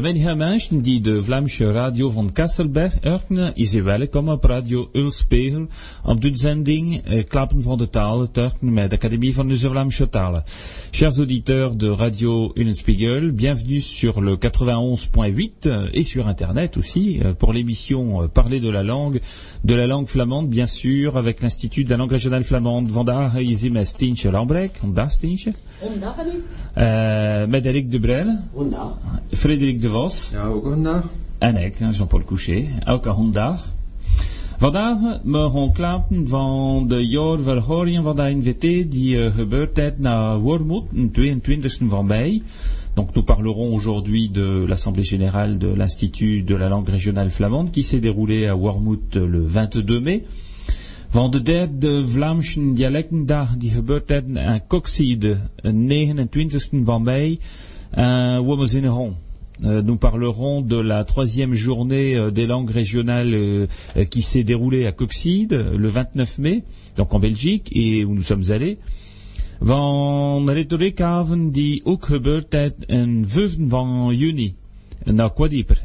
Goedemiddag mensen die de Vlaamse radio van Kasselberg is welkom op radio Ulspegel op de zending eh, Klappen van de talen turken met de Académie van de Vlaamse talen. Chers auditeurs de radio Ulspegel, bienvenue sur le 91.8 euh, et sur internet aussi euh, pour l'émission euh, Parler de la langue, de la langue flamande bien sûr avec l'Institut de la langue régionale flamande. Vandaag is met Stientje Lambrek. Vandaag Stientje. Vandaag met Eric de Brel. Vandaag. Frederik de Vos. Ja, ook vandaag. En ik, Jean-Paul Couchet. Elke vandaag. Vandaag mogen klappen van de jaarverhoring van de NVT die uh, gebeurd is naar Wormoed, de 22e van mei. Donc nous parlerons aujourd'hui de l'Assemblée générale de l'Institut de la langue régionale flamande qui s'est déroulée à Wormoed le 22 mai. Van de derde Vlaamse dialectendag die gebeurd is in Coxide, 29e van mei, à Womozineron. Euh, nous parlerons de la troisième journée euh, des langues régionales euh, qui s'est déroulée à Coxide le 29 mai, donc en Belgique, et où nous sommes allés. Van die ook gebeurd is in 5 van juni.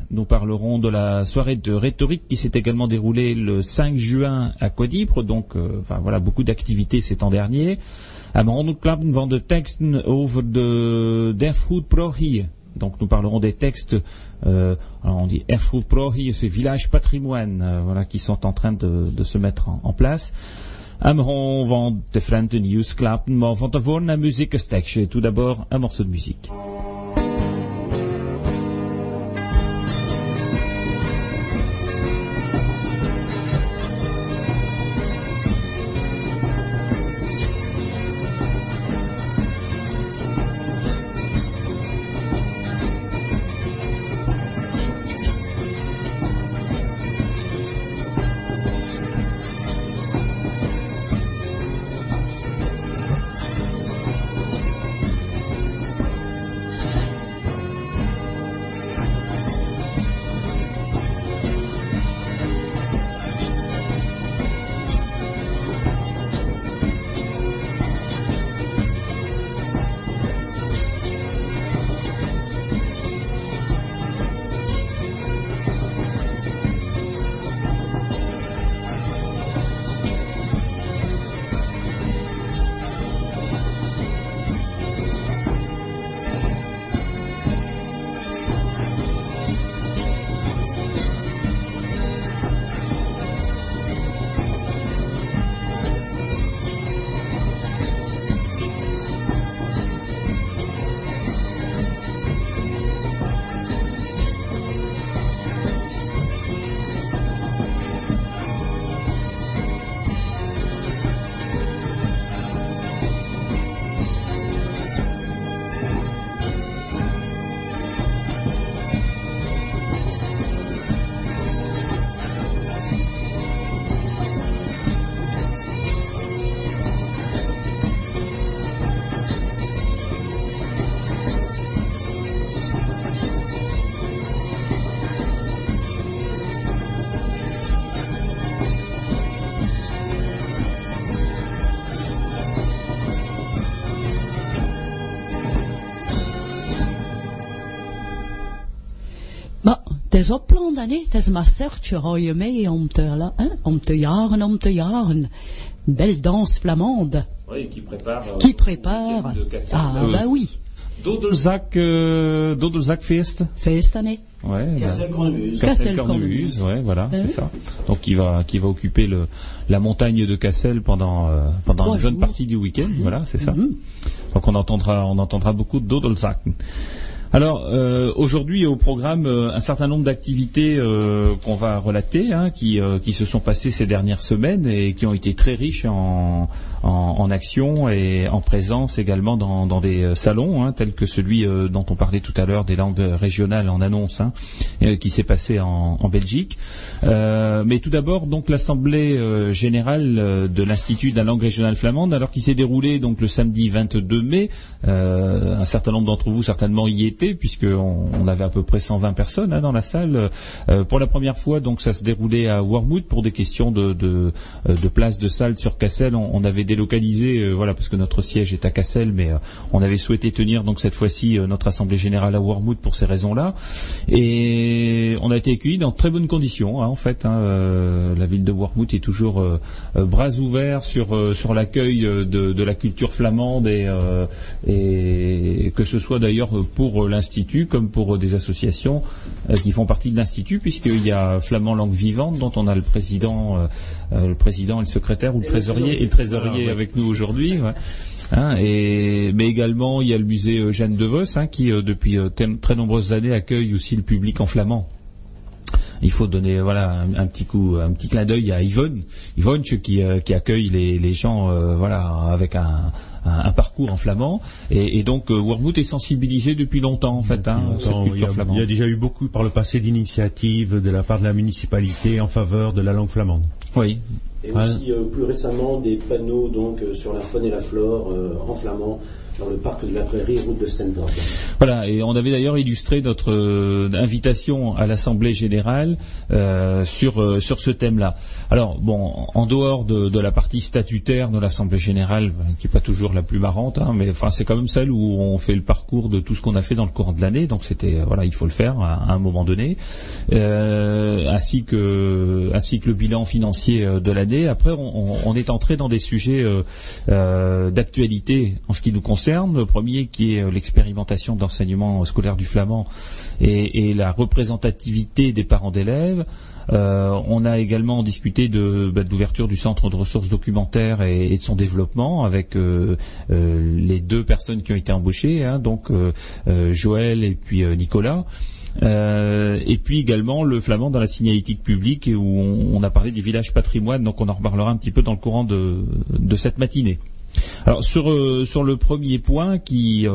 Nous parlerons de la soirée de rhétorique qui s'est également déroulée le 5 juin à Quadipre. Donc, euh, enfin voilà, beaucoup d'activités ces temps derniers. Klappen van de teksten over de Erfgoed Prohier. Donc nous parlerons des textes, euh, alors on dit Erfgoed Prohier, ces villages patrimoine, euh, voilà, qui sont en train de, de se mettre en, en place. Amron van de Frente News klappen, van tevoren een muziekstekje. Tout d'abord, un morceau de musique. Het is op plan, hè. Het is maar certje, hou je mee om te, hein, om te jaren, om te jaren. Belle danse flamande. Oui, qui prépare. Qui prépare? Ah, euh, bah oui. Dodelzak, euh, Dodelzakfeest. Feest, année. Ouais. Cassel Cornemuse. Cassel Cornemuse, ouais, voilà, c'est oui. ça. Donc qui va qui va occuper le la montagne de Cassel pendant euh, pendant une bonne jours. partie du week-end, voilà, c'est ça. Mhm. Donc on entendra on entendra beaucoup de Dodelzak. Alors euh, aujourd'hui au programme euh, un certain nombre d'activités euh, qu'on va relater, hein, qui euh, qui se sont passées ces dernières semaines et qui ont été très riches en en, action et en présence également dans, des euh, salons hein, tels que celui euh, dont on parlait tout à l'heure des langues régionales en annonce, hein, euh, qui s'est passé en, Belgique. Mais tout d'abord donc l'assemblée générale de l'Institut de la langue régionale flamande, alors qui s'est déroulée donc le samedi 22 mai. Un certain nombre d'entre vous certainement y étaient puisqu'on on avait à peu près 120 personnes hein, dans la salle. pour la première fois, donc ça se déroulait à Wormwood pour des questions de, de, place de salle sur Cassel. On, avait délocalisé, voilà, parce que notre siège est à Cassel, mais on avait souhaité tenir donc cette fois-ci notre assemblée générale à Wormwood pour ces raisons-là. Et on a été accueillis dans très bonnes conditions, hein, en fait. Hein, la ville de Wormwood est toujours bras ouverts sur sur l'accueil de, de, la culture flamande et, et que ce soit d'ailleurs pour l'institut comme pour des associations qui font partie de l'institut, puisqu'il y a Flamand Langue Vivante dont on a le président, le président et le secrétaire ou le trésorier et le trésorier avec nous aujourd'hui. Hein, et, mais également, il y a le musée euh, Jeanne de Vos, hein, qui euh, depuis euh, très nombreuses années accueille aussi le public en flamand. Il faut donner voilà un, petit coup, un petit clin d'œil à Yvonne, Yvonne qui, qui accueille les, les gens voilà avec un, un, parcours en flamand. Et, et donc Wormwood est sensibilisé depuis longtemps en fait, hein, cette culture flamande. Il y a déjà eu beaucoup par le passé d'initiatives de la part de la municipalité en faveur de la langue flamande. Oui, et aussi euh, plus récemment des panneaux donc euh, sur la faune et la flore euh, en flamand dans le parc de la Prairie, route de Stanford. Voilà, et on avait d'ailleurs illustré notre invitation à l'Assemblée générale sur sur ce thème-là. Alors bon, en dehors de, la partie statutaire de l'Assemblée générale, qui n'est pas toujours la plus marrante, hein, mais enfin c'est quand même celle où on fait le parcours de tout ce qu'on a fait dans le courant de l'année. Donc c'était voilà, il faut le faire à, un moment donné, euh, ainsi que ainsi que le bilan financier euh, de l'année. Après, on, est entré dans des sujets euh, d'actualité en ce qui nous concerne. Le premier qui est l'expérimentation d'enseignement scolaire du flamand et, la représentativité des parents d'élèves. Euh, on a également discuté de, bah, l'ouverture du centre de ressources documentaires et, de son développement avec euh, euh, les deux personnes qui ont été embauchées, hein, donc Joël et puis Nicolas. et puis également le flamand dans la signalétique publique où on, a parlé des villages patrimoine, donc on en reparlera un petit peu dans le courant de, cette matinée. Alors sur, sur le premier point qui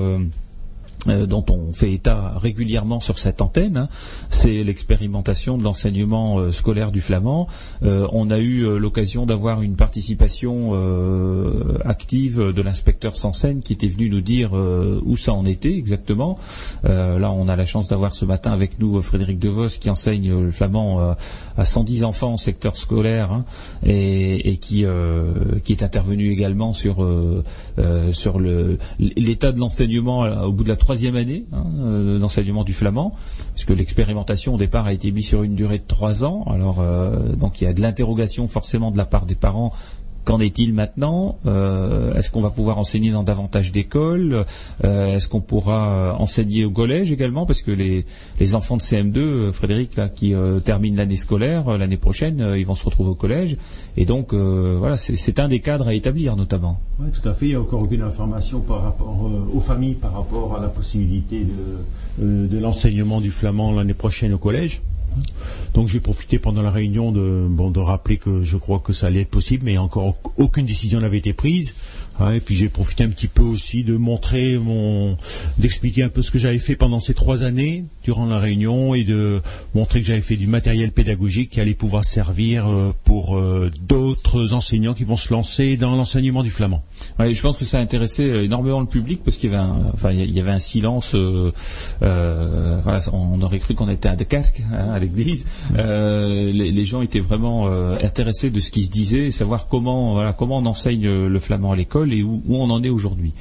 euh, dont on fait état régulièrement sur cette antenne, hein, c'est l'expérimentation de l'enseignement euh, scolaire du flamand. Euh, on a eu l'occasion d'avoir une participation active de l'inspecteur Sansen qui était venu nous dire où ça en était exactement. là, on a la chance d'avoir ce matin avec nous Frédéric Devos qui enseigne le flamand à 110 enfants en secteur scolaire hein, et, qui, est intervenu également sur, sur l'état de l'enseignement au bout de la troisième année hein, euh, d'enseignement du flamand, puisque l'expérimentation au départ a été mise sur une durée de trois ans. Alors euh, donc il y a de l'interrogation forcément de la part des parents Qu'en est-il maintenant euh, Est-ce qu'on va pouvoir enseigner dans davantage d'écoles euh, Est-ce qu'on pourra euh, enseigner au collège également Parce que les, enfants de CM2, Frédéric, qui terminent l'année scolaire, l'année prochaine, ils vont se retrouver au collège. Et donc, voilà, c'est un des cadres à établir notamment. Oui, tout à fait. Il n'y a encore aucune information par rapport aux familles par rapport à la possibilité de l'enseignement du flamand l'année prochaine au collège. Donc j'ai profité pendant la réunion de, bon, de rappeler que je crois que ça allait être possible, mais encore aucune décision n'avait été prise et puis j'ai profité un petit peu aussi de montrer mon, d'expliquer un peu ce que j'avais fait pendant ces trois années durant la réunion et de montrer que j'avais fait du matériel pédagogique qui allait pouvoir servir euh, pour euh, d'autres enseignants qui vont se lancer dans l'enseignement du flamand. je pense que ça a intéressé euh, énormément le public parce qu'il y avait un, enfin il y avait un silence. voilà, on aurait cru qu'on était à Dekerk, hein, à l'église. les, gens étaient vraiment intéressés de ce qui se disait, savoir comment, voilà, comment on enseigne le flamand à l'école et où, on en est aujourd'hui.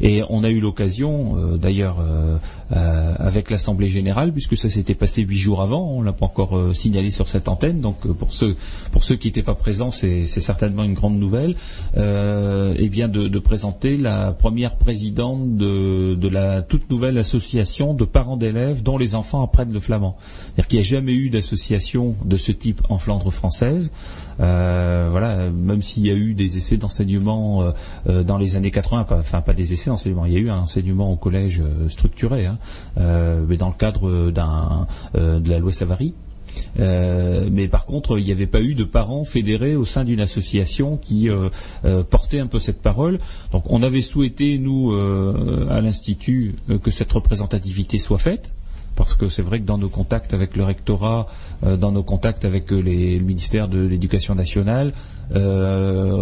Et on a eu l'occasion, euh, d'ailleurs, euh, euh, avec l'Assemblée générale, puisque ça s'était passé huit jours avant, on l'a pas encore signalé sur cette antenne. Donc pour ceux pour ceux qui n'étaient pas présents, c'est certainement une grande nouvelle. eh bien, de, présenter la première présidente de, de, la toute nouvelle association de parents d'élèves dont les enfants apprennent le flamand. C'est-à-dire qu'il n'y a jamais eu d'association de ce type en Flandre française. Euh, voilà, même s'il y a eu des essais d'enseignement euh, euh, dans les années 80, enfin pas des essais d'enseignement, il y a eu un enseignement au collège structuré, hein, mais dans le cadre d'un de la loi Savary. mais par contre, il n'y avait pas eu de parents fédérés au sein d'une association qui portait un peu cette parole. Donc, on avait souhaité nous à l'institut que cette représentativité soit faite. Parce que c'est vrai que dans nos contacts avec le rectorat, dans nos contacts avec les, le ministère de l'Éducation nationale, euh,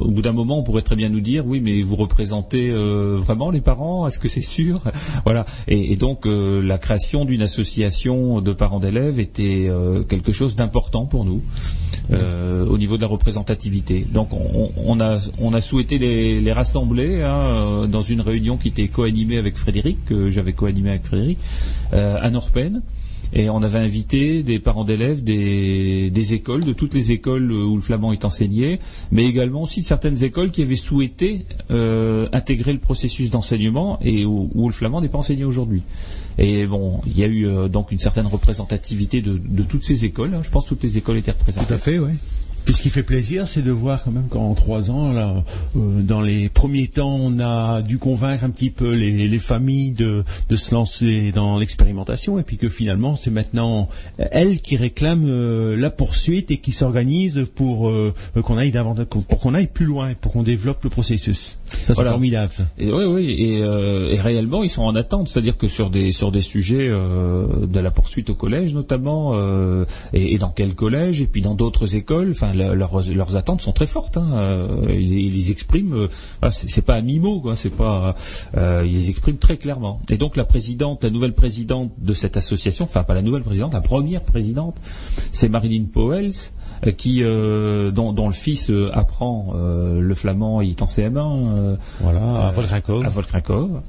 au bout d'un moment, on pourrait très bien nous dire, oui, mais vous représentez euh, vraiment les parents Est-ce que c'est sûr Voilà. Et, donc, euh, la création d'une association de parents d'élèves était quelque chose d'important pour nous au niveau de la représentativité. Donc, on, a, on a souhaité les, rassembler hein, dans une réunion qui était co-animée avec Frédéric, que j'avais co-animée avec Frédéric, à Norpen. Et on avait invité des parents d'élèves des, écoles, de toutes les écoles où le flamand est enseigné, mais également aussi de certaines écoles qui avaient souhaité euh, intégrer le processus d'enseignement et où, le flamand n'est pas enseigné aujourd'hui. Et bon, il y a eu euh, donc une certaine représentativité de, toutes ces écoles. Hein. Je pense que toutes les écoles étaient représentées. Tout à fait, oui. Et ce qui fait plaisir, c'est de voir quand même qu'en trois ans, là, euh, dans les premiers temps, on a dû convaincre un petit peu les, les familles de, de, se lancer dans l'expérimentation, et puis que finalement, c'est maintenant elles qui réclament euh, la poursuite et qui s'organisent pour euh, qu'on aille pour qu'on aille plus loin, pour qu'on développe le processus. Ça, c'est formidable. Ça. Et, oui, oui, et, et, réellement, ils sont en attente, c'est-à-dire que sur des sur des sujets de la poursuite au collège, notamment, et, et, dans quel collège, et puis dans d'autres écoles, enfin leurs, attentes sont très fortes. Hein. Euh, ils, les expriment. Euh, c'est, pas à mi-mot, quoi. C'est pas. Euh, ils les expriment très clairement. Et donc la présidente, la nouvelle présidente de cette association, enfin pas la nouvelle présidente, la première présidente, c'est Marilyn Powells. Qui, dont, le fils apprend le flamand, il est en CM1. voilà, à Volkrakov.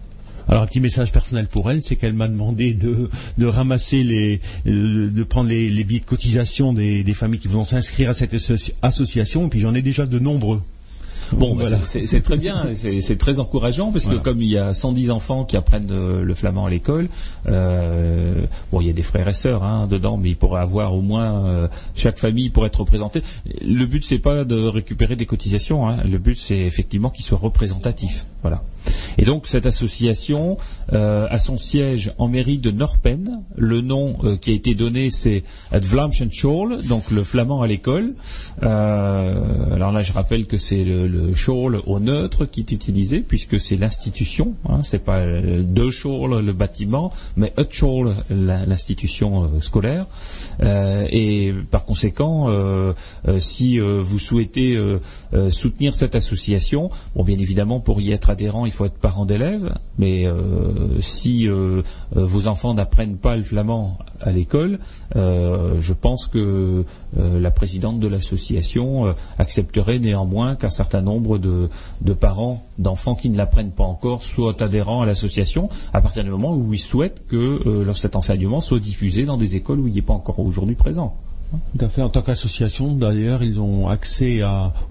Alors un petit message personnel pour elle, c'est qu'elle m'a demandé de, de ramasser les, de prendre les, les billets de cotisation des, des familles qui vont s'inscrire à cette association, et puis j'en ai déjà de nombreux. Bon, bah, c'est très bien, c'est très encourageant parce que comme il y a 110 enfants qui apprennent le flamand à l'école, euh, bon, il y a des frères et sœurs hein, dedans, mais il pourrait avoir au moins euh, chaque famille pour être représentée. Le but c'est pas de récupérer des cotisations, hein. le but c'est effectivement qu'ils soient représentatifs. Et donc cette association euh, a son siège en mairie de Norpen. Le nom euh, qui a été donné c'est Vlaamschen School, donc le flamand à l'école. Euh, alors là je rappelle que c'est le, le au neutre qui est utilisé puisque c'est l'institution, hein, c'est pas de School le bâtiment, mais a School l'institution scolaire. et par conséquent, si vous souhaitez soutenir cette association, bon bien évidemment pour y être adhérent il faut être parent d'élèves, mais euh, si euh, euh, vos enfants n'apprennent pas le flamand à l'école, je pense que la présidente de l'association accepterait néanmoins qu'un certain nombre de, parents d'enfants qui ne l'apprennent pas encore soient adhérents à l'association à partir du moment où ils souhaitent que cet enseignement soit diffusé dans des écoles où il n'est pas encore aujourd'hui présent. Tout à fait. En tant qu'association, d'ailleurs, ils ont accès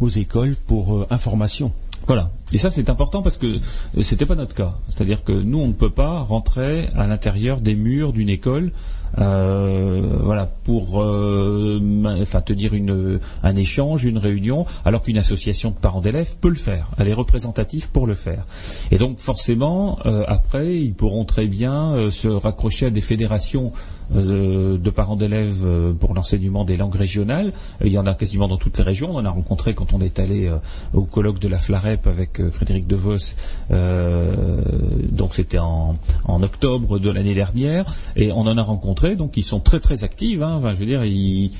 aux écoles pour information. Voilà. Et ça, c'est important parce que euh, c'était pas notre cas. C'est-à-dire que nous, on ne peut pas rentrer à l'intérieur des murs d'une école, euh, voilà, pour, euh, enfin, tenir une, un échange, une réunion, alors qu'une association de parents d'élèves peut le faire. Elle est représentative pour le faire. Et donc, forcément, après, ils pourront très bien se raccrocher à des fédérations de parents d'élèves pour l'enseignement des langues régionales. Il y en a quasiment dans toutes les régions. On en a rencontré quand on est allé au colloque de la Flarep avec Frédéric DeVos. Euh, donc c'était en, octobre de l'année dernière, et on en a rencontré. Donc ils sont très très actifs. Hein. je veux dire, ils,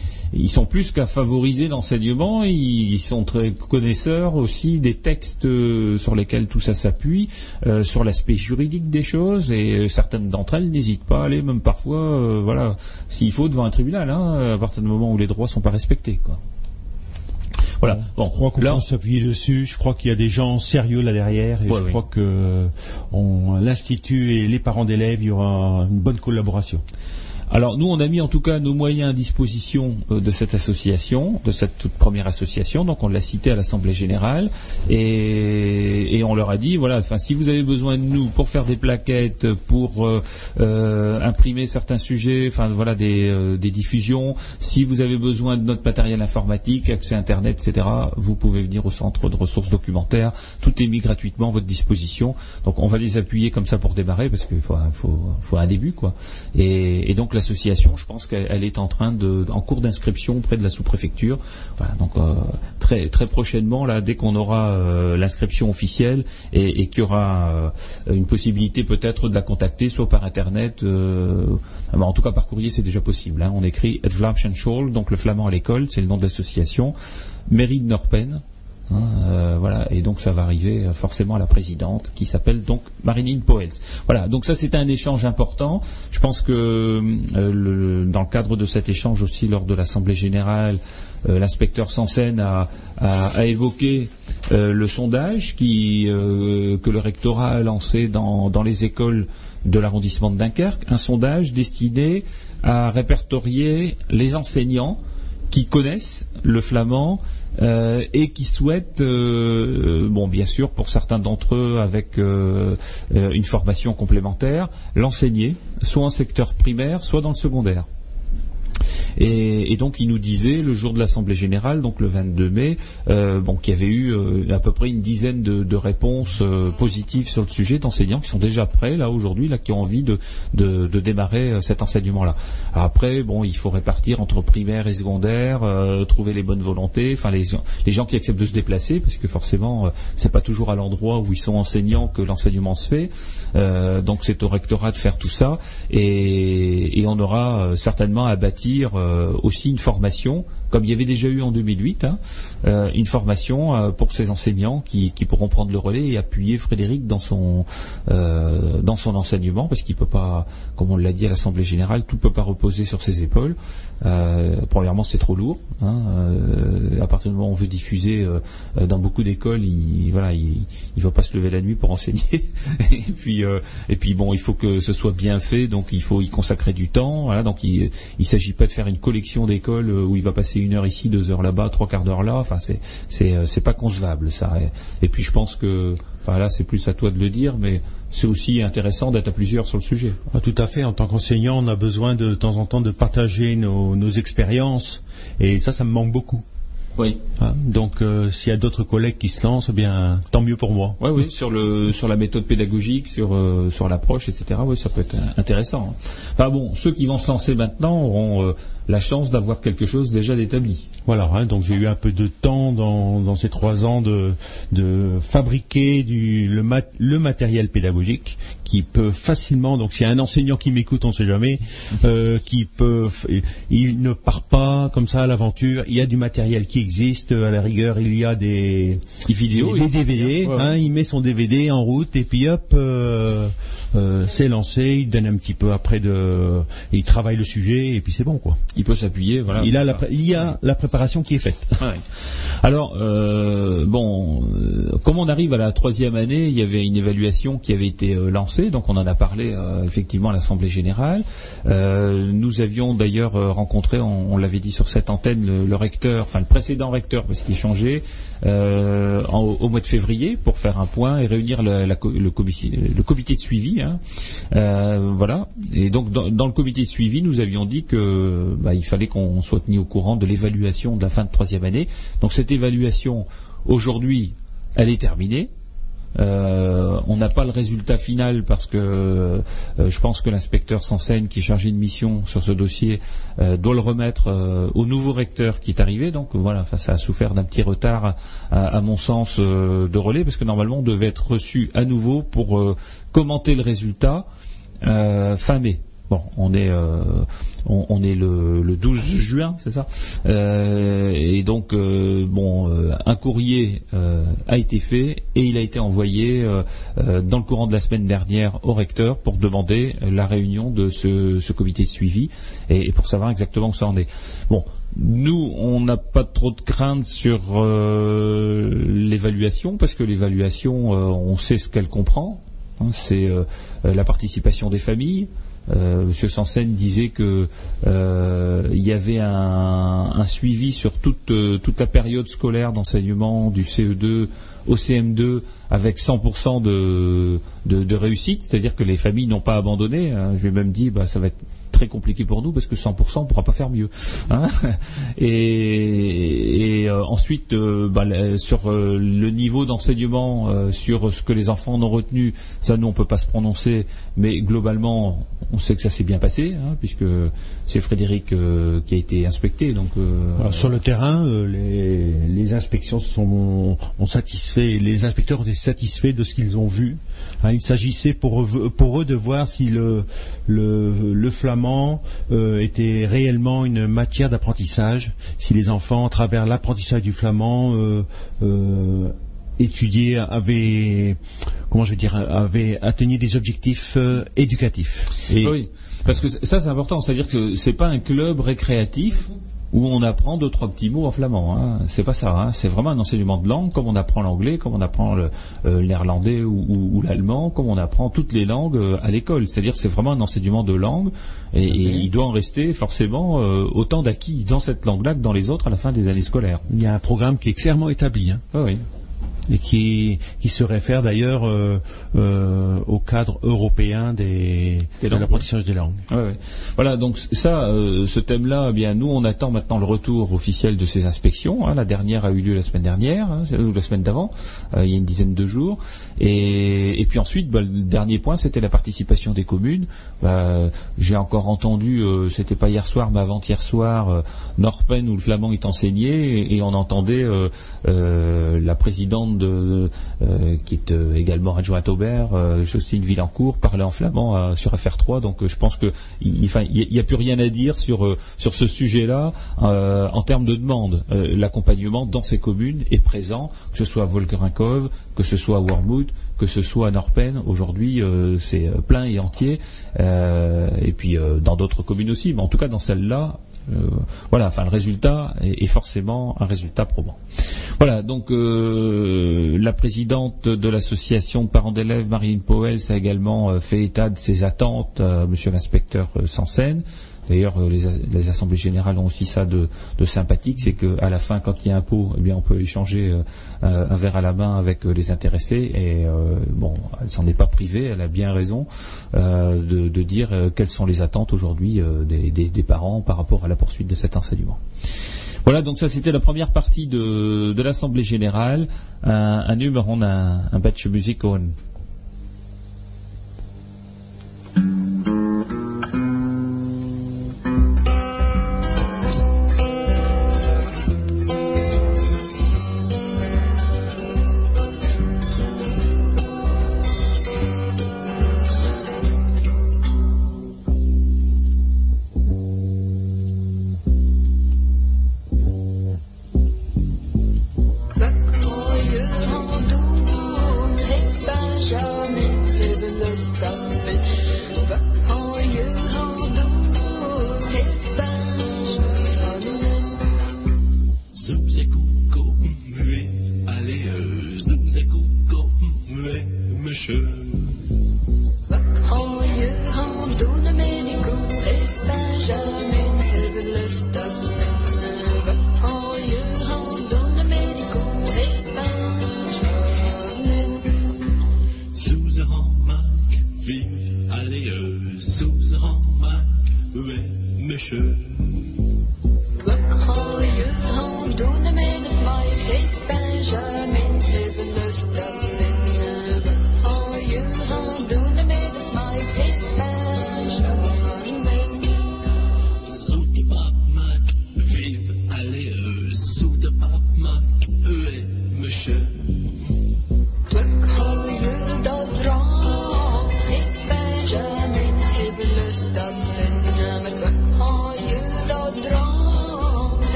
sont plus qu'à favoriser l'enseignement. Ils, sont très connaisseurs aussi des textes euh, sur lesquels tout ça s'appuie, euh, sur l'aspect juridique des choses. Et certaines d'entre elles n'hésitent pas à aller, même parfois, voilà, s'il faut devant un tribunal, hein, à partir du moment où les droits sont pas respectés. Quoi. Voilà. Bon, je crois qu'on peut s'appuyer dessus. Je crois qu'il y a des gens sérieux là derrière et je crois que l'institut et les parents d'élèves, il y aura une bonne collaboration. Alors nous, on a mis en tout cas nos moyens à disposition euh, de cette association, de cette toute première association. Donc on l'a cité à l'Assemblée générale et, on leur a dit voilà, enfin si vous avez besoin de nous pour faire des plaquettes, pour euh, euh, imprimer certains sujets, enfin voilà des, diffusions, si vous avez besoin de notre matériel informatique, accès Internet, etc., vous pouvez venir au centre de ressources documentaires. Tout est mis gratuitement à votre disposition. Donc on va les appuyer comme ça pour démarrer parce qu'il faut, un début quoi. Et donc l'association, je pense qu'elle est en train de, en cours d'inscription auprès de la sous-préfecture. Voilà, donc euh, très très prochainement, là, dès qu'on aura euh, l'inscription officielle et, qu'il y aura une possibilité peut-être de la contacter, soit par internet, en tout cas par courrier, c'est déjà possible. Hein. On écrit Vlaamse donc le flamand à l'école, c'est le nom de l'association. Mairie de Norpen, Hein, euh, voilà, et donc ça va arriver euh, forcément à la présidente, qui s'appelle donc Marinine Poels. Voilà, donc ça c'est un échange important. Je pense que euh, dans le cadre de cet échange aussi lors de l'assemblée générale, l'inspecteur Sansen a, évoqué le sondage que le rectorat a lancé dans les écoles de l'arrondissement de Dunkerque, un sondage destiné à répertorier les enseignants qui connaissent le flamand euh, et qui souhaitent, euh, bon bien sûr pour certains d'entre eux avec euh, une formation complémentaire, l'enseigner, soit en secteur primaire, soit dans le secondaire. Et, donc il nous disait le jour de l'assemblée générale, donc le 22 mai, euh, qu'il y avait eu euh, à peu près une dizaine de, réponses euh, positives sur le sujet d'enseignants qui sont déjà prêts là aujourd'hui, là qui ont envie de, démarrer cet enseignement-là. Après, bon, il faut répartir entre primaire et secondaire, trouver les bonnes volontés, enfin les, gens qui acceptent de se déplacer, parce que forcément c'est pas toujours à l'endroit où ils sont enseignants que l'enseignement se fait. donc c'est au rectorat de faire tout ça et, on aura certainement à bâtir aussi une formation, comme il y avait déjà eu en 2008, hein, euh, une formation euh, pour ces enseignants qui, pourront prendre le relais et appuyer Frédéric dans son dans son enseignement, parce qu'il peut pas, comme on l'a dit à l'Assemblée générale, tout peut pas reposer sur ses épaules. premièrement, c'est trop lourd. Hein, à partir du moment où on veut diffuser dans beaucoup d'écoles, il voilà, il, va pas se lever la nuit pour enseigner. et puis et puis bon, il faut que ce soit bien fait, donc il faut y consacrer du temps. Donc il il s'agit pas de faire une collection d'écoles euh, où il va passer une heure ici, deux heures là-bas, trois quarts d'heure là. Enfin, c'est c'est euh, c'est pas concevable ça. Et, puis je pense que, enfin là, c'est plus à toi de le dire, mais c'est aussi intéressant d'être à plusieurs sur le sujet. Ah, tout à fait. En tant qu'enseignant, on a besoin de, de temps en temps de partager nos, nos expériences, et ça, ça me manque beaucoup. Oui. Hein, donc, euh, s'il y a d'autres collègues qui se lancent, eh bien, tant mieux pour moi. Oui, oui, sur le sur la méthode pédagogique, sur euh, sur l'approche, etc. Oui, ça peut être intéressant. Enfin bon, ceux qui vont se lancer maintenant auront euh, la chance d'avoir quelque chose déjà d'établi. Voilà, hein, donc j'ai eu un peu de temps dans, dans ces trois ans de, de fabriquer du, le, le matériel pédagogique qui peut facilement, donc s'il y a un enseignant qui m'écoute, on ne sait jamais, euh, qui peut, il ne part pas comme ça à l'aventure, il y a du matériel qui existe, à la rigueur il y a des, vidéos, des, DVD, hein, il met son DVD en route et puis hop, euh, euh, c'est lancé, il donne un petit peu après de, il travaille le sujet et puis c'est bon quoi. Il peut s'appuyer, voilà. Il, a la, il y a la préparation qui est faite. Alors euh, bon, euh, comme on arrive à la troisième année, il y avait une évaluation qui avait été lancée, donc on en a parlé effectivement à l'Assemblée générale. nous avions d'ailleurs rencontré, on, l'avait dit sur cette antenne, le, recteur, enfin le précédent recteur, parce qu'il changé, au mois de février pour faire un point et réunir le, comité, de suivi. Hein. voilà. Et donc dans, le comité de suivi, nous avions dit que bah, il fallait qu'on soit tenu au courant de l'évaluation de la fin de troisième année. Donc cette évaluation, aujourd'hui, elle est terminée. Euh, on n'a pas le résultat final parce que euh, je pense que l'inspecteur Sansen, qui est chargé de mission sur ce dossier, euh, doit le remettre au nouveau recteur qui est arrivé. Donc voilà, ça a souffert d'un petit retard, à, mon sens, de relais, parce que normalement on devait être reçu à nouveau pour commenter le résultat fin mai. Bon, on est on, est le, 12 juin, c'est ça euh, Et donc, euh, bon, euh, un courrier a été fait et il a été envoyé dans le courant de la semaine dernière au recteur pour demander la réunion de ce, comité de suivi et, pour savoir exactement où ça en est. Bon, nous, on n'a pas trop de crainte sur l'évaluation parce que l'évaluation, on sait ce qu'elle comprend. Hein, c'est la participation des familles, euh, Monsieur Sansen disait que euh, y avait un, suivi sur toute, euh, toute la période scolaire d'enseignement du CE2 au CM2 avec 100% de, de, réussite, c'est-à-dire que les familles n'ont pas abandonné. Hein. Je lui ai même dit, bah, ça va être très compliqué pour nous parce que 100% on pourra pas faire mieux. Hein et, euh, ensuite, euh, bah, sur le niveau d'enseignement, sur ce que les enfants ont retenu, ça nous on peut pas se prononcer, mais globalement, on sait que ça s'est bien passé hein, puisque c'est Frédéric qui a été inspecté. Donc sur le terrain, les, inspections sont ont satisfait, les inspecteurs satisfaits de ce qu'ils ont vu. Hein, il s'agissait pour, eux de voir si le, flamand euh, était réellement une matière d'apprentissage, si les enfants, à travers l'apprentissage du flamand, euh, euh, étudiaient, avaient, comment je veux dire, avaient atteint des objectifs éducatifs. Oui, parce que ça c'est important, c'est-à-dire que c'est pas un club récréatif où on apprend deux trois petits mots en flamand. Hein. C'est pas ça. Hein. C'est vraiment un enseignement de langue, comme on apprend l'anglais, comme on apprend euh, l'irlandais ou, l'allemand, comme on apprend toutes les langues euh, à l'école. C'est-à-dire c'est vraiment un enseignement de langue et, il doit en rester forcément euh, autant d'acquis dans cette langue-là que dans les autres à la fin des années scolaires. Il y a un programme qui est clairement établi. Hein. Ah oui et qui, qui se réfère d'ailleurs euh, euh, au cadre européen des, de l'apprentissage des langues. Voilà, donc ça, euh, ce thème-là, eh bien nous, on attend maintenant le retour officiel de ces inspections. Hein. La dernière a eu lieu la semaine dernière, hein, ou la semaine d'avant, il y a une dizaine de jours. Et, et puis ensuite, bah, le dernier point, c'était la participation des communes. Bah, j'ai encore entendu, c'était pas hier soir, mais avant-hier soir, Norpen où le flamand est enseigné, et, et on entendait la présidente de, euh, qui est euh, également adjointe au maire, euh, Justine Villancourt, parlait en flamand sur affaire 3. Donc je pense qu'il n'y a, plus rien à dire sur, sur ce sujet-là en termes de demande. L'accompagnement dans ces communes est présent, que ce soit à Volkerinkov, que ce soit à Wormwood, que ce soit à Norpen. Aujourd'hui, c'est plein et entier. et puis dans d'autres communes aussi, mais en tout cas dans celle-là, euh, voilà, enfin le résultat est, forcément un résultat probant. Voilà, donc euh, la présidente de l'association parents d'élèves, Marine Powell, a également euh, fait état de ses attentes, Monsieur l'inspecteur Sansen. D'ailleurs, euh, les, assemblées générales ont aussi ça de, sympathique, c'est qu'à la fin, quand il y a un pot, eh bien, on peut échanger euh, un verre à la main avec euh, les intéressés. Et bon, elle s'en est pas privée, elle a bien raison de, dire quelles sont les attentes aujourd'hui des, parents par rapport à la poursuite de cet enseignement. Voilà, donc ça c'était la première partie de, l'assemblée générale. Un, numéro, on a un, un batch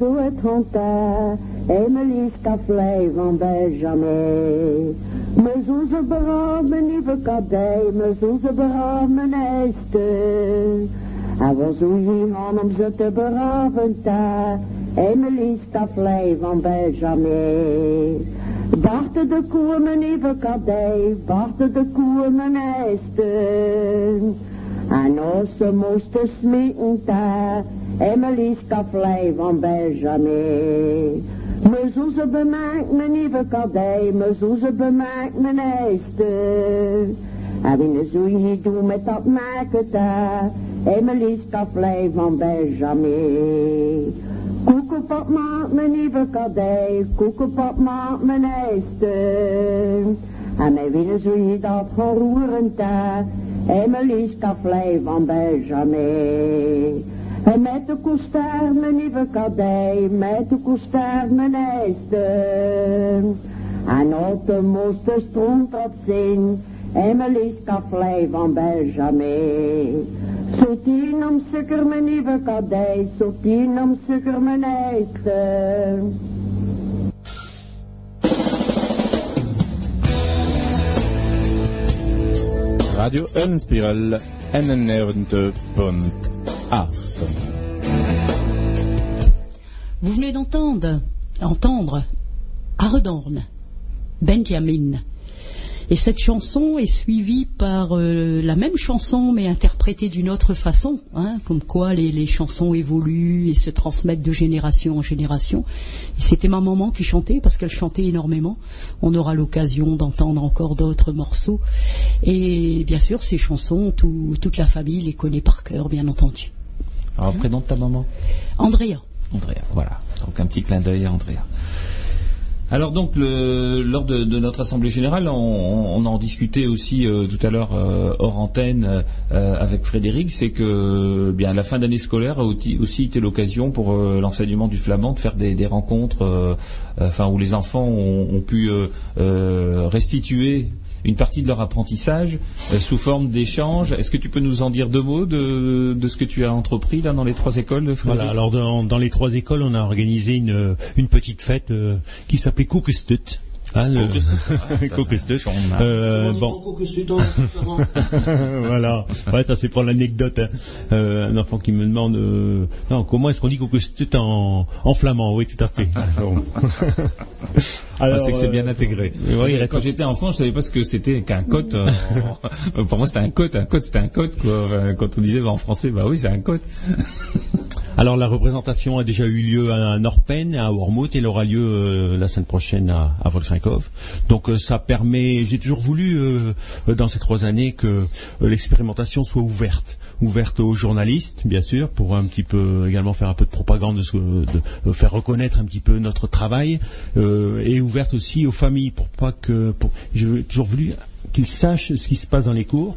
musique ton père, Emily Staffley van Benjamin. Me zoeze beramen lieve kadij, me zoeze beramen ijster. En we zoeken gaan om ze te beraven daar. Emily's kaflei van Benjamin. Wachten de koe mijn lieve kadij, wachten de koe mijn ijster. En als ze moesten smitten daar, Emily's kaflei van Benjamin. Me zoeze bemaakt mijn lieve kadij, me zoeze bemaakt mijn ijster. En wie zoen hier doen met dat maken daar, Emily's kaflei van Benjamin. Koekenpap maakt mijn lieve kadij, koekenpap maakt mijn ijster. En mij winnen zoen hier dat roeren daar, Emily's kaflei van Benjamin. Met de koestaar mijn lieve kadij, met de koestaar mijn ijster. En op de moester stroomt op zin, Emily's kaflei van Benjamin. Zo tien om suiker mijn lieve kadij, zo tien om suiker mijn ijster. Radio Unspiral NN92.8 Vous venez d'entendre, entendre Ardorn, Benjamin. Et cette chanson est suivie par euh, la même chanson mais interprétée d'une autre façon, hein, comme quoi les, chansons évoluent et se transmettent de génération en génération. C'était ma maman qui chantait parce qu'elle chantait énormément. On aura l'occasion d'entendre encore d'autres morceaux. Et bien sûr, ces chansons, tout- toute la famille les connaît par cœur, bien entendu. Alors, prénom de ta maman Andrea. Andrea, voilà. Donc un petit clin d'œil à Andrea. Alors donc le- lors de, de notre assemblée générale, on, on en discutait aussi euh, tout à l'heure euh, hors antenne euh, avec Frédéric, c'est que bien la fin d'année scolaire a aussi, aussi été l'occasion pour l'enseignement du flamand de faire des, des rencontres, enfin où les enfants ont, ont pu restituer une partie de leur apprentissage euh, sous forme d'échange. Est-ce que tu peux nous en dire deux mots de, ce que tu as entrepris là dans les trois écoles de Voilà, alors dans, les trois écoles, on a organisé une, petite fête euh, qui s'appelait Koekestut. Hein, le- Koekestut. Euh, bon, voilà. Ouais, ça c'est pour l'anecdote. hein. Euh, un enfant qui me demande, euh, non, comment est-ce qu'on dit Koekestut en, en flamand Oui, tout à fait. Bon. Ah, c'est que c'est euh, bien intégré. il reste- Quand j'étais enfant, je savais pas ce que c'était qu'un cote. euh, pour moi, c'était un cote. Un cote, c'était un cote. Quand on disait bah, en français, bah oui, c'est un cote. Alors la représentation a déjà eu lieu à Norpen, à Wormhout, et elle aura lieu euh, la semaine prochaine à, à. Donc euh, ça permet, j'ai toujours voulu euh, euh, dans ces trois années que l'expérimentation soit ouverte, ouverte aux journalistes, bien sûr, pour un petit peu également faire un peu de propagande, de, faire reconnaître un petit peu notre travail, et ouverte aussi aux familles, pour pas que, pour, j'ai toujours voulu qu'ils sachent ce qui se passe dans les cours.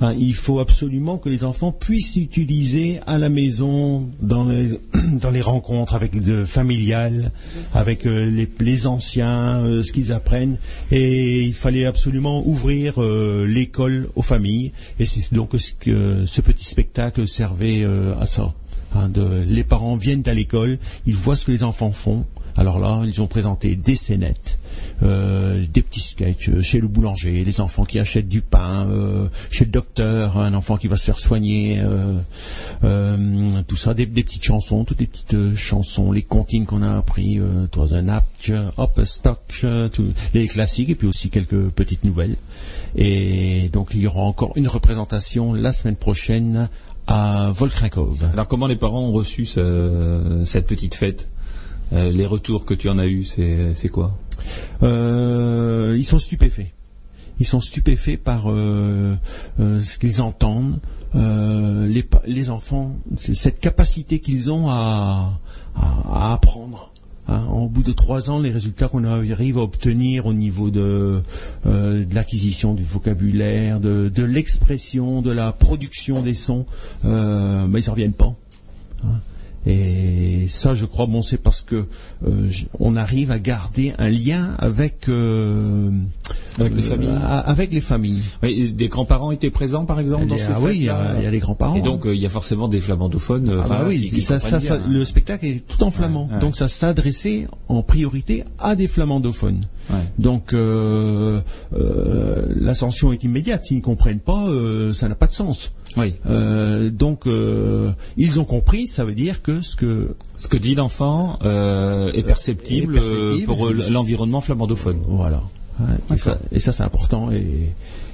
Hein, il faut absolument que les enfants puissent utiliser à la maison, dans les, dans les rencontres avec de familiales, avec euh, les, les anciens, euh, ce qu'ils apprennent. Et il fallait absolument ouvrir euh, l'école aux familles. Et c'est donc ce que ce petit spectacle servait à ça. Hein, de- les parents viennent à l'école, ils voient ce que les enfants font. Alors là, ils ont présenté des scénettes, euh, des petits sketchs euh, chez le boulanger, les enfants qui achètent du pain, euh, chez le docteur, un enfant qui va se faire soigner, tout ça, des, petites chansons, toutes les petites chansons, les comptines qu'on a appris, euh, an Apch, Hop Stock, les classiques, et puis aussi quelques petites nouvelles. Et donc il y aura encore une représentation la semaine prochaine à Volkrinkov. Alors, comment les parents ont reçu ce- cette petite fête? Euh, Les retours que tu en as eus, c'est quoi? Euh, ils sont stupéfaits. Ils sont stupéfaits par euh, ce qu'ils entendent. Les, enfants, cette capacité qu'ils ont à, apprendre. Hein, au bout de trois ans, les résultats qu'on arrive à obtenir au niveau de, l'acquisition du vocabulaire, de, l'expression, de la production des sons, ben, ils n'en reviennent pas. Hein. Et ça, je crois, bon, c'est parce que euh, on arrive à garder un lien avec euh, Avec les euh, familles. a- avec les familles. Oui, des grands-parents étaient présents, par exemple, dans Et, ces ah oui, il y, a il y a les grands-parents. Et donc, hein. euh, il y a forcément des flamandophones. euh, Ah bah oui, qui, qui ça, comprennent ça, ça, bien, le spectacle est tout en flamand, Ouais, ouais. donc ça s'adressait en priorité à des flamandophones. Ouais. Donc euh, euh, l'ascension est immédiate. S'ils ne comprennent pas, euh, ça n'a pas de sens. Oui. Euh, donc euh, ils ont compris. Ça veut dire que ce que Ce que dit l'enfant euh, est perceptible, est perceptible. euh, pour euh, l'environnement flamandophone. voilà. Ouais, et ça, et ça, c'est important. Et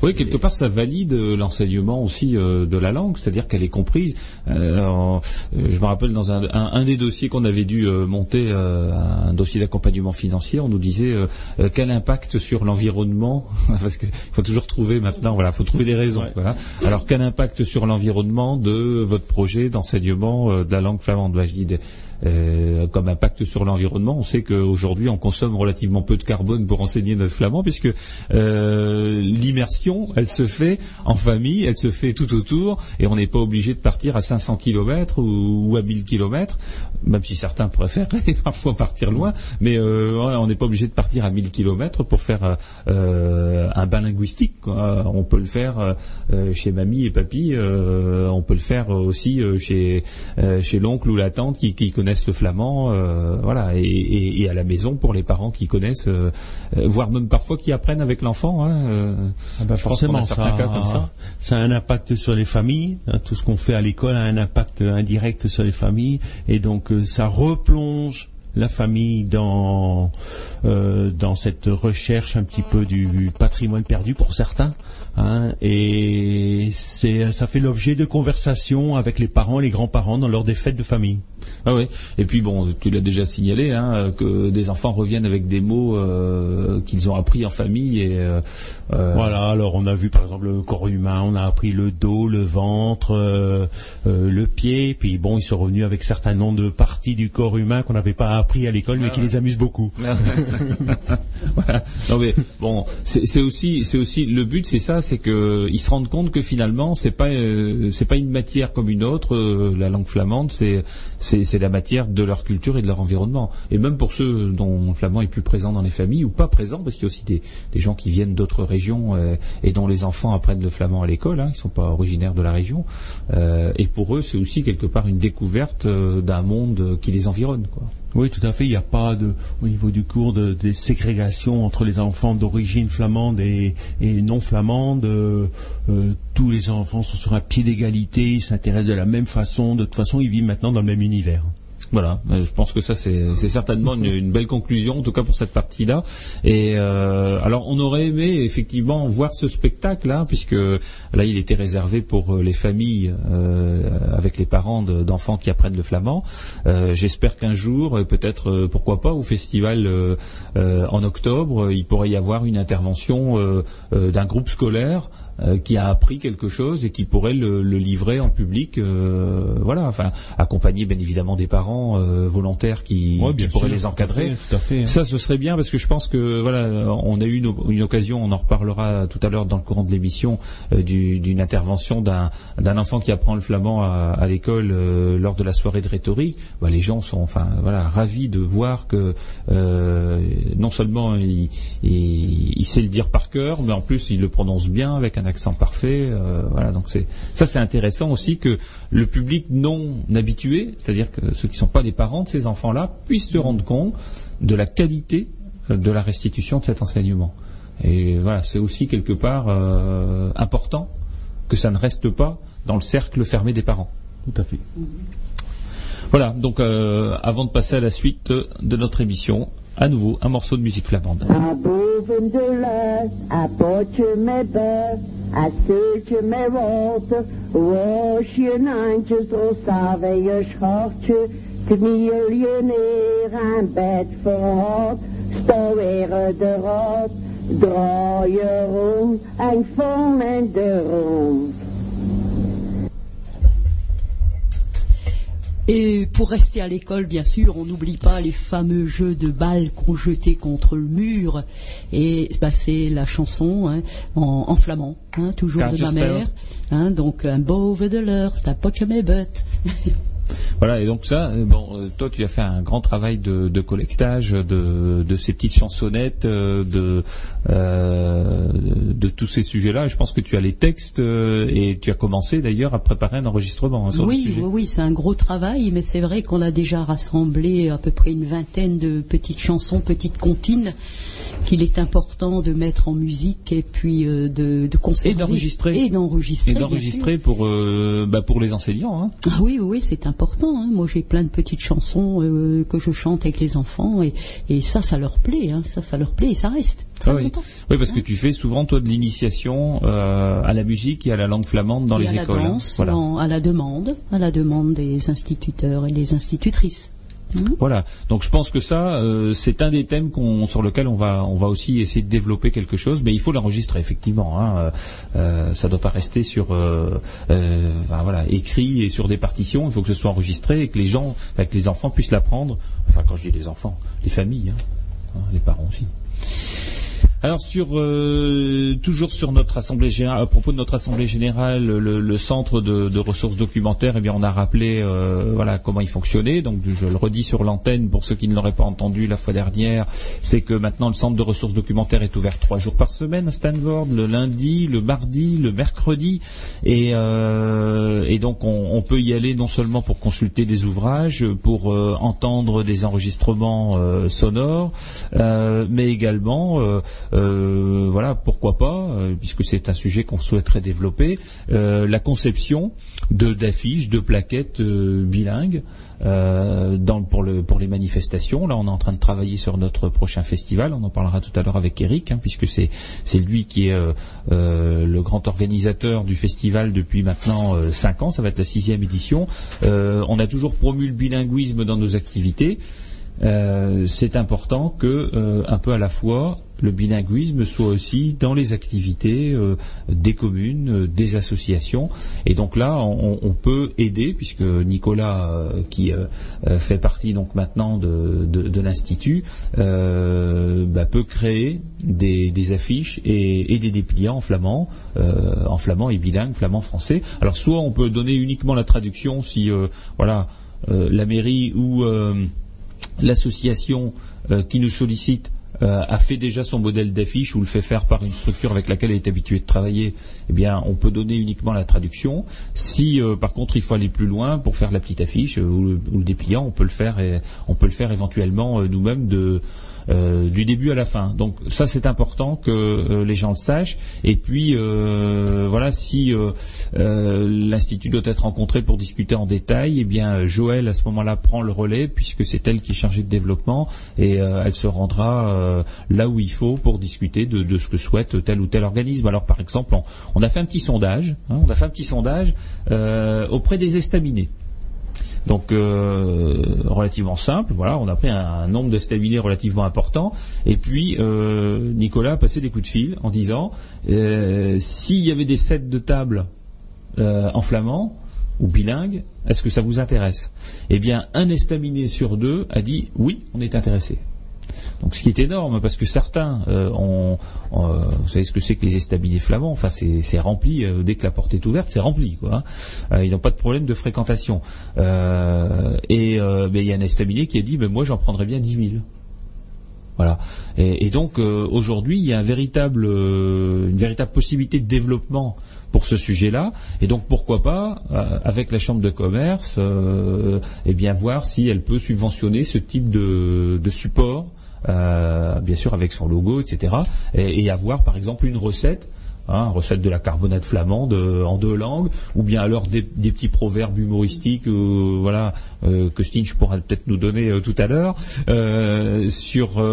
Oui, quelque part, ça valide euh, l'enseignement aussi euh, de la langue, c'est-à-dire qu'elle est comprise. Euh, je me rappelle dans un, un- un des dossiers qu'on avait dû euh, monter, euh, un dossier d'accompagnement financier, on nous disait quel impact sur l'environnement, parce qu'il faut toujours trouver maintenant, voilà, faut trouver des raisons. Ouais. Voilà. Alors quel impact sur l'environnement de votre projet d'enseignement euh, de la langue flamande? Bah, je dis, de- euh, comme impact sur l'environnement. On sait qu'aujourd'hui, on consomme relativement peu de carbone pour enseigner notre flamand, puisque euh, l'immersion, elle se fait en famille, elle se fait tout autour, et on n'est pas obligé de partir à 500 km ou, ou à 1000 km, même si certains préféreraient parfois partir loin, mais euh, on n'est pas obligé de partir à 1000 km pour faire euh, euh, un bain linguistique. quoi. On peut le faire euh, chez mamie et papy, on peut le faire aussi chez chez l'oncle ou la tante qui, qui connaissent le flamand, voilà, et, et- et à la maison pour les parents qui connaissent, voire même parfois qui apprennent avec l'enfant. Hein, euh, je pense qu'on a forcément, certains ça, cas comme ça. ça a un impact sur les familles. hein, tout ce qu'on fait à l'école a un impact indirect sur les familles, et donc ça replonge la famille dans euh, dans cette recherche un petit peu du patrimoine perdu pour certains. hein, et ça fait l'objet de conversations avec les parents et les grands-parents dans lors des fêtes de famille. Ah oui. Et puis bon, tu l'as déjà signalé, hein, que des enfants reviennent avec des mots euh, qu'ils ont appris en famille et euh, euh, Voilà, alors on a vu par exemple le corps humain, on a appris le dos, le ventre, euh, le pied, puis bon, ils sont revenus avec certains noms de parties du corps humain qu'on n'avait pas appris à l'école, mais qui les amusent beaucoup. voilà. Non mais bon, c'est aussi, c'est aussi le but, c'est ça, c'est que ils se rendent compte que finalement, c'est pas, c'est pas une matière comme une autre. la langue flamande, c'est, c'est, la matière de leur culture et de leur environnement. Et même pour ceux dont le flamand est plus présent dans les familles ou pas présent, parce qu'il y a aussi des, gens qui viennent d'autres régions euh, et dont les enfants apprennent le flamand à l'école, hein, qui sont pas originaires de la région. Euh, et pour eux, c'est aussi quelque part une découverte euh, d'un monde qui les environne. Oui, tout à fait. Il n'y a pas de, au niveau du cours, de, des ségrégations entre les enfants d'origine flamande et, non flamande. Euh, euh, tous les enfants sont sur un pied d'égalité, ils s'intéressent de la même façon. De toute façon, ils vivent maintenant dans le même univers. Voilà, Euh, je pense que ça c'est certainement une, belle conclusion, en tout cas pour cette partie-là. Et euh, alors on aurait aimé effectivement voir ce spectacle-là, puisque là il était réservé pour euh, les familles avec les parents de- d'enfants qui apprennent le flamand. J'espère qu'un jour, peut-être pourquoi pas au festival en octobre, il pourrait y avoir une intervention d'un groupe scolaire euh, qui a appris quelque chose et qui pourrait le, le livrer en public, euh, voilà, enfin accompagné bien évidemment des parents euh, volontaires qui, Ouais, qui bien pourraient sûr, les tout à encadrer. fait, tout à fait, hein. Ça, ce serait bien parce que je pense que voilà, on a eu une, une occasion, on en reparlera tout à l'heure dans le courant de l'émission, du- d'une intervention d'un enfant qui apprend le flamand à, à l'école lors de la soirée de rhétorique. Bah, les gens sont enfin voilà ravis de voir que non seulement il, il, il sait le dire par cœur, mais en plus il le prononce bien avec un accent parfait. euh, voilà, donc c'est ça c'est intéressant aussi que le public non habitué, c'est-à-dire que ceux qui ne sont pas les parents de ces enfants-là, puissent se rendre compte de la qualité euh, de la restitution de cet enseignement. Et voilà, c'est aussi quelque part euh, important que ça ne reste pas dans le cercle fermé des parents. Tout à fait. Voilà, donc euh, avant de passer à la suite de notre émission, à nouveau un morceau de musique flamande. À boven de lucht, à potje met bus, à seultje met water, was je naantjes rossave je schortje, kniel je neer aan bed verhard, sta weer de rot, draai je rond en vol en de rond. Et pour rester à l'école, bien sûr, on n'oublie pas les fameux jeux de balles qu'on jetait contre le mur. Et bah, c'est la chanson hein, en, en flamand, hein, toujours de ma mère. Hein, donc un bove de l'heure, t'as pas que mes bottes. Voilà, et donc ça, euh, bon, euh, toi, tu as fait un grand travail de, de collectage de, de ces petites chansonnettes, euh, de, euh, de tous ces sujets-là. Et Je pense que tu as les textes et tu as commencé d'ailleurs à préparer un enregistrement hein, sur le Oui, sujet. oui, oui, c'est un gros travail, mais c'est vrai qu'on a déjà rassemblé à peu près une vingtaine de petites chansons, petites comptines, qu'il est important de mettre en musique et puis euh, de, de conserver. Et d'enregistrer. Et d'enregistrer. Pour, euh, bah, pour les enseignants. Hein. Ah oui, oui, c'est important. Hein. Moi, j'ai plein de petites chansons euh, que je chante avec les enfants et, et ça, ça leur plaît. hein. Ça, ça leur plaît et ça reste très Ah oui. longtemps. Oui, parce que tu fais souvent, toi, de l'initiation euh, à la musique et à la langue flamande dans et les à écoles. la hein. danse, Voilà. dans- à la demande, à la demande des instituteurs et des institutrices. Voilà. Donc je pense que ça, euh, c'est un des thèmes sur lequel on va, on va aussi essayer de développer quelque chose, mais il faut l'enregistrer effectivement. Hein. Euh, euh, ça ne doit pas rester sur, voilà, écrit et sur des partitions. Il faut que ce soit enregistré et que les gens, que les enfants puissent l'apprendre. Enfin, quand je dis les enfants, les familles, hein. Hein, les parents aussi. Alors sur euh, toujours sur notre assemblée générale, à propos de notre assemblée générale, le, centre de, ressources documentaires, eh bien on a rappelé euh, voilà comment il fonctionnait. Donc je le redis sur l'antenne pour ceux qui ne l'auraient pas entendu la fois dernière, c'est que maintenant le centre de ressources documentaires est ouvert trois jours par semaine à Stanford, le lundi, le mardi, le mercredi, et, euh, et donc on, peut y aller non seulement pour consulter des ouvrages, pour entendre des enregistrements sonores, mais également euh, voilà, pourquoi pas, euh, puisque c'est un sujet qu'on souhaiterait développer, euh, la conception d'affiches, de plaquettes bilingues pour, le, pour les manifestations. Là, on est en train de travailler sur notre prochain festival. On en parlera tout à l'heure avec Eric, hein, puisque c'est lui qui est le grand organisateur du festival depuis maintenant cinq ans. Ça va être la sixième édition. On a toujours promu le bilinguisme dans nos activités. C'est important que, un peu à la fois, le bilinguisme soit aussi dans les activités euh, des communes, euh, des associations. Et donc là, on, peut aider, puisque Nicolas, euh, qui fait partie donc maintenant de, l'institut, bah, peut créer des, affiches et, et des dépliants en flamand, en flamand et bilingue, flamand-français. Alors soit on peut donner uniquement la traduction si, voilà, la mairie ou l'association qui nous sollicite euh, a fait déjà son modèle d'affiche ou le fait faire par une structure avec laquelle elle est habituée de travailler, eh bien, on peut donner uniquement la traduction. Si, euh, par contre, il faut aller plus loin pour faire la petite affiche ou, le, ou le dépliant, on peut le faire, et, on peut le faire éventuellement euh, nous-mêmes de euh, du début à la fin. Donc ça c'est important que euh, les gens le sachent. Et puis euh, voilà, si l'institut doit être rencontré pour discuter en détail, eh bien Joël à ce moment-là prend le relais puisque c'est elle qui est chargée de développement et elle se rendra là où il faut pour discuter de, ce que souhaite tel ou tel organisme. Alors par exemple, on, a fait un petit sondage, hein, on a fait un petit sondage euh, auprès des estaminés. Donc euh, relativement simple, voilà, on a pris un, nombre de relativement important, et puis euh, Nicolas a passé des coups de fil en disant euh, s'il y avait des sets de table en flamand ou bilingue, est-ce que ça vous intéresse? Eh bien, un estaminé sur deux a dit oui, on est intéressé. Donc ce qui est énorme parce que certains euh, ont, euh, vous savez ce que c'est que les estaminets flamands, enfin c'est rempli euh, dès que la porte est ouverte, c'est rempli quoi. hein. Ils n'ont pas de problème de fréquentation. Et ben, il y a un estaminet qui a dit ben, moi j'en prendrais bien 10 000. Voilà. Et, donc aujourd'hui il y a une véritable possibilité de développement pour ce sujet-là. Et donc pourquoi pas, avec la chambre de commerce, eh bien voir si elle peut subventionner ce type de support, euh, bien sûr avec son logo, etc. Et, avoir par exemple une recette. Hein, recette de la carbonate flamande euh, en deux langues, ou bien alors des, petits proverbes humoristiques, euh, voilà, que Stinch pourra peut-être nous donner tout à l'heure, sur,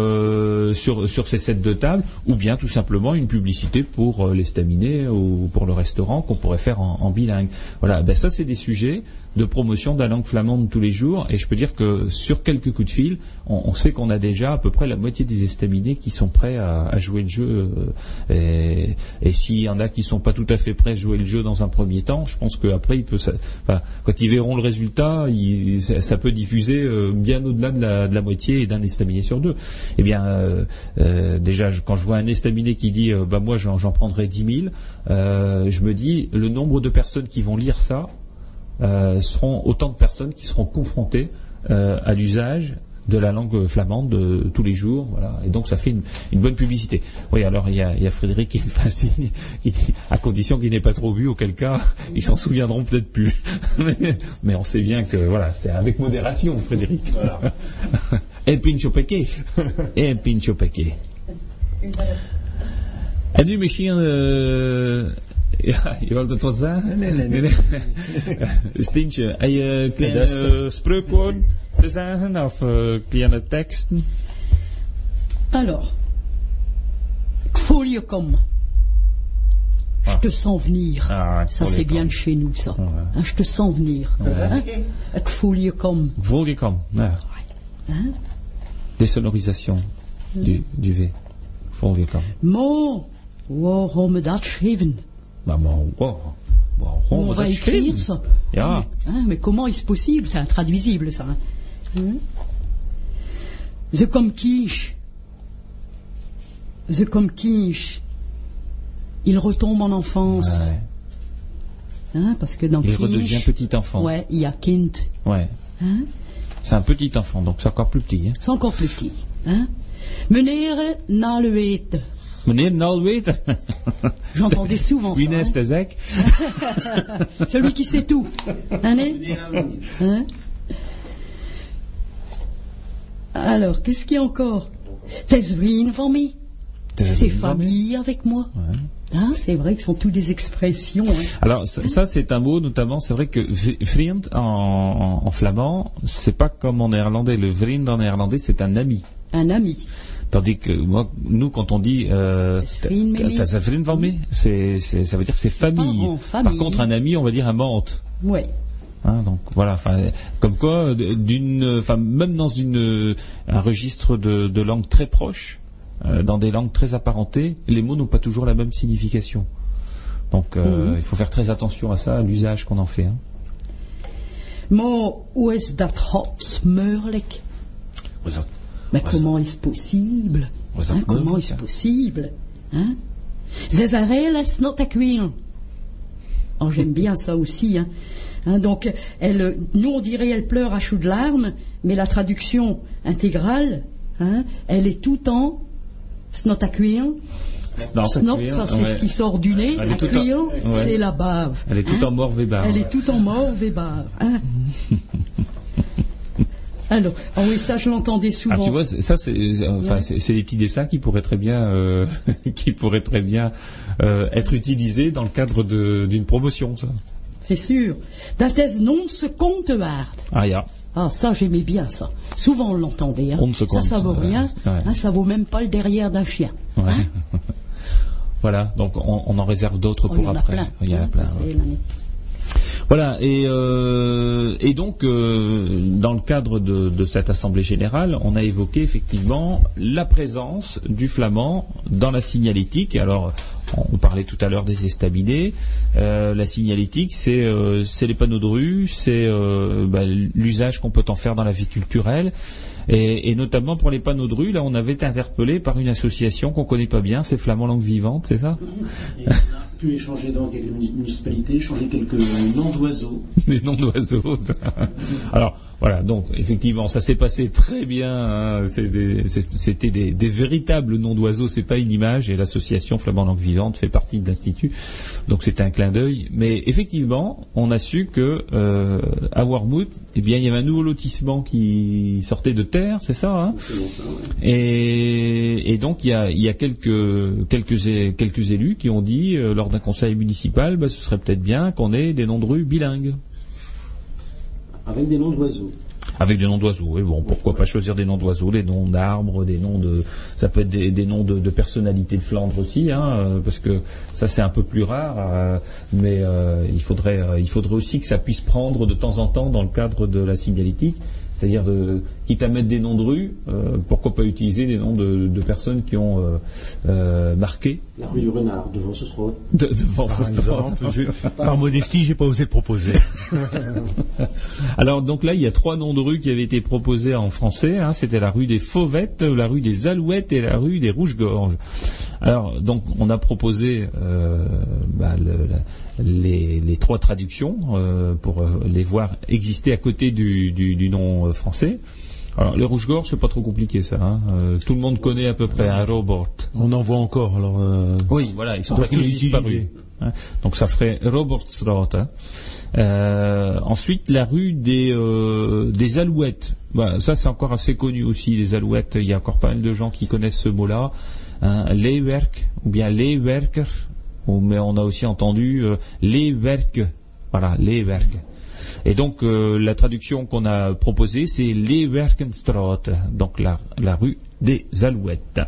sur sur ces sets de table, ou bien tout simplement une publicité pour l'estaminet ou pour le restaurant qu'on pourrait faire en, en bilingue. Voilà, ben ça c'est des sujets de promotion de la langue flamande tous les jours, et je peux dire que sur quelques coups de fil, on, sait qu'on a déjà à peu près la moitié des estaminets qui sont prêts à, jouer le jeu. euh, et, et s'il y en a qui sont pas tout à fait prêts à jouer le jeu dans un premier temps, je pense qu'après, quand ils verront le résultat, il- ça, peut diffuser euh, bien au-delà de la, de la moitié et d'un estaminet sur deux. Eh bien, euh, déjà, quand je vois un estaminet qui dit, bah moi, j'en, prendrai 10 000, euh, je me dis, le nombre de personnes qui vont lire ça, seront autant de personnes qui seront confrontées euh, à l'usage de la langue flamande de tous les jours, voilà. Et donc ça fait une, une bonne publicité. Oui, alors il y a, il y a Frédéric qui me fait un signe, qui dit, à condition qu'il n'ait pas trop bu, auquel cas ils s'en souviendront peut-être plus. mais, mais on sait bien que voilà, c'est avec modération, Frédéric. El pincho pequé. El pincho pequé. En nu misschien... ja, je wilt het wat zeggen? Nee, nee, nee. Stientje, heb je kleine spreukwoorden te zeggen of eh, kleine teksten? Alors, folie comme. Je te sens venir. Ah, ça, c'est bien de chez nous, ça. Ouais. Hein, je te sens venir. Hein comme. Voel je. Ja. Hein? Désonorisation du, du V. Voel je. Mo, waarom dat schrijven Maar, maar wow. Waarom On dat va écrire ça. Ja. Hein, mais comment est-ce possible? C'est intraduisible, ça. Hein The comme quiche. The comme quiche. Il retombe en enfance. Ouais. Hein, parce que dans Il quiche, redevient petit enfant. Ouais, il y a kind. Ouais. Hein? C'est un petit enfant, donc c'est encore plus petit. Hein. C'est encore plus petit. Hein Meneer na le. Meneer Nal weet. J'entendais souvent ça. nest hein. Celui qui sait tout. Hein, Hein? Alors, qu'est-ce qu'il y a encore? Tes vrienden van mij. Tes C'est vrienden van mij. famille avec moi. Hein, c'est vrai que ce sont toutes des expressions. hein. Alors ça, ça, c'est un mot notamment, c'est vrai que vriend en, en, en flamand, c'est pas comme en néerlandais. Le vriend en néerlandais, c'est un ami. Un ami. Tandis que moi, nous, quand on dit euh, ça veut dire que c'est famille. Par contre, un ami, on va dire un mante. Ouais. Hein, donc voilà, enfin, comme quoi, d- d'une, enfin, même dans une, un registre de, de langues très proches, euh, dans des langues très apparentées, les mots n'ont pas toujours la même signification. Donc, euh, Mhm. il faut faire très attention à ça, à l'usage qu'on en fait. Hein. Hoe is dat Mais comment est-ce possible? Hein, Comment est-ce possible? Hein? Eens not te kwelen. Oh, j'aime bien ça aussi. Hein. Hein, donc, elle, nous on dirait elle pleure à chaudes de larmes, mais la traduction intégrale, hein, elle est tout en snot à. Non, Snot, ça c'est ouais. ce qui sort du nez. À en- Ouais. c'est la bave. Elle est toute en morve et barre. Elle est tout en mauve et bave. Hein. Alors, ah oui, ça je l'entendais souvent. Ah, tu vois, ça, c'est, enfin, c'est, c'est des petits dessins qui pourraient très bien, euh, qui pourraient très bien euh, être utilisés dans le cadre de, d'une promotion, ça. C'est sûr. Dat is non se compte waard. Ah, ja. Ah, ça, j'aimais bien ça. Souvent, on l'entendait. Hein. On ne se ça, ça vaut rien. Ouais. Hein, ça vaut même pas le derrière d'un chien. Ouais. voilà, donc on, on en réserve d'autres Oh, pour après. Il y en a hein, plein. Voilà, et, euh, donc, euh, dans le cadre de, cette Assemblée générale, on a évoqué effectivement la présence du flamand dans la signalétique. Alors, on parlait tout à l'heure des estaminets. Euh, la signalétique, c'est les panneaux de rue, c'est bah, l'usage qu'on peut en faire dans la vie culturelle. Et, notamment pour les panneaux de rue, là, on avait été interpellé par une association qu'on connaît pas bien, c'est Flamand Langue Vivante, c'est ça pu échanger dans quelques muni- municipalités, échanger quelques noms d'oiseaux. des noms d'oiseaux. Alors voilà, donc effectivement, ça s'est passé très bien. hein. C'est des- c'est- C'était des, des véritables noms d'oiseaux, c'est pas une image. Et l'association Flamand Langue Vivante fait partie de l'institut, donc c'était un clin d'œil. Mais effectivement, on a su que euh, à Warmouth, eh bien, il y avait un nouveau lotissement qui sortait de terre, c'est ça. Hein? C'est et, et donc il y a, il y a quelques, quelques, é- quelques élus qui ont dit euh, lors d'un conseil municipal, bah, ce serait peut-être bien qu'on ait des noms de rue bilingues. Avec des noms d'oiseaux. Avec des noms d'oiseaux, et bon, pourquoi pas choisir des noms d'oiseaux, des noms d'arbres, des noms de, ça peut être des, des noms de, de personnalités de Flandre aussi, hein, euh, parce que ça c'est un peu plus rare, euh, mais euh, il faudrait, euh, il faudrait aussi que ça puisse prendre de temps en temps dans le cadre de la signalétique, c'est-à-dire de, quitte à mettre des noms de rue, euh, pourquoi pas utiliser des noms de, de personnes qui ont euh, euh, marqué La rue du Renard, devant ce de, devant Par exemple, je- par modestie, j'ai pas osé le proposer. Alors donc là, il y a trois noms de rues qui avaient été proposés en français. hein. C'était la rue des Fauvettes, la rue des Alouettes et la rue des Rouges-Gorges. Alors donc on a proposé euh, bah, le- la, les, les trois traductions euh, pour euh, les voir exister à côté du, du, du nom euh, français. Alors les rouges-gorges, c'est pas trop compliqué ça. hein. Euh, tout le monde connaît à peu près un robot. On en voit encore, alors. euh, Oui, voilà, ils sont pas tous disparus. hein. Donc ça ferait Robertsstraat. hein. Euh, ensuite, la rue des, des Alouettes. Bah, ça, c'est encore assez connu aussi, les Alouettes. Il y a encore pas mal de gens qui connaissent ce mot-là. Hein, Leeuwerk, ou bien Leeuwerker. Ou- Mais on a aussi entendu euh, Leeuwerk. Voilà, Leeuwerk. Et donc, euh, la traduction qu'on a proposée, c'est Leeuwerkenstraat. Donc, la, la rue des Alouettes.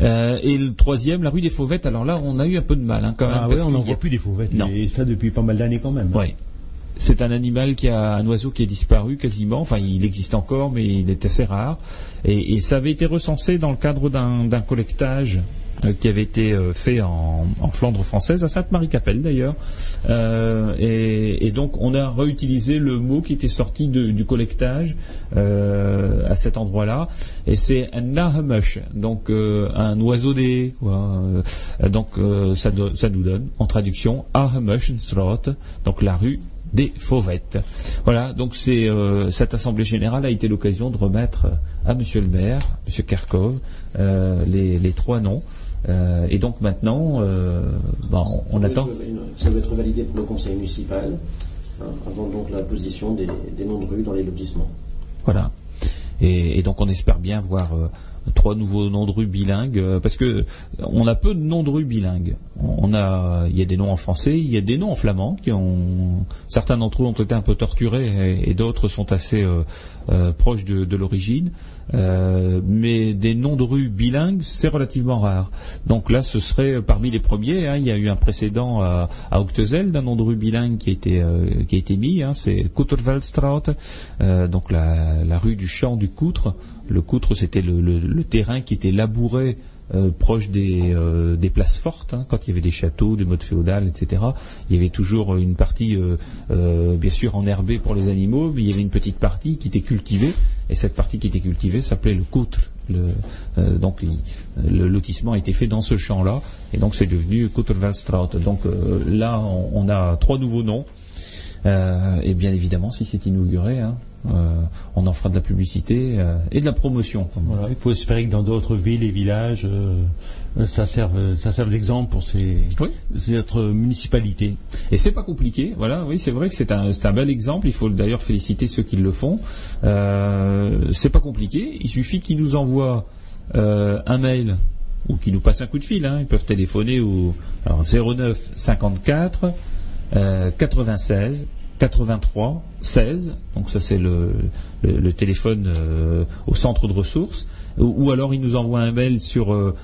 Euh, et le troisième, la rue des Fauvettes. Alors là, on a eu un peu de mal hein, quand même. Ah ouais, parce on n'en a- voit plus des fauvettes. Non. Et ça depuis pas mal d'années quand même. Ouais. C'est un animal qui a un oiseau qui est disparu quasiment. Enfin, il existe encore, mais il est assez rare. Et, et ça avait été recensé dans le cadre d'un collectage qui avait été euh, fait en, en Flandre française, à Sainte-Marie-Capelle d'ailleurs. Euh, et, et donc, on a réutilisé le mot qui était sorti du collectage euh, à cet endroit-là. Et c'est un nahemush, donc euh, un oiseau des. Quoi. Euh, donc, euh, ça, ça nous donne, en traduction, Ahemushensroth, donc la rue des Fauvettes. Voilà, donc c'est euh, cette assemblée générale a été l'occasion de remettre à Monsieur le maire, Monsieur Kerkov, euh, les, les trois noms. Euh, et donc maintenant, euh, bah, on, on attend. Ça doit être validé pour le conseil municipal, hein, avant donc la position des, des noms de rue dans les lotissements. Voilà. Et, et donc on espère bien voir euh, trois nouveaux noms de rue bilingues, parce que on a peu de noms de rue bilingues. On a, il y a des noms en français, il y a des noms en flamand qui ont, certains d'entre eux ont été un peu torturés et, et d'autres sont assez proches de, de l'origine. Euh, mais des noms de rue bilingues, c'est relativement rare. Donc là, ce serait parmi les premiers. hein. il y a eu un précédent à, à Octezel d'un nom de rue bilingue qui a été, euh, qui a été mis. hein. c'est Kutterveldstraat, euh, donc la, rue du champ du Coutre. Le Coutre, c'était le terrain qui était labouré euh, proche des, euh, des places fortes, hein, quand il y avait des châteaux, des modes féodales, etc. Il y avait toujours une partie, euh, bien sûr, enherbée pour les animaux, mais il y avait une petite partie qui était cultivée, et cette partie qui était cultivée s'appelait le coutre. Le, donc le lotissement a été fait dans ce champ-là, et donc c'est devenu Kutterwaldstraat. Donc là, on, a trois nouveaux noms. Et bien évidemment, si c'est inauguré, hein, euh, on en fera de la publicité euh, et de la promotion. Voilà, il faut espérer que dans d'autres villes et villages, euh, ça serve, ça serve d'exemple pour ces, Oui. ces autres municipalités. Et c'est pas compliqué, voilà, oui, c'est vrai que c'est un, bel exemple, il faut d'ailleurs féliciter ceux qui le font. C'est pas compliqué, il suffit qu'ils nous envoient un mail ou qu'ils nous passent un coup de fil, hein, ils peuvent téléphoner au alors 09 54 euh, 96 83 16, donc ça c'est le, téléphone euh, au centre de ressources, ou, alors ils nous envoient un mail sur euh,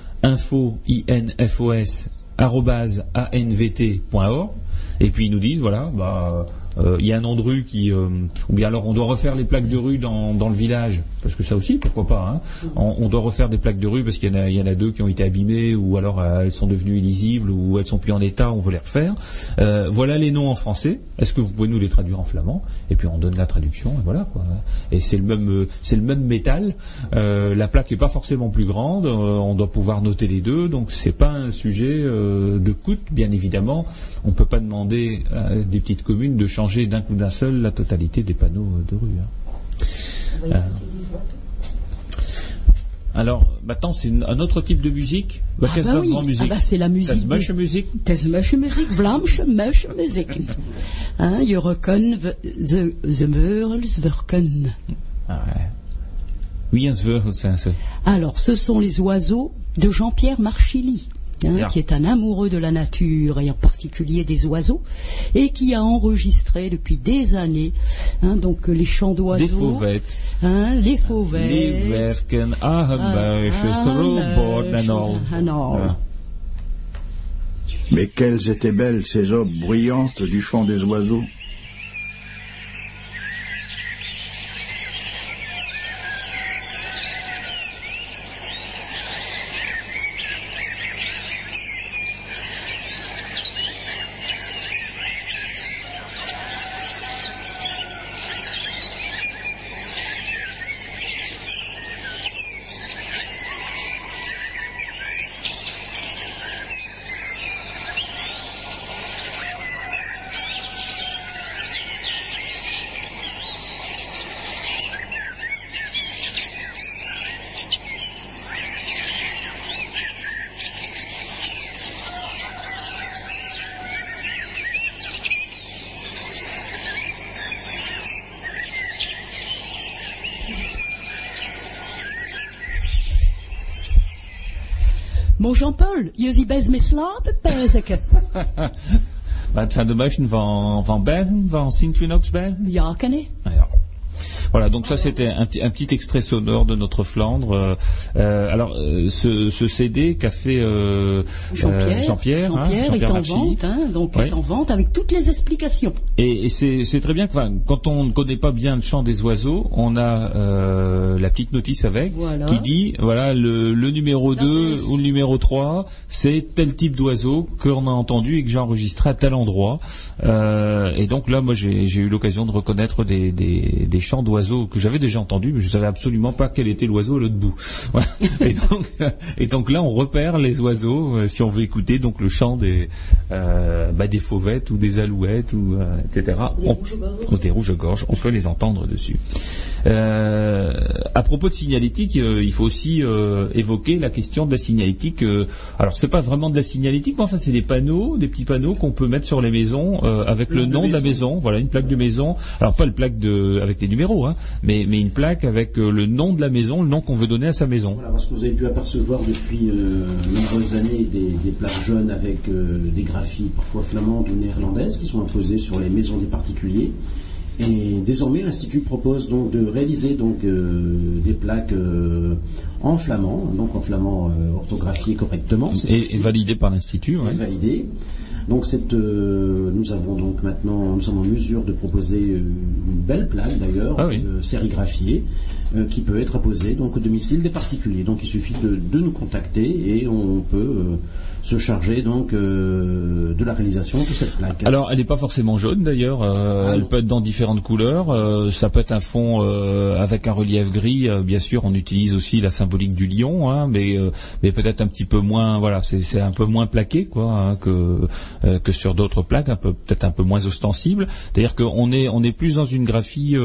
et puis ils nous disent voilà bah il y a un nom de rue qui euh, ou bien alors on doit refaire les plaques de rue dans, dans le village parce que ça aussi pourquoi pas hein. on, doit refaire des plaques de rue parce qu'il y en a deux qui ont été abîmées ou alors euh, elles sont devenues illisibles ou elles sont plus en état on veut les refaire. Euh, voilà les noms en français. Est-ce que vous pouvez nous les traduire en flamand? Et puis on donne la traduction et voilà quoi. Et c'est le même euh, le même métal. Euh, la plaque est pas forcément plus grande euh, on doit pouvoir noter les deux donc c'est pas un sujet euh, de coût bien évidemment. On peut pas demander des petites communes de changer d'un coup d'un seul la totalité des panneaux de rue hein. Euh, alors maintenant c'est un autre type de musique Bah, Ah qu'est-ce bah que oui. grand musique Ah bah, c'est la musique Das des- Mösche musique Das Mösche Musik, Vlaamse Mösche Musik. Hein, je recon the, the Meurs werken. ah, ouais. oui un Alors, ce sont les oiseaux de Jean-Pierre Marchilly. Hein, qui est un amoureux de la nature et en particulier des oiseaux, et qui a enregistré depuis des années hein, donc euh, les chants d'oiseaux, fauvettes. Hein, les fauvettes, les werken Ahemuisches Ah. Voilà. Mais quelles étaient belles ces aubes bruyantes du chant des oiseaux Best slapen. Maar het zijn de meesten van, van Bergen, van Sint-Winoxbergen. Ja, ken je? Ah ja. Voilà, donc ça c'était un, petit- un petit extrait sonore de notre Flandre. Euh, alors euh, ce, ce CD qu'a fait euh, Jean-Pierre. Jean-Pierre, hein, est en vente, hein, donc Ouais. est en vente avec toutes les explications. Et, et c'est très bien que enfin, quand on ne connaît pas bien le chant des oiseaux, on a euh, la petite notice avec Voilà. qui dit voilà le, le numéro 2 L'adresse. ou le numéro 3, c'est tel type d'oiseau qu'on a entendu et que j'ai enregistré à tel endroit. Euh, et donc là, moi j'ai j'ai eu l'occasion de reconnaître des, des, des chants d'oiseaux que j'avais déjà entendus, mais je savais absolument pas quel était l'oiseau à l'autre bout. Voilà. Et, donc, et donc là, on repère les oiseaux euh, si on veut écouter donc le chant des euh, bah, des fauvettes ou des alouettes ou euh, etc. Des On- ou des rouges-gorges, on peut les entendre dessus. Euh, à propos de signalétique, il faut aussi évoquer la question de la signalétique. alors c'est pas vraiment de la signalétique, mais enfin c'est des panneaux, des petits panneaux qu'on peut mettre sur les maisons avec le de nom de la maison. Voilà une plaque de maison. Alors pas le plaque de avec les numéros, hein, mais mais une plaque avec le nom de la maison, le nom qu'on veut donner à sa maison. Voilà, parce que vous avez pu apercevoir depuis euh, nombreuses années des, des plaques jaunes avec euh, des graphies parfois flamandes ou néerlandaises qui sont imposées sur les maisons des particuliers. Et désormais, l'Institut propose donc de réaliser donc euh, des plaques euh, en flamand, donc en flamand euh, orthographié correctement. Et, et validé par l'institut. ouais. validé. Donc cette, nous avons donc maintenant, nous sommes en mesure de proposer une belle plaque d'ailleurs, Ah oui. sérigraphiée, euh, qui peut être apposée donc au domicile des particuliers. Donc il suffit de, nous contacter et on peut euh, se charger donc euh, de la réalisation de cette plaque. Alors, elle n'est pas forcément jaune d'ailleurs. euh, Ah elle peut être dans différentes couleurs. euh, ça peut être un fond avec un relief gris. bien sûr, on utilise aussi la symbolique du lion, hein, mais mais peut-être un petit peu moins. Voilà, c'est un peu moins plaqué quoi hein, que que sur d'autres plaques, un peu peut-être un peu moins ostensible. C'est-à-dire qu'on est on est plus dans une graphie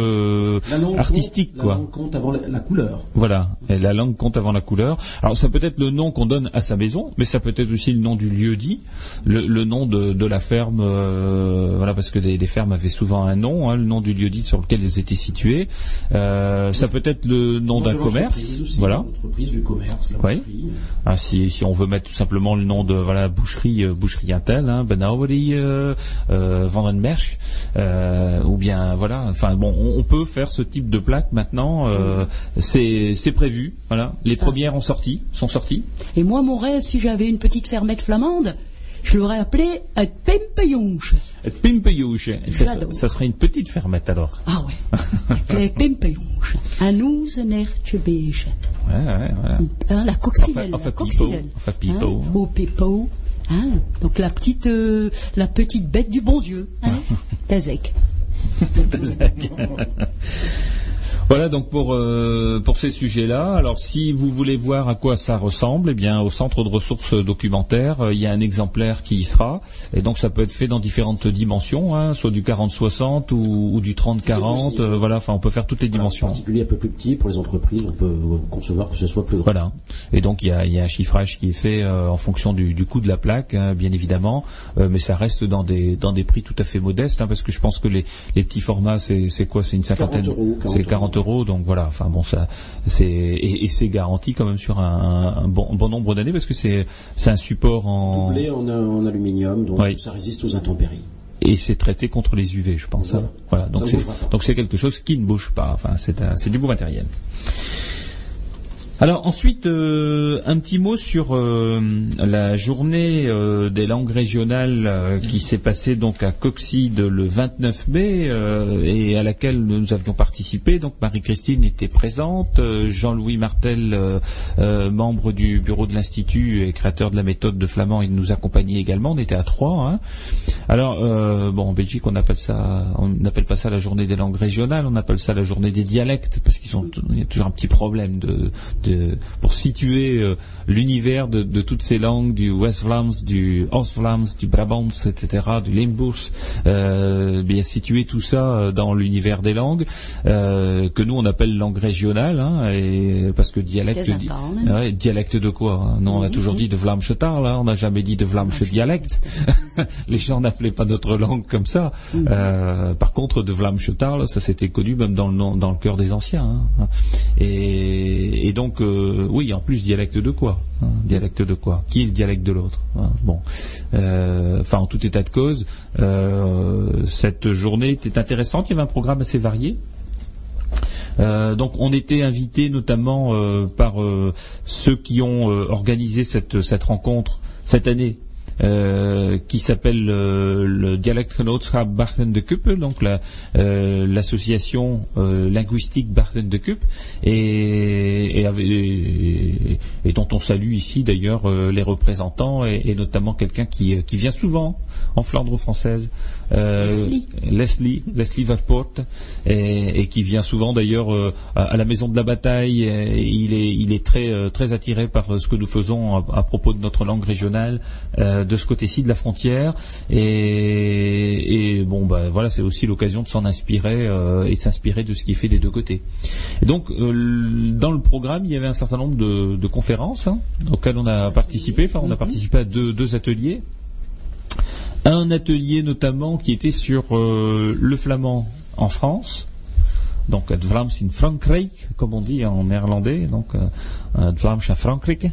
artistique compte, quoi. La langue compte avant la, la couleur. Voilà, et la langue compte avant la couleur. Alors ça peut être le nom qu'on donne à sa maison, mais ça peut être aussi le nom du lieu dit, le, le nom de, de la ferme, euh, voilà, parce que les, les fermes avaient souvent un nom, hein, le nom du lieu dit sur lequel elles étaient situées. Euh, ça peut être le nom d'un commerce, aussi, voilà. Du commerce, la Oui. boucherie. Ah, si, si on veut mettre tout simplement le nom de voilà boucherie euh, boucherie Intel, hein, Benauwerie, euh, euh, Vandenberg, euh, ou bien voilà. Enfin bon, on, on peut faire ce type de plaque maintenant. euh, c'est c'est prévu. Voilà, les premières ont sorti, sont sorties. Et moi, mon rêve, si j'avais une petite fermette flamande, je l'aurais appelée un Pimpejonge. Pimpeyouche, ça, ça serait une petite fermette alors. Ah ouais. Les Pimpejonge. Un ouzenertje beige. Ouais, ouais, voilà. Hein, la coccinelle. Enfin- enfin la coccinelle. enfin pipeau. Hein, pipeau. Hein, donc la petite, euh, la petite bête du bon Dieu. Hein, Tazek. Voilà donc pour euh, pour ces sujets-là. Alors si vous voulez voir à quoi ça ressemble, eh bien au centre de ressources documentaires, euh, il y a un exemplaire qui y sera. Et donc ça peut être fait dans différentes dimensions, hein, soit du 40-60 ou, ou du 30-40. euh, voilà, enfin on peut faire toutes les Voilà, dimensions. En particulier un peu plus petit pour les entreprises, on peut concevoir que ce soit plus grand. Voilà. Et donc il y a, il y a un chiffrage qui est fait euh, en fonction du, du coût de la plaque, hein, bien évidemment, Euh, mais ça reste dans des dans des prix tout à fait modestes, hein, parce que je pense que les, les petits formats, c'est c'est quoi? C'est une cinquantaine, 40 euros, 40 c'est 40 euros, donc voilà. Enfin bon, ça c'est et, et c'est garanti quand même sur un, un bon, bon nombre d'années parce que c'est c'est un support en Doublé en, en aluminium, donc Oui. ça résiste aux intempéries. et c'est traité contre les UV, je pense. Voilà. hein. Voilà. Donc c'est donc c'est quelque chose qui ne bouge pas. Enfin, c'est du beau matériel. Alors ensuite, euh, un petit mot sur euh, la journée euh, des langues régionales qui s'est passée donc à Coxide le 29 mai et à laquelle nous avions participé. Donc Marie-Christine était présente, Jean-Louis Martel, membre du bureau de l'institut et créateur de la méthode de flamand, il nous accompagnait également. On était à trois. hein. Alors bon, en Belgique, on appelle ça, on n'appelle pas ça la journée des langues régionales, on appelle ça la journée des dialectes parce qu'ils sont, il y a toujours un petit problème de, de pour situer euh, l'univers de, de toutes ces langues du West Vlaams, du Oost Vlaams, du Brabants, etc., du Limbourg, euh, bien situer tout ça euh, dans l'univers des langues euh, que nous on appelle langue régionale, hein, et parce que dialecte, di- Antilles. Ouais, dialecte de quoi hein Nous, on a toujours dit de Vlaamse taal, hein, on n'a jamais dit de Vlaamse dialecte. Les gens n'appelaient pas notre langue comme ça. Euh, par contre, de Vlaamse taal, ça s'était connu même dans le, nom- dans le cœur des anciens. hein. Et, et donc, donc, euh, oui, en plus, dialecte de quoi hein, Dialecte de quoi Qui est le dialecte de l'autre hein, Bon, Euh, enfin, en tout état de cause, euh, cette journée était intéressante. Il y avait un programme assez varié. Donc on était invité notamment par ceux qui ont organisé cette rencontre cette année. Euh, qui s'appelle euh, le Dialektgenootschap Barten de Kuppe, donc euh, l'association euh, linguistique Barten de et, et, et- dont on salue ici d'ailleurs euh, les représentants, et, notamment quelqu'un qui, qui vient souvent en Flandre française, Leslie. Leslie, Leslie Verpoort, et, et qui vient souvent d'ailleurs euh, à, à la maison de la bataille. et il est, il est très, euh, très attiré par euh, ce que nous faisons à, à propos de notre langue régionale euh, de ce côté-ci de la frontière. Et, et bon, bah, voilà, c'est aussi l'occasion de s'en inspirer euh, et s'inspirer de ce qui est fait des deux côtés. Et donc, euh, dans le programme, il y avait un certain nombre de, de conférences hein, auxquelles on a participé. Enfin, on a participé à deux, deux ateliers un atelier notamment qui était sur euh, le flamand en France, donc het Vlaams in Frankrijk, comme on dit en néerlandais, donc het Vlaams in Frankrijk.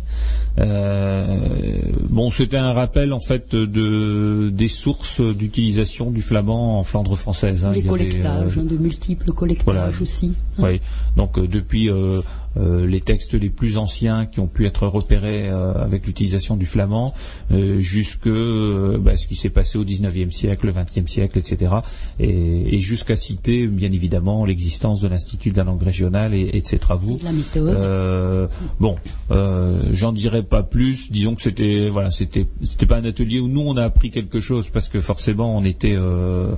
Euh, bon, c'était un rappel en fait de des sources d'utilisation du flamand en Flandre française. hein. Les Il y avait, collectages, euh, hein, de multiples collectages voilà. aussi. hein. oui, donc euh, depuis euh, les textes les plus anciens qui ont pu être repérés euh, avec l'utilisation du flamand, euh, jusque euh, bah, ce qui s'est passé au 19e siècle, le 20e siècle, etc. Et, et jusqu'à citer bien évidemment l'existence de l'Institut de la langue régionale et, et de ses travaux. La méthode. Euh, bon, euh, j'en dirai pas plus. Disons que c'était voilà, c'était c'était pas un atelier où nous on a appris quelque chose parce que forcément on était. Euh,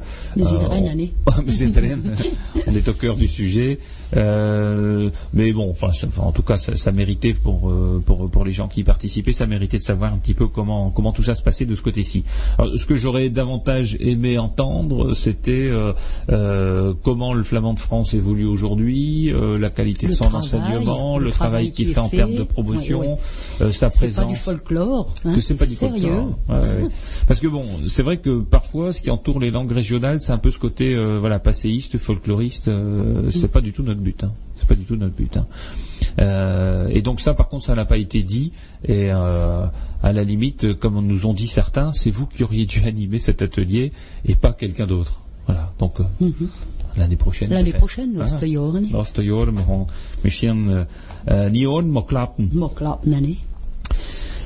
euh, on- on est au cœur du sujet. Euh, mais bon, enfin, en tout cas, ça, ça méritait pour, euh, pour pour les gens qui y participaient, ça méritait de savoir un petit peu comment comment tout ça se passait de ce côté-ci. Ce que j'aurais davantage aimé entendre, c'était euh, euh, comment le flamand de France évolue aujourd'hui, euh, la qualité de son travail, enseignement, le, le travail qu'il qui fait en termes de promotion, Ouais, ouais. sa C'est pas présence du folklore. hein, que c'est pas du sérieux. folklore. Ouais. Parce que bon, c'est vrai que parfois, ce qui entoure les langues régionales, c'est un peu ce côté, voilà, passéiste, folkloriste. euh, c'est pas du tout notre but. Hein. C'est pas du tout notre but. hein. Euh, et donc ça, par contre, ça n'a pas été dit. Et euh, à la limite, comme nous ont dit certains, c'est vous qui auriez dû animer cet atelier et pas quelqu'un d'autre. Voilà. Donc euh, Mhm. l'année prochaine. L'année prochaine, nächste Jahr. Nächste klappen. Mag klappen, nee.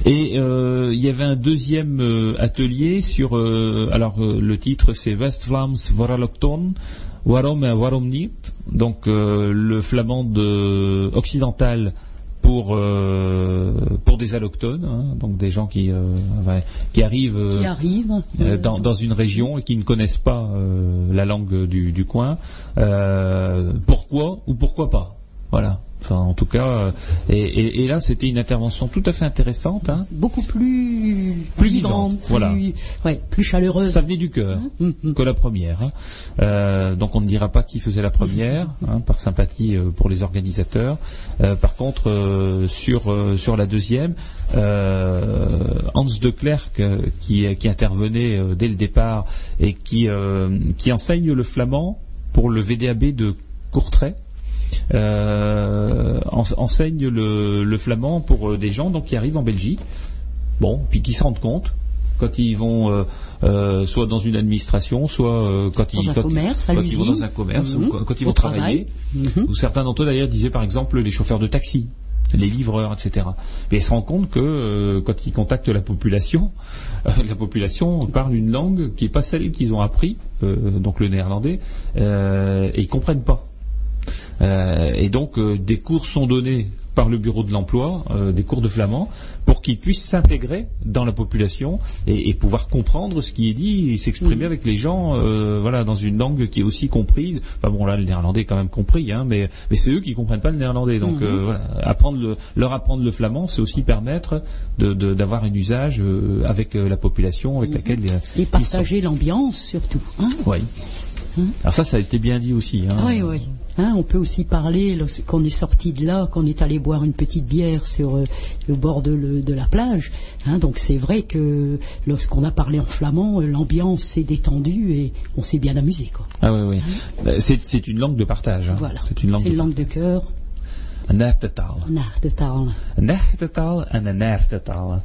Et euh, il y avait un deuxième euh, atelier sur, euh, alors le titre c'est West-Vlaams Voorallochtoon, Waarom et Waarom niet, donc euh, le flamand de- occidental pour euh, pour des allochtones, hein, donc des gens qui euh, qui arrivent euh, Qui euh, dans, dans une région et qui ne connaissent pas la langue du, du coin. Pourquoi ou pourquoi pas? Voilà. Enfin, en tout cas, euh, et, et- et là, c'était une intervention tout à fait intéressante. Hein. beaucoup plus, Plus vivante, vivante, voilà. plus, ouais, plus chaleureuse. Ça venait du cœur Mhm. que la première. hein. Euh, donc on ne dira pas qui faisait la première, hein, par sympathie euh, pour les organisateurs. Euh, par contre, sur sur la deuxième, Hans de Klerk qui qui intervenait dès le départ et qui qui enseigne le flamand pour le VDAB de Courtrai. Euh, ense- enseigne le, le flamand pour euh, des gens donc qui arrivent en Belgique bon, puis qui se rendent compte quand ils vont euh, euh, soit dans une administration, soit euh, quand ils Dans un quand, commerce, quand ils vont dans un commerce, Mhm. ou quand, quand ils Au vont travailler. travail. Mhm. Ou certains d'entre eux d'ailleurs disaient par exemple les chauffeurs de taxi, les livreurs, etc. Et ils se rendent compte que quand ils contactent la population, la population parle une langue qui n'est pas celle qu'ils ont appris, donc le néerlandais, et ils comprennent pas. Euh, et donc euh, des cours sont donnés par le bureau de l'emploi, euh, des cours de flamand, pour qu'ils puissent s'intégrer dans la population et, et pouvoir comprendre ce qui est dit et s'exprimer avec les gens, euh, voilà, dans une langue qui est aussi comprise. Enfin bon, là, le néerlandais est quand même compris, hein, mais, mais c'est eux qui comprennent pas le néerlandais. Donc euh, voilà, apprendre le, leur apprendre le flamand, c'est aussi permettre de- de- d'avoir un usage avec la population avec laquelle Et partager l'ambiance, surtout. Hein Oui. Alors ça, ça a été bien dit aussi. Hein. oui, oui. Hein, on peut aussi parler lorsqu'on est sorti de là, qu'on est allé boire une petite bière sur euh, le bord de, le- de la plage. Hein, donc c'est vrai que lorsqu'on a parlé en flamand, euh, l'ambiance s'est détendue et on s'est bien amusé. Quoi. Ah oui, oui. Euh, C'est, c'est une langue de partage. hein. Voilà. C'est une langue. C'est de une langue de cœur. een echte taal. Een echte taal en een echte taal.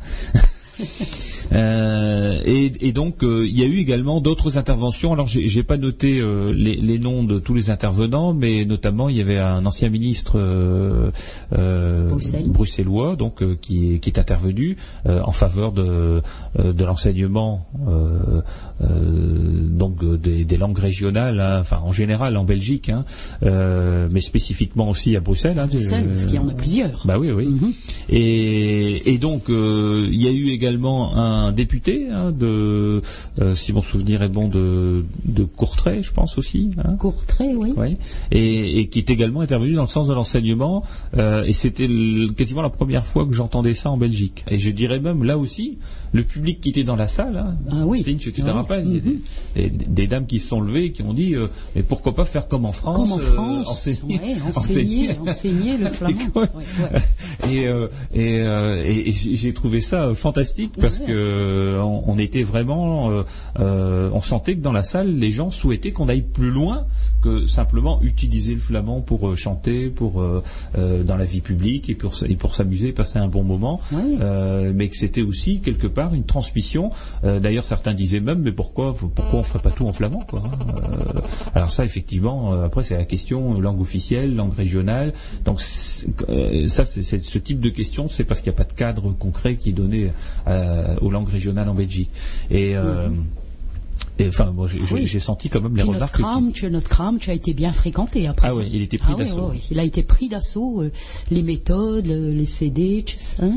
Euh, et, et donc euh, il y a eu également d'autres interventions. Alors j'ai j'ai pas noté euh, les, les noms de tous les intervenants, mais notamment il y avait un ancien ministre bruxellois, donc qui, est- qui est intervenu en faveur de, de l'enseignement donc des, des langues régionales, hein, enfin en général en Belgique, hein, mais spécifiquement aussi à Bruxelles. hein, Bruxelles, parce qu'il y en a plusieurs. bah oui, oui. Mhm. Et, et donc, il y a eu également un député hein, de, euh, si mon souvenir est bon, de, de Courtrai, je pense aussi. Hein, Courtrai, oui. Et, et qui est également intervenu dans le sens de l'enseignement. euh, et c'était quasiment la première fois que j'entendais ça en Belgique. Et je dirais même là aussi, le public qui était dans la salle, hein, Ah oui. Stine, tu te Oui. rappelles, il y a des, des- des dames qui se sont levées et qui ont dit, euh, mais pourquoi pas faire comme en France, Comme en euh, enseigner, ouais, enseigner, enseigner le flamand. Ouais. Ouais, ouais. et, euh, et, et- et j'ai trouvé ça fantastique parce que on, on était vraiment, on sentait que dans la salle, les gens souhaitaient qu'on aille plus loin que simplement utiliser le flamand pour chanter, pour dans la vie publique et pour et pour s'amuser, passer un bon moment, mais que c'était aussi quelque part une transmission. Euh, D'ailleurs, certains disaient même, mais pourquoi, pourquoi on ferait pas tout en flamand, quoi hein Euh, Alors ça, effectivement, euh, après c'est la question langue officielle, langue régionale. Donc ça, c'est ce type de question, c'est parce qu'il n'y a pas de cadre concret qui est donné aux langues régionales en Belgique. Et et, enfin, moi, j'ai j'ai- Oui. senti quand même les Puis notre remarques. qui- Kramtje, notre Kramtje a été bien fréquenté après. Ah oui, il était pris Ah d'assaut. oui, oui. Il a été pris d'assaut, euh, les méthodes, le- les CD, hein.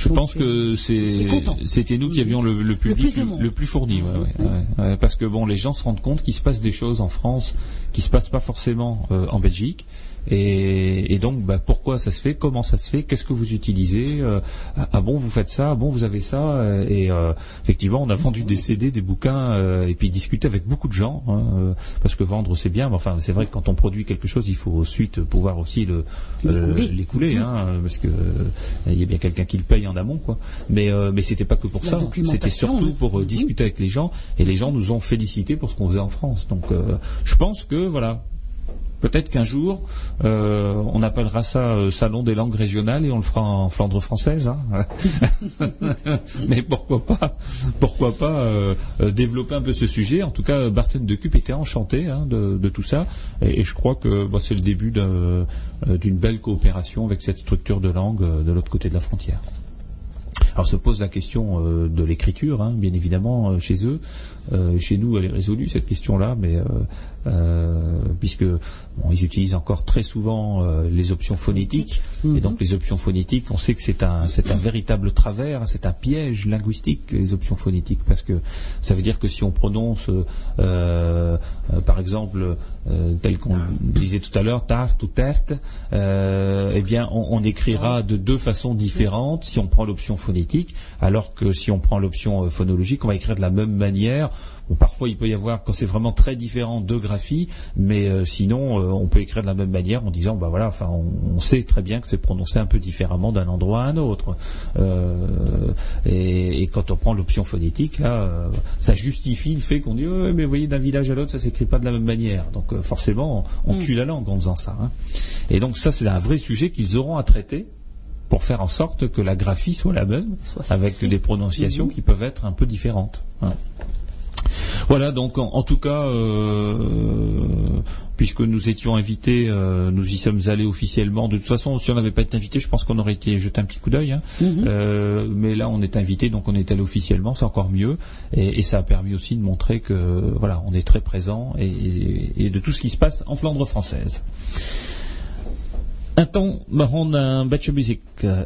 Je Donc, pense euh, que c'est c'était nous qui avions le, le public plus le plus fourni, ouais, ouais, ouais, ouais, parce que bon, les gens se rendent compte qu'il se passe des choses en France qui se passent pas forcément euh, en Belgique. Et, et donc, bah, pourquoi ça se fait Comment ça se fait Qu'est-ce que vous utilisez Euh, ah, ah bon, vous faites ça Ah bon, vous avez ça Euh, Et euh, effectivement, on a vendu des CD, des bouquins, euh, et puis discuté avec beaucoup de gens, hein, parce que vendre c'est bien, mais enfin, c'est vrai que quand on produit quelque chose, il faut ensuite pouvoir aussi le euh, L'écouler. hein, parce que il y a bien quelqu'un qui le paye en amont, quoi. Mais euh, mais c'était pas que pour La ça. C'était surtout pour discuter avec les gens, et les gens nous ont félicité pour ce qu'on faisait en France. Donc, euh, je pense que voilà. Peut-être qu'un jour, euh, on appellera ça euh, Salon des langues régionales et on le fera en Flandre française. hein. Mais pourquoi pas, pourquoi pas euh, développer un peu ce sujet. En tout cas, Barton de Cup était enchanté hein, de, tout ça, et, je crois que bah, c'est le début d'un- d'une belle coopération avec cette structure de langue de l'autre côté de la frontière. Alors se pose la question de l'écriture, hein, bien évidemment, chez eux. Chez nous, elle est résolue cette question-là, mais puisque bon, ils utilisent encore très souvent euh, les options phonétiques, Mhm. et donc les options phonétiques, on sait que c'est un c'est un véritable travers, c'est un piège linguistique les options phonétiques, parce que ça veut dire que si on prononce, euh, euh, par exemple, tel qu'on disait tout à l'heure, tarte ou terte, euh, eh bien, on, on écrira de deux façons différentes si on prend l'option phonétique, alors que si on prend l'option phonologique, on va écrire de la même manière. Ou parfois, il peut y avoir, quand c'est vraiment très différent, deux graphies, mais sinon, on peut écrire de la même manière en disant, bah voilà, enfin, on, on sait très bien que c'est prononcé un peu différemment d'un endroit à un autre. Euh, et, et quand on prend l'option phonétique, là, euh, ça justifie le fait qu'on dit, mais vous voyez, d'un village à l'autre, ça s'écrit pas de la même manière. Donc euh, forcément, on, on tue la langue en faisant ça. hein. Et donc ça, c'est un vrai sujet qu'ils auront à traiter pour faire en sorte que la graphie soit la même, Soit avec des prononciations qui peuvent être un peu différentes. hein. Voilà, donc en, en tout cas, euh, puisque nous étions invités, euh, nous y sommes allés officiellement. De toute façon, si on n'avait pas été invité, je pense qu'on aurait été jeté un petit coup d'œil. hein. Euh, mais là, on est invité, donc on est allé officiellement, c'est encore mieux. Et, et ça a permis aussi de montrer que voilà, on est très présent et, et- et de tout ce qui se passe en Flandre française. Un temps, we gaan een beetje muziek eh,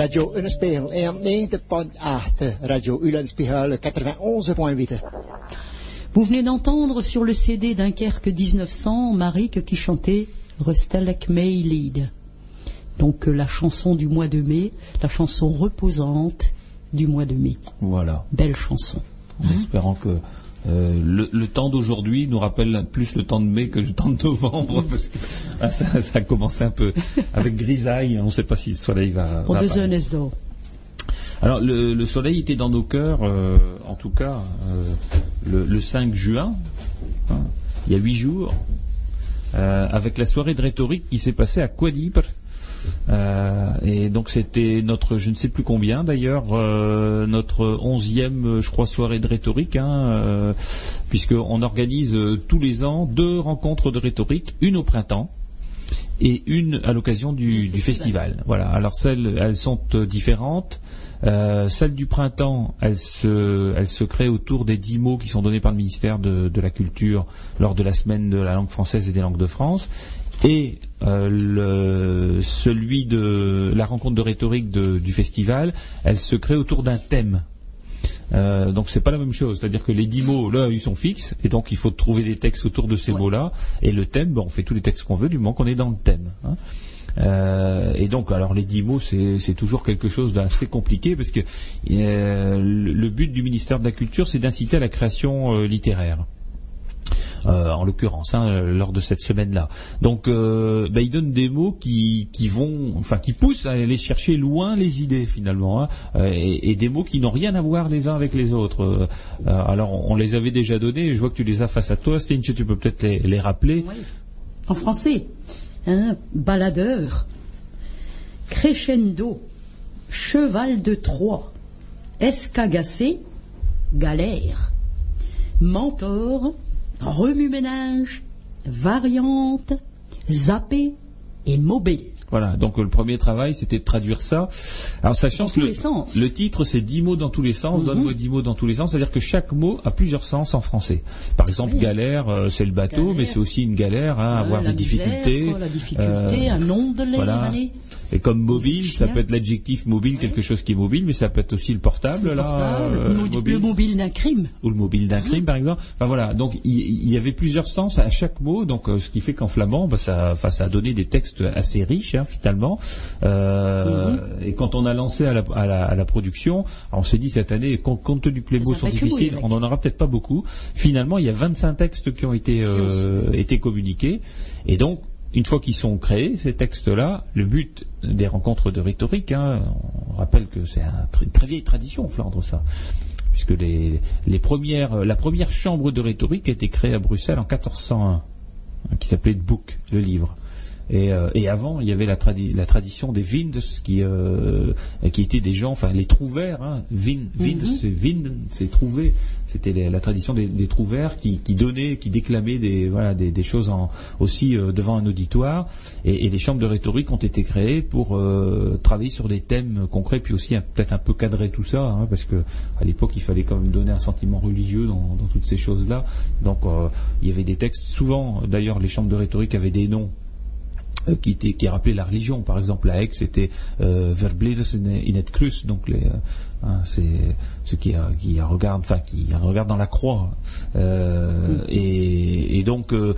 Radio Ulenspiegel 91.8, Radio Ulenspiegel 91.8. Vous venez d'entendre sur le CD Dunkerque 1900 Marique qui chantait Rustelek May Lead. Donc euh, la chanson du mois de mai, la chanson reposante du mois de mai. Voilà. Belle chanson. En espérant que euh, le, le temps d'aujourd'hui nous rappelle plus le temps de mai que le temps de novembre parce que ah, ça, ça a commencé un peu avec grisaille. On ne sait pas si le soleil va. On. Alors le, le soleil était dans nos cœurs, euh, en tout cas euh, le, le 5 juin, hein, il y a huit jours, euh, avec la soirée de rhétorique qui s'est passée à Quadipre. Euh, et donc c'était notre, je ne sais plus combien d'ailleurs, euh, notre onzième, euh, je crois, soirée de rhétorique, hein, euh, puisqu'on organise tous les ans deux rencontres de rhétorique, une au printemps et une à l'occasion du, du festival. Voilà. Alors celles, elles sont différentes. Euh, celle du printemps, elle se, elle se crée autour des dix mots qui sont donnés par le ministère de, de la Culture lors de la semaine de la langue française et des langues de France. Et euh, le, celui de la rencontre de rhétorique de- du festival, elle se crée autour d'un thème. Euh, donc c'est pas la même chose, c'est-à-dire que les dix mots là ils sont fixes et donc il faut trouver des textes autour de ces mots-là et le thème, ben, on fait tous les textes qu'on veut du moment qu'on est dans le thème. hein. Euh, et donc, alors les dix mots, c'est toujours quelque chose d'assez compliqué parce que euh, le, le but du ministère de la Culture, c'est d'inciter à la création euh, littéraire. Euh, en l'occurrence, hein, lors de cette semaine-là. Donc, euh, bah, il donne des mots qui, vont, enfin, qui poussent à aller chercher loin les idées finalement, hein, euh, et, des mots qui n'ont rien à voir les uns avec les autres. Alors, on, les avait déjà donnés. Je vois que tu les as face à toi, Steinche, tu peux peut-être les, les rappeler. En français, hein, baladeur, crescendo, cheval de Troie, escagacé, galère, mentor, remue-ménage, variante, zappé et mobile. Voilà, donc euh, le premier travail, c'était de traduire ça. Alors sachant Dans que le, le titre, c'est 10 mots dans tous les sens, donne-moi 10 mots dans tous les sens, c'est-à-dire que chaque mot a plusieurs sens en français. Par exemple, Oui. galère, euh, c'est le bateau, Galère. mais c'est aussi une galère, hein, Euh, avoir la des misère, difficultés. quoi, la difficulté, Euh, un ondelet, voilà. Et comme mobile, ça peut être l'adjectif mobile, quelque chose qui est mobile, mais ça peut être aussi le portable, Le là, portable, euh, le mo- mobile. le mobile d'un crime. ou le mobile d'un crime par exemple. Enfin voilà, donc il, y avait plusieurs sens à chaque mot, donc euh, ce qui fait qu'en flamand, bah, ça, enfin, ça a donné des textes assez riches hein, finalement. Euh, Et quand on a lancé à la, à la, à la production, on s'est dit cette année, compte, compte tenu que les mots sont difficiles, les on n'en aura peut-être pas beaucoup. Finalement, il y a 25 textes qui ont été, euh, été communiqués, et donc une fois qu'ils sont créés, ces textes-là, le but des rencontres de rhétorique, hein, on rappelle que c'est une très vieille tradition en Flandre, ça puisque les, premières, la première chambre de rhétorique a été créée à Bruxelles en 1401, hein, qui s'appelait Book, le livre. Et, euh, et avant, il y avait la, tradi- la tradition des Vindes, qui, euh, qui étaient des gens, enfin les trouvères. Hein, Vin, Vindes, c'est Vind, c'est trouver. C'était la tradition des, des trouvères qui, qui donnaient, qui déclamaient des, voilà, des, des choses en, aussi euh, devant un auditoire. Et, et les chambres de rhétorique ont été créées pour euh, travailler sur des thèmes concrets, puis aussi un- peut-être un peu cadrer tout ça, hein, parce que à l'époque, il fallait quand même donner un sentiment religieux dans, dans toutes ces choses-là. Donc, euh, il y avait des textes. Souvent, d'ailleurs, les chambres de rhétorique avaient des noms qui, était, qui rappelait la religion. Par exemple, à Aix, c'était euh, in Kruis, donc les, euh, hein, c'est ceux qui, euh, qui regardent, enfin qui regardent dans la croix. Euh, et, et donc, euh,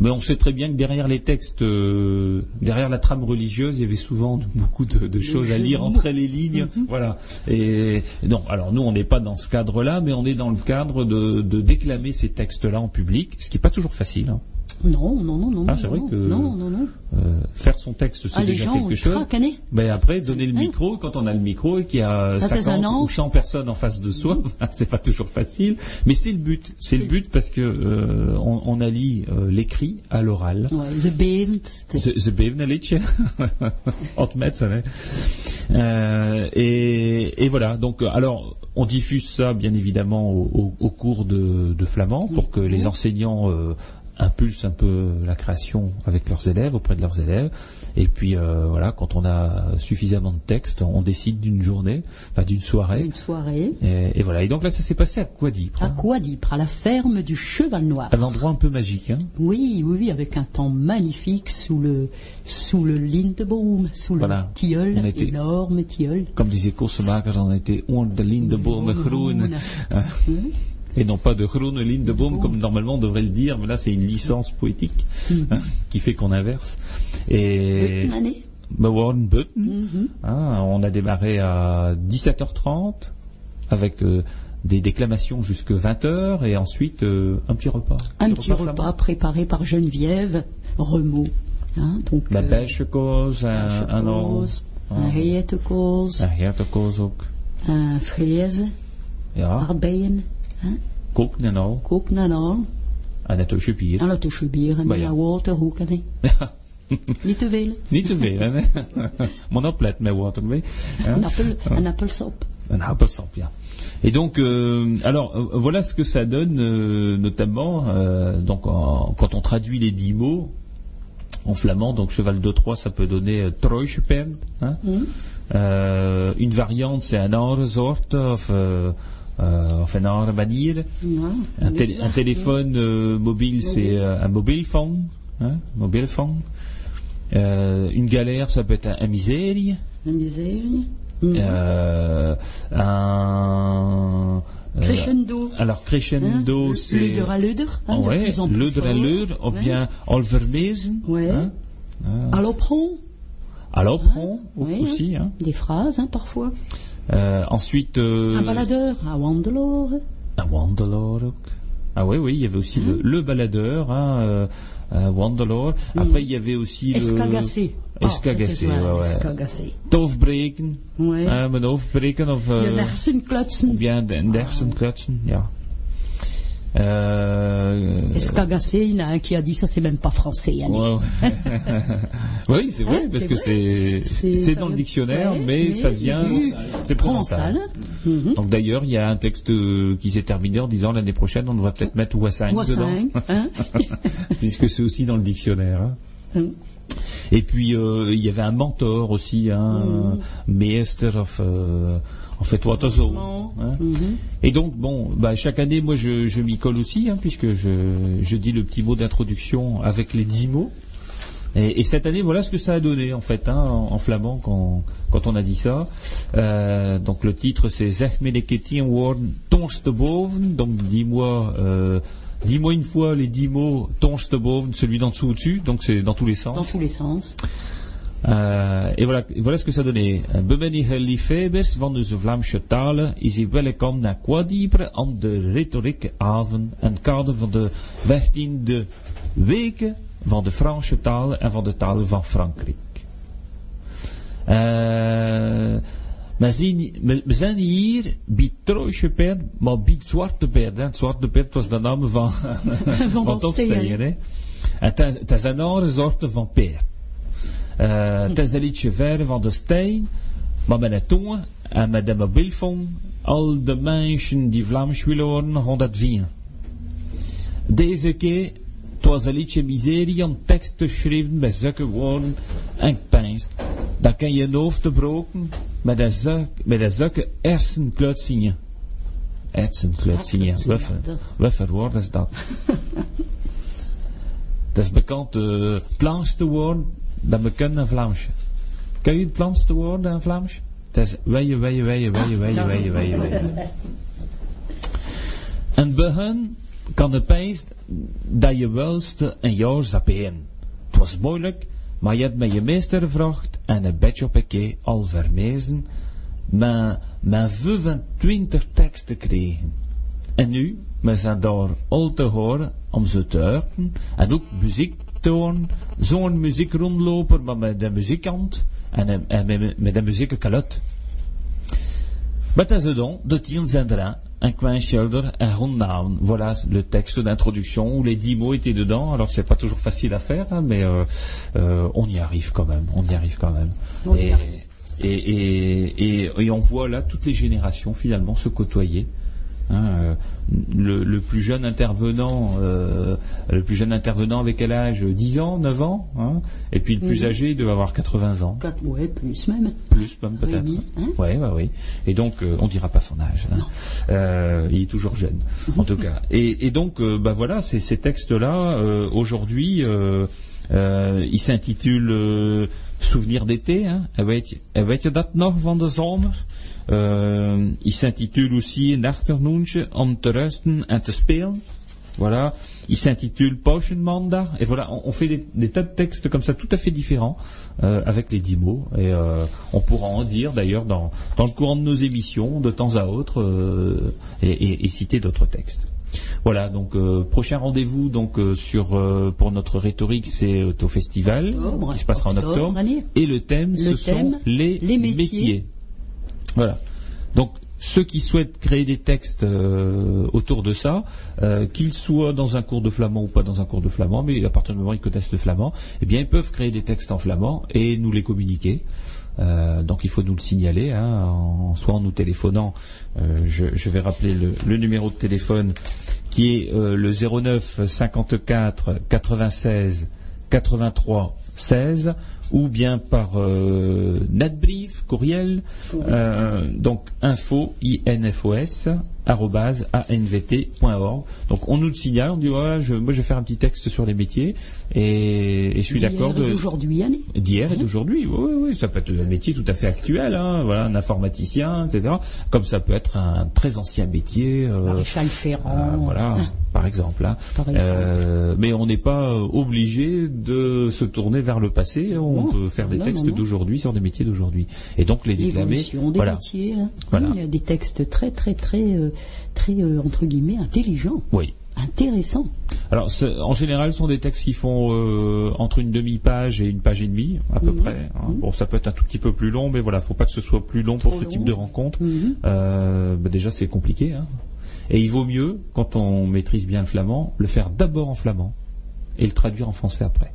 mais on sait très bien que derrière les textes, euh, derrière la trame religieuse, il y avait souvent beaucoup de, de choses à lire entre les lignes. Voilà. Et non, alors nous, on n'est pas dans ce cadre-là, mais on est dans le cadre de, de déclamer ces textes-là en public, ce qui n'est pas toujours facile. hein. Non, non, non, non. Ah, c'est vrai non, que- Non, non, non. Euh, faire son texte, c'est Ah, déjà gens, quelque chose. Mais après, donner le Hein micro, quand on a le micro et qu'il y a Ça fait 50 un ou ange. 100 personnes en face de soi, c'est pas toujours facile. Mais c'est le but. C'est le but parce que euh, on, on allie euh, l'écrit à l'oral. Ouais, The. Euh, et, et voilà. Donc, euh, alors, on diffuse ça bien évidemment au, au- au cours de, de flamand pour que les enseignants euh, impulsent un peu la création avec leurs élèves, auprès de leurs élèves. Et puis euh, voilà, quand on a suffisamment de textes, on décide d'une journée, enfin d'une soirée. Une soirée. Et, et voilà. Et donc là, ça s'est passé à Quadipre, À hein, Quadipre, à la ferme du Cheval Noir. un endroit un peu magique. Hein. Oui, oui, oui, avec un temps magnifique sous le sous le Lindebaum, sous Voilà. le tilleul, était- énorme tilleul. Comme disait Korsemaker, on était onder de lindebomen groen. Et non pas de groene lindeboom comme normalement on devrait le dire, mais là c'est une licence poétique hein, qui fait qu'on inverse. Et Une année. bah, Warren Button, Mhm. hein, on a démarré à 17h30 avec euh, des déclamations jusque 20h et ensuite euh, un petit repas. Un petit repas préparé par Geneviève Remaud. Hein, donc, La euh, besjekoos, un, un, koos, un Ah. heertekoos, een hertekoos ook. un fraise, Ja, koken en al. kook en het tusje bier. En dat is bier en ja. ja. water ook. hè. Niet te veel. Niet te veel, hè? Mon oplet met water mee. Hein? Een appel, een appelsap. Un appelsap, ja. Et donc, euh, alors euh, voilà ce que ça donne, euh, notamment donc en- quand on traduit les dix mots en flamand. Donc cheval de Troie, ça peut donner Trooischeperd, hein. Euh, une variante, c'est un andere soort of, euh, een andere manier. Ja, Un, tél- un téléphone euh, mobile, c'est euh, un mobilephone. Hein, mobilephone. Euh, une galère, ça peut être un, un. Mhm. Euh, un. Crescendo. alors crescendo, Hein, c'est. Luder à luder. hein, ouais, luder à luder, ou bien alvermezen. Ouais. Hein, Allopron. alopron Oui, aussi. Hein. Des phrases, hein, parfois. Euh, ensuite. euh, Un baladeur, un wandeloor. Un wandeloor ook. Ah oui, oui, il y avait aussi le, le baladeur, hein, euh, un wandeloor. Après, il y avait aussi Escagacé. le... Escagacé, Ah, dat is ouais, ouais. Escagacé. Ouais. Hein, mijn hoofd breken of... Je euh, hersenklutsen. ou bien de ja. Euh, Escagacé, il y en a un qui a dit ça, c'est même pas français. Oui, c'est vrai, Hein, parce que c'est dans le dictionnaire, ouais, mais mais ça vient... C'est provençal. Mhm. Donc d'ailleurs, il y a un texte euh, qui s'est terminé en disant l'année prochaine, on devrait peut-être mettre Ouassing Ou à dedans. hein. puisque c'est aussi dans le dictionnaire. hein. Hum. Et puis euh, il y avait un mentor aussi, hein, Mm. Meester of, euh, en fait. Franchement. hein. Mhm. Et donc bon, bah, chaque année, moi je, je m'y colle aussi, hein, puisque je, je dis le petit mot d'introduction avec les dix mots. Et, et cette année, voilà ce que ça a donné en fait, hein, en, en flamand quand, quand on a dit ça. Euh, donc le titre c'est Zeg me de ketien woorden tonste boven. Donc dis-moi, euh, dis-moi une fois les dix mots tonste boven, celui d'en dessous au-dessus. Donc c'est dans tous les sens. Dans tous les sens. Et voilà, et voilà ce que ça donnait. Bemenige liefhebbers van de Vlaamse talen is hier welkom naar Quadieper aan de retoriekavond en het kader van de 15e weken van de Franse talen en van de talen van Frankrijk. Eh, we, zien, we, we zijn hier bij Trooische Perd, maar bij Zwarte Perd. Hè. Het Zwarte Perd was de naam van, van hè. En Het is- het is een andere soort van peer. Eh, Het is een liedje ver van de steen, maar met de tongen en met de mobielfoon, al de mensen die Vlaams willen horen, gaan dat vinden. Deze keer, het was een liedje miserie om tekst te schrijven bij zulke woorden en pijnst. Dan kan je een hoofd te broken met een met een zulke hersenkluitsingen. Hersenkluitsingen, wat voor- wat voor woord is dat? Het is bekend, eh, het langste woord dat we kennen in Vlaams. Ken je het langste woord in Vlaams? Het is weie, weie, weie, weie, weie, weie, weie. In het begin kan de pijs dat je welste een jaar zaperen. Het was moeilijk, maar je hebt met je meester gevraagd en een beetje op een keer al vermezen, maar met 25 teksten kregen. En nu, we zijn daar al te horen om ze te horen en ook muziek te horen. Zo'n muziek rondlopen, maar met de muziekkant en, en, met, met de muziekkalot. Met deze don, de tien er un coin shoulder, un rond noun. Voilà le texte d'introduction où les dix mots étaient dedans. Alors c'est pas toujours facile à faire, hein, mais euh, euh, on y arrive quand même. On y arrive quand même. On y et, arrive. et, et, et, et on voit là toutes les générations finalement se côtoyer Hein, euh, le, le plus jeune intervenant, euh, le plus jeune intervenant avec quel âge? 10 ans, 9 ans, hein, et puis le plus Mhm. âgé doit avoir 80 ans, Quatre, ouais, plus même. plus même peut-être. Oui, hein? Ouais, ouais, oui. Et donc, euh, on dira pas son âge. hein. Euh, il est toujours jeune, en tout cas. Et, et donc, euh, bah voilà, ces, ces textes-là, aujourd'hui, ils s'intitulent Souvenir d'été. Hein. Weet, je- weet je dat nog van de zomer? Euh, il s'intitule aussi Een achternoentje om te rusten en te spelen. Voilà. Il s'intitule Pauschenmanda. Et voilà, on, on fait des, des tas de textes comme ça tout à fait différents, euh, avec les dix mots. Et euh, on pourra en dire d'ailleurs dans, dans le courant de nos émissions, de temps à autre, euh, et, et- et citer d'autres textes. Voilà, donc prochain rendez-vous donc sur pour notre rhétorique, c'est au festival Octobre, qui se passera en octobre, allez. Et le thème, Le ce thème, sont les, les métiers. Voilà. Donc ceux qui souhaitent créer des textes euh, autour de ça, euh, qu'ils soient dans un cours de flamand ou pas dans un cours de flamand, mais à partir du moment où ils connaissent le flamand, eh bien ils peuvent créer des textes en flamand et nous les communiquer. Euh, donc il faut nous le signaler, hein, en, soit en nous téléphonant. je, vais rappeler le, le numéro de téléphone qui est le 09 54 96 83 16 ou bien par euh, netbrief, courriel, euh, donc info, infos, anvt.org. Donc on nous le signale, on dit voilà, je, moi je vais faire un petit texte sur les métiers et, et je suis D'hier d'accord et de d'aujourd'hui, d'hier et d'aujourd'hui. Oui, oui, ça peut être un métier tout à fait actuel, hein, voilà, un informaticien, etc. Comme ça peut être un très ancien métier. euh, Maréchal euh, Ferrand. voilà, par exemple. hein. Par exemple. Euh, mais on n'est pas euh, obligé de se tourner vers le passé. On Non. peut faire des Non, textes d'aujourd'hui sur des métiers d'aujourd'hui. Et donc les déclamer. L'évolution des Voilà. métiers. hein. Voilà. Il y a des textes très, très, très, très euh, entre guillemets, intelligents, Oui. intéressants. Alors, ce- en général, ce sont des textes qui font euh, entre une demi-page et une page et demie, à peu Mhm. près. hein. Bon, ça peut être un tout petit peu plus long, mais voilà, faut pas que ce soit plus long pour ce type de rencontre. Mhm. Euh, bah, déjà, c'est compliqué. hein. Et il vaut mieux, quand on maîtrise bien le flamand, le faire d'abord en flamand et le traduire en français après.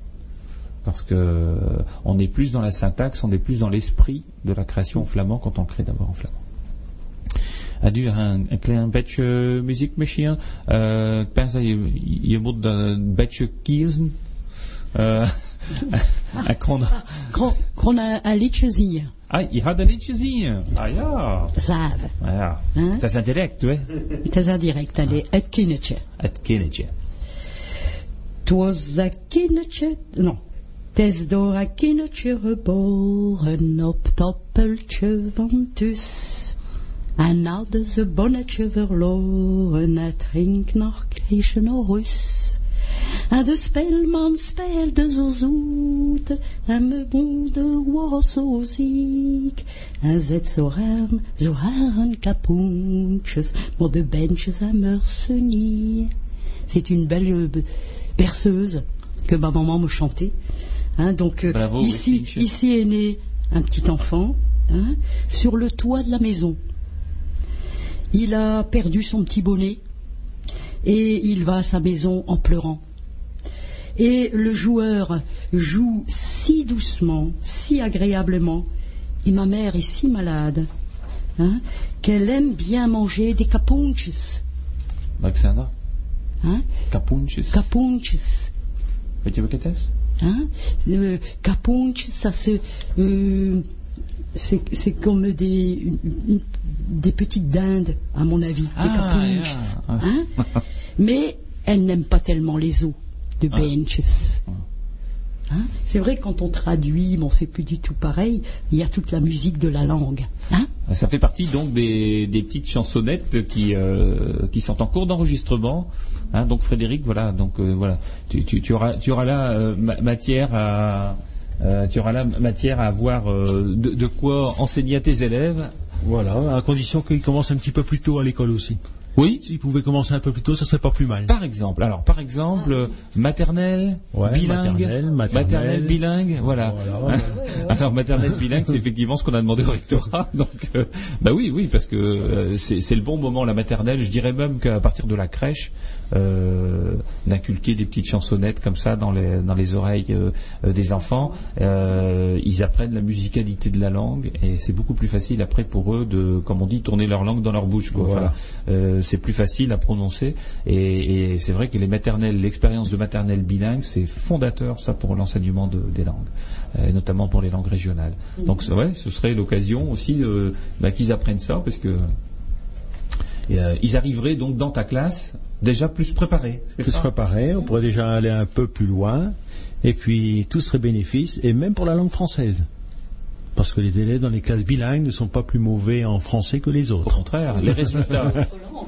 Parce que on est plus dans la syntaxe, on est plus dans l'esprit de la création en flamand quand on crée d'abord en flamand. Adu een, een klein beetje muziek misschien. Ik pense dat je, je moet een beetje kiezen. En kon- Qu'on qu'on a un liedje zingen. ah, je had een liedje zien. Ah ja. Zaven. Ah ja. Hein? Is indirect, hè? Het is indirect. Allez, het kindertje. Het kindertje. Het was een kindertje, non. Het is door een kindertje geboren op het appeltje van Tus. En hadden ze bonnetje verloren, het ging naar Krishnorus. En de spelman speelde zo zoet, en mijn moeder was zo ziek. En zet zo arm, zo haren kapoentjes, maar de bandjes se niet. C'est une belle euh, berceuse que ma maman me chantait. Hein, donc euh, Bravo, ici, ici est né un petit enfant hein, sur le toit de la maison. Il a perdu son petit bonnet et il va à sa maison en pleurant. Et le joueur joue si doucement, si agréablement, et ma mère est si malade hein, qu'elle aime bien manger des capunches. Alexander? Hein, capunches. Is? Hein? Euh, capunches, ça c'est euh, c'est c'est comme des une- une- des petites dindes à mon avis, des Ah, capunches. ja. Hein Mais elle n'aime pas tellement les os de Ah. benches. Hein c'est vrai quand on traduit, bon c'est plus du tout pareil. Il y a toute la musique de la langue. Hein Ça fait partie donc des, des petites chansonnettes qui euh, qui sont en cours d'enregistrement. Hein, donc Frédéric, voilà, donc euh, voilà, tu, tu, tu auras tu auras là euh, ma- matière à tu auras là matière à avoir de, de quoi enseigner à tes élèves. Voilà, à condition qu'ils commencent un petit peu plus tôt à l'école aussi. Oui. S'ils pouvaient commencer un peu plus tôt, ça serait pas plus mal. Par exemple, alors par exemple, euh, maternelle, Ouais, bilingue, maternelle, maternelle. bilingue, voilà. Voilà, Alors maternelle bilingue, c'est effectivement ce qu'on a demandé au rectorat. Donc, euh, bah oui, oui, parce que euh, c'est le bon moment la maternelle. Je dirais même qu'à partir de la crèche, euh, d'inculquer des petites chansonnettes comme ça dans les dans les oreilles des enfants, euh, ils apprennent la musicalité de la langue et c'est beaucoup plus facile après pour eux de, comme on dit, tourner leur langue dans leur bouche. Quoi. Voilà. Enfin, euh, c'est plus facile à prononcer et, et c'est vrai que les maternelles, l'expérience de maternelle bilingue, c'est fondateur ça pour l'enseignement de- des langues, euh, et notamment pour les langues régionales. Donc c'est vrai, ce serait l'occasion aussi de- bah, qu'ils apprennent ça parce que et, euh, ils arriveraient donc dans ta classe déjà plus préparés. ça? serait pareil, on pourrait déjà aller un peu plus loin, et puis tout serait bénéfice, et même pour la langue française. Parce que les élèves dans les classes bilingues ne sont pas plus mauvais en français que les Au autres. contraire, les résultats,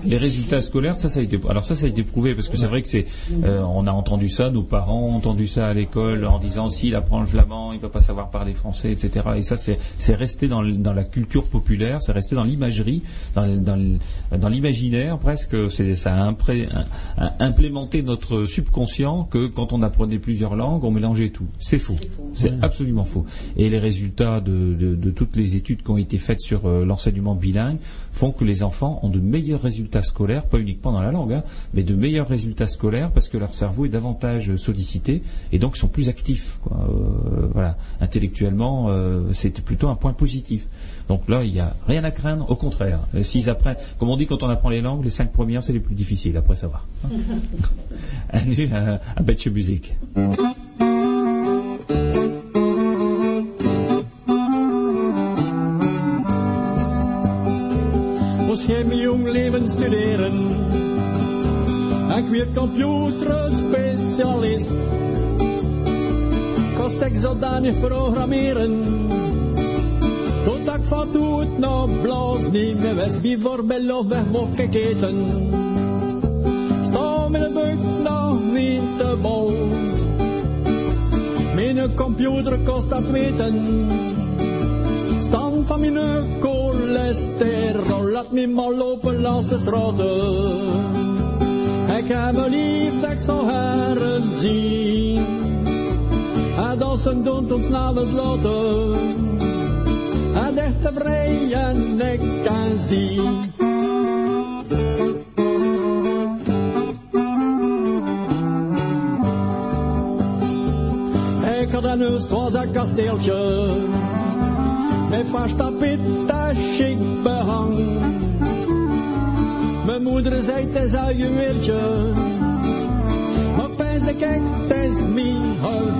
les résultats scolaires, ça, ça a été, alors ça, ça a été prouvé parce que c'est vrai que c'est, euh, on a entendu ça, nos parents ont entendu ça à l'école en disant s'il apprend le flamand, il va pas savoir parler français, etc. Et ça, c'est, c'est resté dans, le- dans la culture populaire, c'est resté dans l'imagerie, dans, dans, dans l'imaginaire presque. C'est, ça a, impré- a- a implémenté notre subconscient que quand on apprenait plusieurs langues, on mélangeait tout. C'est faux. C'est absolument faux. Et les résultats de, de- de toutes les études qui ont été faites sur euh, l'enseignement bilingue font que les enfants ont de meilleurs résultats scolaires, pas uniquement dans la langue, hein, mais de meilleurs résultats scolaires parce que leur cerveau est davantage sollicité et donc ils sont plus actifs. Euh, voilà, intellectuellement, euh, c'était plutôt un point positif. Donc là, il n'y a rien à craindre, au contraire. Euh, S'ils apprennent, comme on dit quand on apprend les langues, les cinq premières c'est les plus difficiles. Après, ça va. Un nu, un, un beetje musique. Geen jong leven studeren. Ik werd computerspecialist. Kost ik zodanig programmeren. Tot ik van het nog bloos niet meer wist. Bijvoorbeeld of weg mocht geketen. Sta met de buik nog niet te bol. Mijn computer kost dat weten. Stand van mijn cholesterol, laat me maar lopen langs de straten. Ik heb me lief ik zou heren zien. En dat ze doen ons namens laten. En echt tevreden ik kan zien. Ik had een huis, het was een kasteeltje. Met vast tapijt en chic behang. Mijn moeder zei het is een juweeltje. Maar pijs de kijk, het is mijn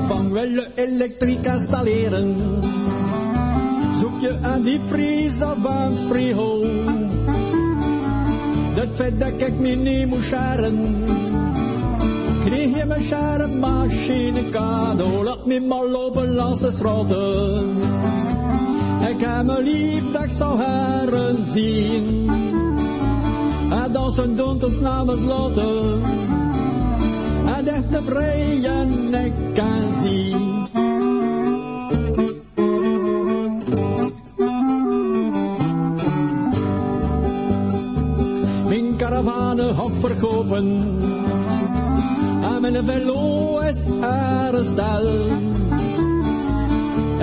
van willen elektriek installeren. Zoek je een diepvries of een frigo. Dat vet dat ik me niet moet scharen. Kreeg je mijn scharenmachine cadeau. Laat me maar lopen langs de straten. Ik heb me lief dat ik zou heren zien. En dat ze doen ons namens laten. En echt tevreden ik kan zien. Mijn caravane hok verkopen. En mijn velo is er stel.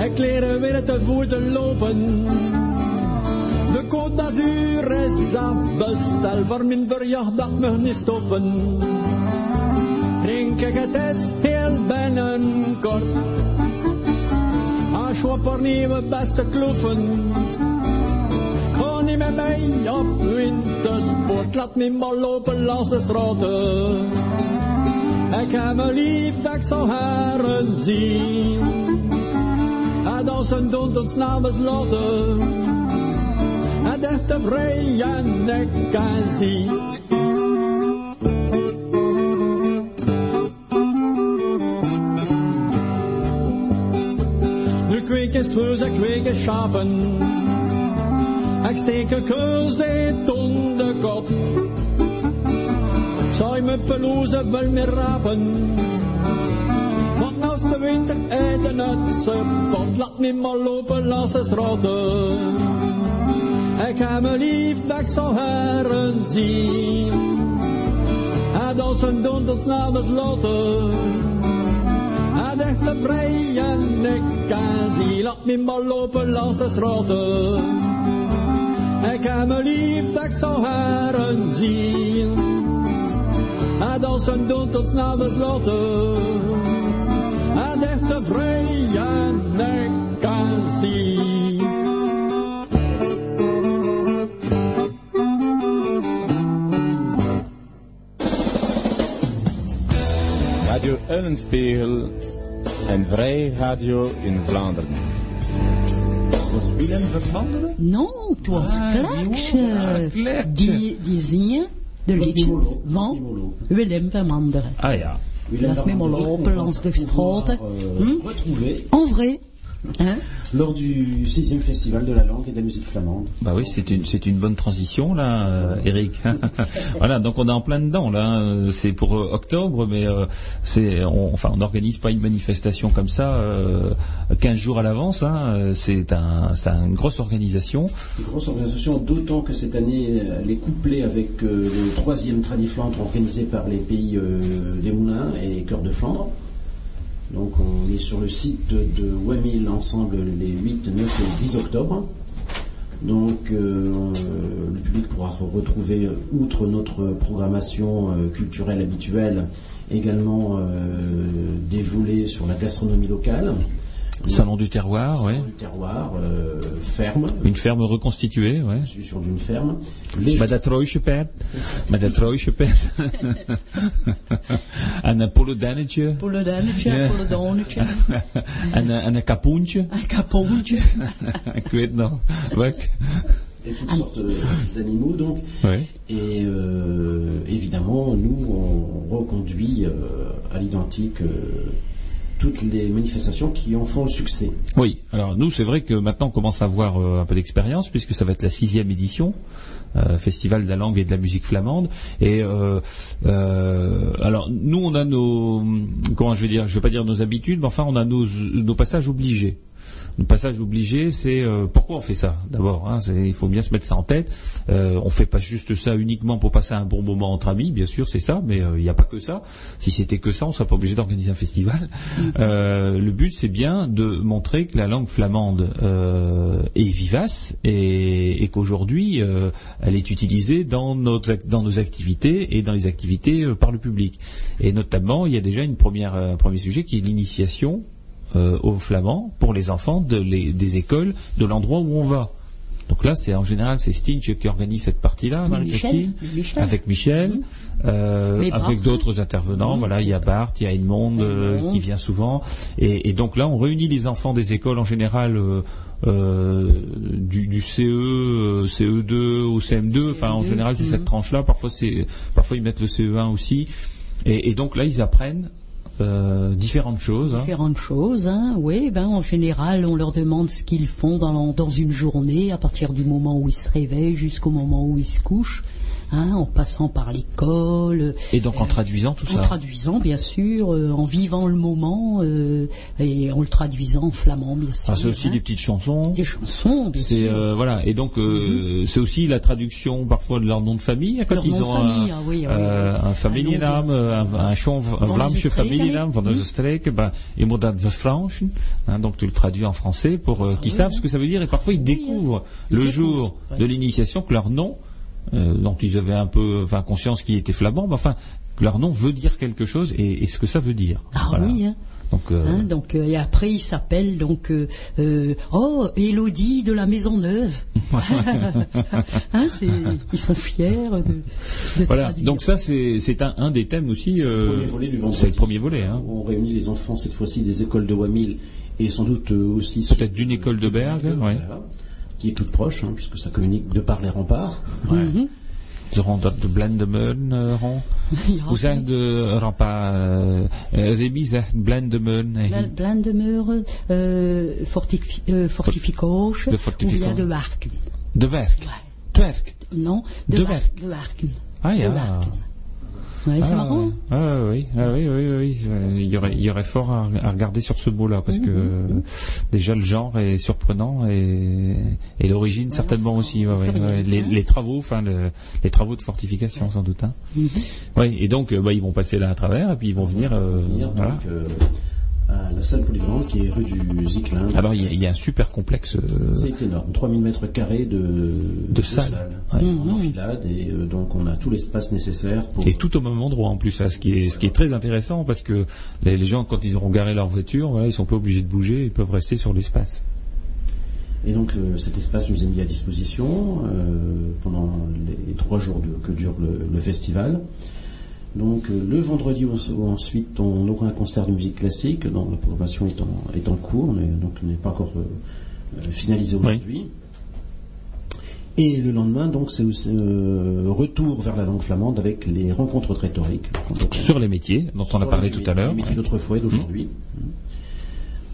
Ik leren weer te voeten lopen. De Côte d'Azur is afbestel. Voor mijn verjaardag mag niet stoppen. Denk ik, het is heel binnenkort. Als je voor nieuwe beste kloeven. Ga niet met mij op wintersport. Laat me maar lopen langs de straten. Ik heb me lief dat ik zien. En als ze doen ons namens laten. En echt tevreden ik kan zien. Nu kweek is huis, ik kweek is schapen. Ik steek een keus in de kop. Zou je mijn pelouse wel meer rapen? Want als de winter eten het support, laat me maar lopen langs de straten. Ik heb me lief dat ik zou heren zien. En als ze doen ons namens laten. En echt tevreden ik vakantie. Laat me maar lopen langs de straten. Ik heb me lief dat ik zou haren zien. En dansen doen tot s'avonds later. En echt een vrije vakantie. Radio Eulenspiegel, een vrij radio in Vlaanderen. Was Willem Vermanderen? Non, het was Ah, Klerkje. Die, die zingen de liedjes van. Willem van Manderen. Ah ja. Willem Laat me maar Vermanderen, lopen qu'on langs de euh, Hmm? retrouver En vrai. Hein? lors du 6e Festival de la langue et de la musique flamande. Bah oui, c'est une c'est une bonne transition là, euh, Eric. voilà, donc on est en plein dedans là. euh, C'est pour euh, octobre, mais euh, c'est on, enfin on n'organise pas une manifestation comme ça euh, 15 jours à l'avance. Hein, c'est un c'est une grosse organisation. Une grosse organisation, d'autant que cette année, elle est couplée avec le troisième Tradiflandre organisé par les pays Les Moulins et Cœur de Flandre. Donc on est sur le site de Wemil ensemble les 8, 9 et 10 octobre. Donc euh, le public pourra re- retrouver, euh, outre notre programmation euh, culturelle habituelle, également euh, des volets sur la gastronomie locale. Salon du terroir, Salon ouais. du terroir, euh, ferme, Une ferme reconstituée, ouais. je suis sur d'une ferme. Les Maar dat rooisjepet, maar dat rooisjepet. en een polodannetje. Dametje, Ja. pour le donnetje. en, een- en een kapoentje. Un capondje. Ik weet nog. Welk? et toutes sortes d'animaux donc. Ouais. Et euh, évidemment, nous, on reconduit euh, à l'identique euh, toutes les manifestations qui en font le succès. Oui, alors nous c'est vrai que maintenant on commence à avoir euh, un peu d'expérience puisque ça va être la sixième édition. euh, Festival de la langue et de la musique flamande et euh, alors nous on a nos comment je vais dire je vais pas dire nos habitudes mais enfin on a nos passages obligés le passage obligé, c'est euh, pourquoi on fait ça D'abord, hein, il faut bien se mettre ça en tête. Euh, on fait pas juste ça uniquement pour passer un bon moment entre amis, bien sûr, c'est ça, mais euh, il n'y a pas que ça. Si c'était que ça, on serait pas obligé d'organiser un festival. Euh, le but, c'est bien de montrer que la langue flamande euh, est vivace et, et qu'aujourd'hui, euh, elle est utilisée dans, notre, dans nos activités et dans les activités par le public. Et notamment, il y a déjà une première, un premier sujet qui est l'initiation euh, au flamand pour les enfants de les- des écoles de l'endroit où on va. Donc là, c'est en général c'est Stinch qui organise cette partie-là, Oui, Michel, Michel. avec Michel, euh, Mais avec d'autres intervenants. Mhm. Voilà, il y a Bart, il y a Edmond euh, qui vient souvent, et, et donc là, on réunit les enfants des écoles en général. euh, euh, du, du CE, euh, CE2 au CM2, enfin en CE2, général c'est mhm. cette tranche-là. Parfois c'est, parfois ils mettent le CE1 aussi, et, et donc là ils apprennent euh, différentes choses. hein. Différentes choses, hein. Oui, ben en général, on leur demande ce qu'ils font dans, dans une journée, à partir du moment où ils se réveillent jusqu'au moment où ils se couchent, hein, en passant par l'école, Et donc en traduisant tout en ça. traduisant bien sûr, euh, en vivant le moment euh, et en le traduisant en flamand bien sûr. Ah, c'est aussi hein. des petites chansons. Des chansons, bien sûr. euh, voilà et donc euh, c'est aussi la traduction parfois de leur nom de famille quand Leur ils de ont famille, un, ah oui, euh, oui. un familienaam, euh, un, un chant, un Vlaamse familienaam van streken, ben, je moet dat verfranchen. Hein, donc tu le traduis en français pour euh, qu'ils oui, savent ce que ça veut dire et parfois ils Oui, découvrent le jour de l'initiation que leur nom euh, dont ils avaient un peu enfin conscience qu'il était flamand, mais enfin leur nom veut dire quelque chose et, et ce que ça veut dire. Ah Voilà. oui, hein. Donc euh, Hein, donc euh, et après il s'appelle donc euh, euh, oh Élodie de la Maison Neuve. hein, c'est, ils sont fiers de, de voilà. traduire. Donc ça c'est c'est un, un des thèmes aussi. C'est le euh, premier volet du vendredi. c'est le premier volet. Hein. On réunit les enfants cette fois-ci des écoles de Wamil et sans doute euh, aussi Peut-être d'une école de Bergue, ouais. voilà, qui est toute proche, hein, puisque ça communique de par les remparts. Zoran dat de Blendemeun, Ron. Ja, Hoe zegt de Remy zegt Blendemeun. fortificoge, De ou fortifico- bien de Warken. De werk. Ouais. Twerk. Non, de, De Werk. de Warken. Ah, De ja. Warken. Ouais, c'est Ah, marrant. Ah, oui, ah, oui, oui, oui, oui. Il y aurait, il y aurait fort à, à regarder sur ce mot-là parce que euh, déjà le genre est surprenant et, et l'origine certainement aussi. ouais, ouais. Les, hein. les travaux, enfin le- les travaux de fortification sans doute. Hein. Mhm. Oui, et donc euh, bah, ils vont passer là à travers et puis ils vont venir. euh, venir voilà. donc, euh, à la salle polyvalente qui est rue du Ziclin. Alors il y, a- il y a un super complexe. euh, C'est énorme, 3000 mètres carrés de, De salles. Ouais. en enfilade et euh, donc on a tout l'espace nécessaire pour. Et tout au même endroit en plus, hein, ce qui est ce qui est très intéressant parce que les, les gens quand ils auront garé leur voiture, voilà, ils sont pas obligés de bouger, ils peuvent rester sur l'espace. Et donc euh, cet espace nous est mis à disposition euh, pendant les trois jours de- que dure le, le festival. Donc euh, le vendredi au- ensuite on aura un concert de musique classique dont la programmation est en, est en cours, mais donc n'est pas encore euh, euh, finalisée aujourd'hui. Et le lendemain donc c'est aussi, euh, retour vers la langue flamande avec les rencontres rhétoriques. Donc sur les métiers dont on a parlé tout à l'heure. Les métiers d'autrefois et d'aujourd'hui.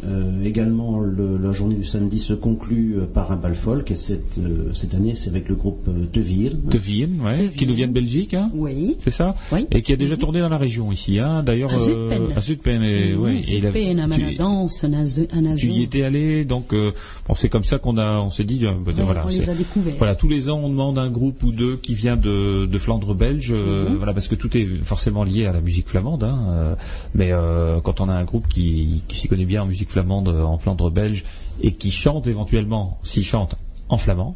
Euh, également, le- la journée du samedi se conclut euh, par un bal folk et cette, euh, cette année, c'est avec le groupe euh, De Vier. De Vienne, ouais, De qui nous vient de Belgique, hein, Oui. c'est ça Oui. Et qui a déjà tourné dans la région ici, hein, d'ailleurs. À Zutphen. à Zutphen, et, ouais, et il a- Zutphen, à tu- Nazon. Tu y étais allé, donc euh, bon, c'est comme ça qu'on a, on s'est dit, euh, bah, Ouais, voilà, on les a découverts. voilà, tous les ans on demande un groupe ou deux qui vient de, de Flandre belge, euh, Mhm. voilà, parce que tout est forcément lié à la musique flamande, hein, euh, mais euh, quand on a un groupe qui, qui s'y connaît bien en musique flamande euh, en Flandre belge et qui chante éventuellement, s'il chante en flamand,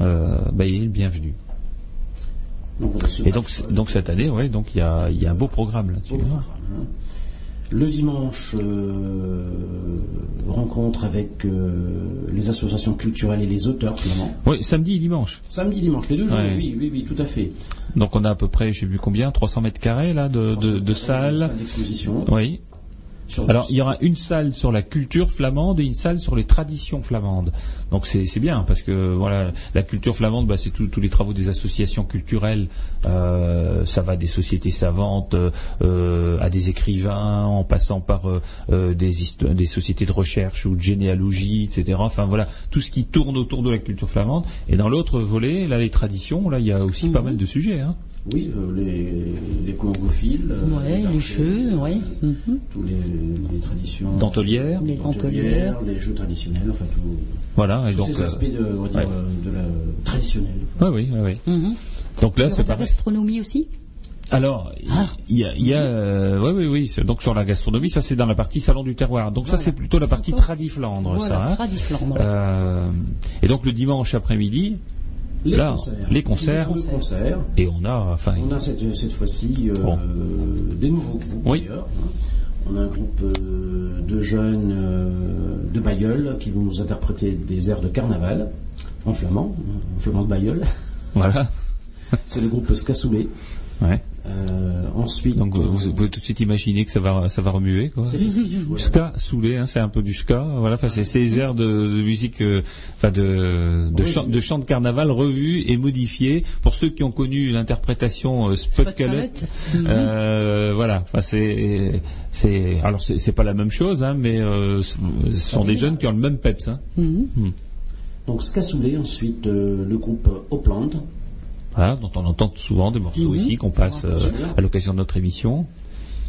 euh, bah, il est le bienvenu. Et donc, donc cette année, ouais, donc il y a, il y a un beau programme là-dessus. hein. Le dimanche, euh, rencontre avec euh, les associations culturelles et les auteurs flamands. Oui, samedi et dimanche. Samedi, dimanche, les deux jours, Ouais. oui, oui, oui, tout à fait. Donc on a à peu près, je sais plus combien, 300 mètres carrés là de, de, de salles. d'exposition. Oui. Sur Alors il y aura une salle sur la culture flamande et une salle sur les traditions flamandes. Donc c'est c'est bien parce que voilà la culture flamande, bah, c'est tous les travaux des associations culturelles. Euh, ça va des sociétés savantes euh, à des écrivains, en passant par euh, euh, des, des sociétés de recherche ou de généalogie, etc. Enfin voilà tout ce qui tourne autour de la culture flamande. Et dans l'autre volet, là les traditions, là il y a aussi pas mal de sujets. Hein. Oui, euh, les, les congophiles, euh, Ouais, les archers, jeux, ouais. Mhm. tous les, les traditions Dentelières. Les dentelières, les jeux traditionnels, enfin tout, Voilà. Et tous donc ces euh, aspects de, on va dire, ouais. de la traditionnelle. ouais, oui, oui, oui. Mhm. Donc y là c'est de la pareil. gastronomie aussi? Alors, il y a, il y a euh, ouais, oui, oui, donc sur la gastronomie, ça c'est dans la partie salon du terroir. Donc ça c'est plutôt la partie Tradiflandre, Voilà, ça. hein. Tradiflandre. Euh, et donc le dimanche après-midi, Les là, concerts. les concerts, Les concerts. et on a, enfin, On a cette, cette fois-ci euh, Bon. des nouveaux groupes Oui. d'ailleurs. On a un groupe euh, de jeunes euh, de Bayeul qui vont nous interpréter des airs de carnaval en flamand, en flamand de Bayeul. voilà. C'est le groupe Scasoulé. Ouais. Euh, ensuite, Donc vous, vous pouvez tout de suite imaginer que ça va, ça va remuer, quoi. voilà. Ska soulé, hein, c'est un peu du ska. Voilà, enfin c'est ces airs de, de musique, euh, enfin de de Oui. chant, de chant de carnaval revus et modifiés. Pour ceux qui ont connu l'interprétation euh, Spot Calette, euh, voilà. Enfin c'est c'est alors c'est c'est pas la même chose, hein, mais euh, ce sont des jeunes qui ont le même peps. Hein. Mhm. Donc Scasoulé, ensuite euh, le groupe Opland. Dont on entend souvent des morceaux Mhm. ici qu'on passe euh, à l'occasion de notre émission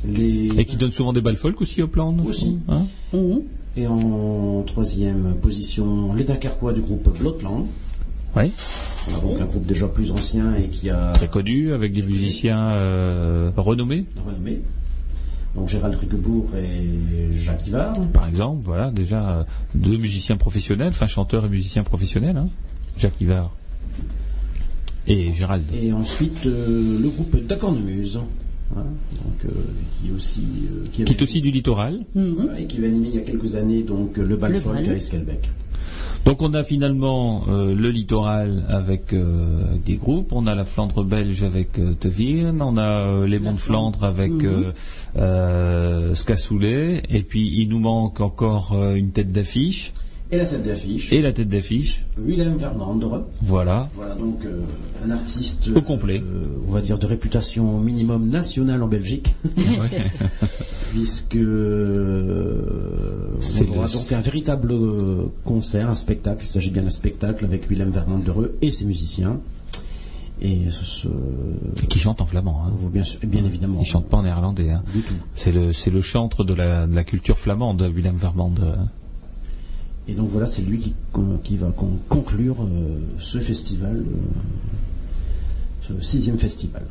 Les... et qui donnent souvent des balles folk aussi au plan. Aussi. Hein Mhm. Et en troisième position, les Dunkerquois du groupe Blotland. Voilà, donc un groupe déjà plus ancien et qui a très connu avec des musiciens euh, renommés. renommé. Donc Gérald Riquebourg et Jacques Ivard. par exemple, voilà, déjà euh, deux musiciens professionnels, enfin chanteurs et musiciens professionnels, hein, Jacques Ivard et Gérald. Et ensuite euh, le groupe Dacornemuse. Voilà, donc, euh, qui est aussi euh, Qui est aussi du littoral. Mhm. voilà, et qui avait animé il y a quelques années donc le bal Le folk à Esquelbec. Donc on a finalement euh, le littoral avec euh, des groupes, on a la Flandre belge avec euh, Te Vierne, on a euh, les monts de Flandre avec Mhm. euh, euh, Scasoulet, et puis il nous manque encore euh, une tête d'affiche, Et la tête d'affiche, et la tête d'affiche, Willem Vermandre. voilà. Voilà donc euh, un artiste Au complet. euh, on va dire de réputation minimum nationale en Belgique, puisque euh, C'est on aura le- donc un véritable concert, un spectacle. Il s'agit bien d'un spectacle avec Willem Vermandre et ses musiciens. Et ce, ce- Et qui chante en flamand. Hein. bien, sûr- bien évidemment. Il chante pas en néerlandais. Hein. du tout. C'est le c'est le chantre de la, de la culture flamande, Willem Vermand. Et donc voilà, c'est lui qui, va con- conclure euh, ce festival, euh, ce sixième festival.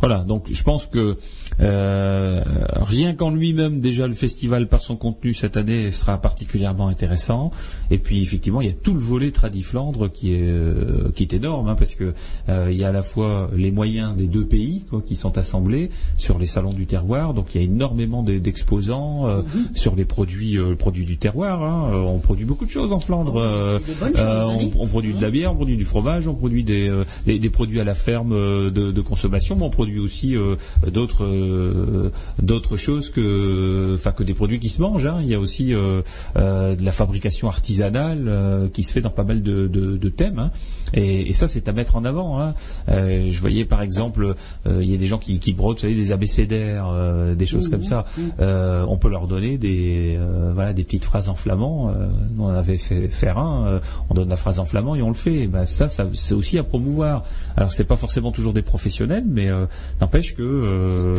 Voilà, donc je pense que euh, rien qu'en lui-même, déjà le festival par son contenu cette année sera particulièrement intéressant. Et puis effectivement, il y a tout le volet Tradiflandre qui est euh, qui est énorme, hein, parce que euh, il y a à la fois les moyens des deux pays quoi, qui sont assemblés sur les salons du terroir. Donc il y a énormément de- d'exposants euh, sur les produits produits du terroir. hein. On produit beaucoup de choses en Flandre. choses, on, on produit de la bière, on produit du fromage, on produit des, des, des produits à la ferme de, de consommation, mais on produit aussi euh, d'autres euh, d'autres choses que des produits qui se mangent. hein. Il y a aussi euh, euh, de la fabrication artisanale qui se fait dans pas mal de thèmes. hein. Et, et ça, c'est à mettre en avant. hein. Euh, je voyais par exemple, euh, il y a des gens qui, qui brodent, vous savez, des abécédaires, euh, des choses comme ça. On peut leur donner des voilà des petites phrases en flamand. Nous, on avait fait faire un. on donne la phrase en flamand et on le fait. Et ben ça, ça c'est aussi à promouvoir. Alors c'est pas forcément toujours des professionnels, mais n'empêche que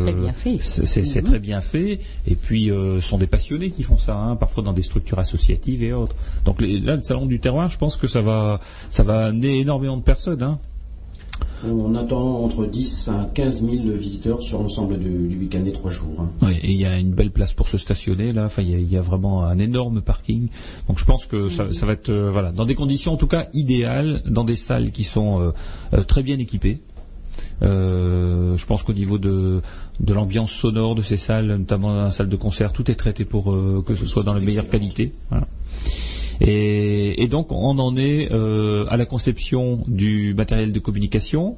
c'est très bien fait. Et puis ce sont des passionnés qui font ça, hein, parfois dans des structures associatives et autres. Donc les- là, le salon du terroir, je pense que ça va ça va amener énormément de personnes. Hein. On attend entre 10 à 15 000 visiteurs sur l'ensemble du, du week-end des trois jours. hein. Et il y a une belle place pour se stationner là. Enfin, il y a, il y a vraiment un énorme parking. Donc, je pense que ça, ça va être euh, voilà dans des conditions en tout cas idéales, dans des salles qui sont euh, euh, très bien équipées. Euh, je pense qu'au niveau de, de l'ambiance sonore de ces salles, notamment dans la salle de concert, tout est traité pour euh, que ce soit dans la meilleure qualité. Voilà. Et, donc on en est euh, à la conception du matériel de communication.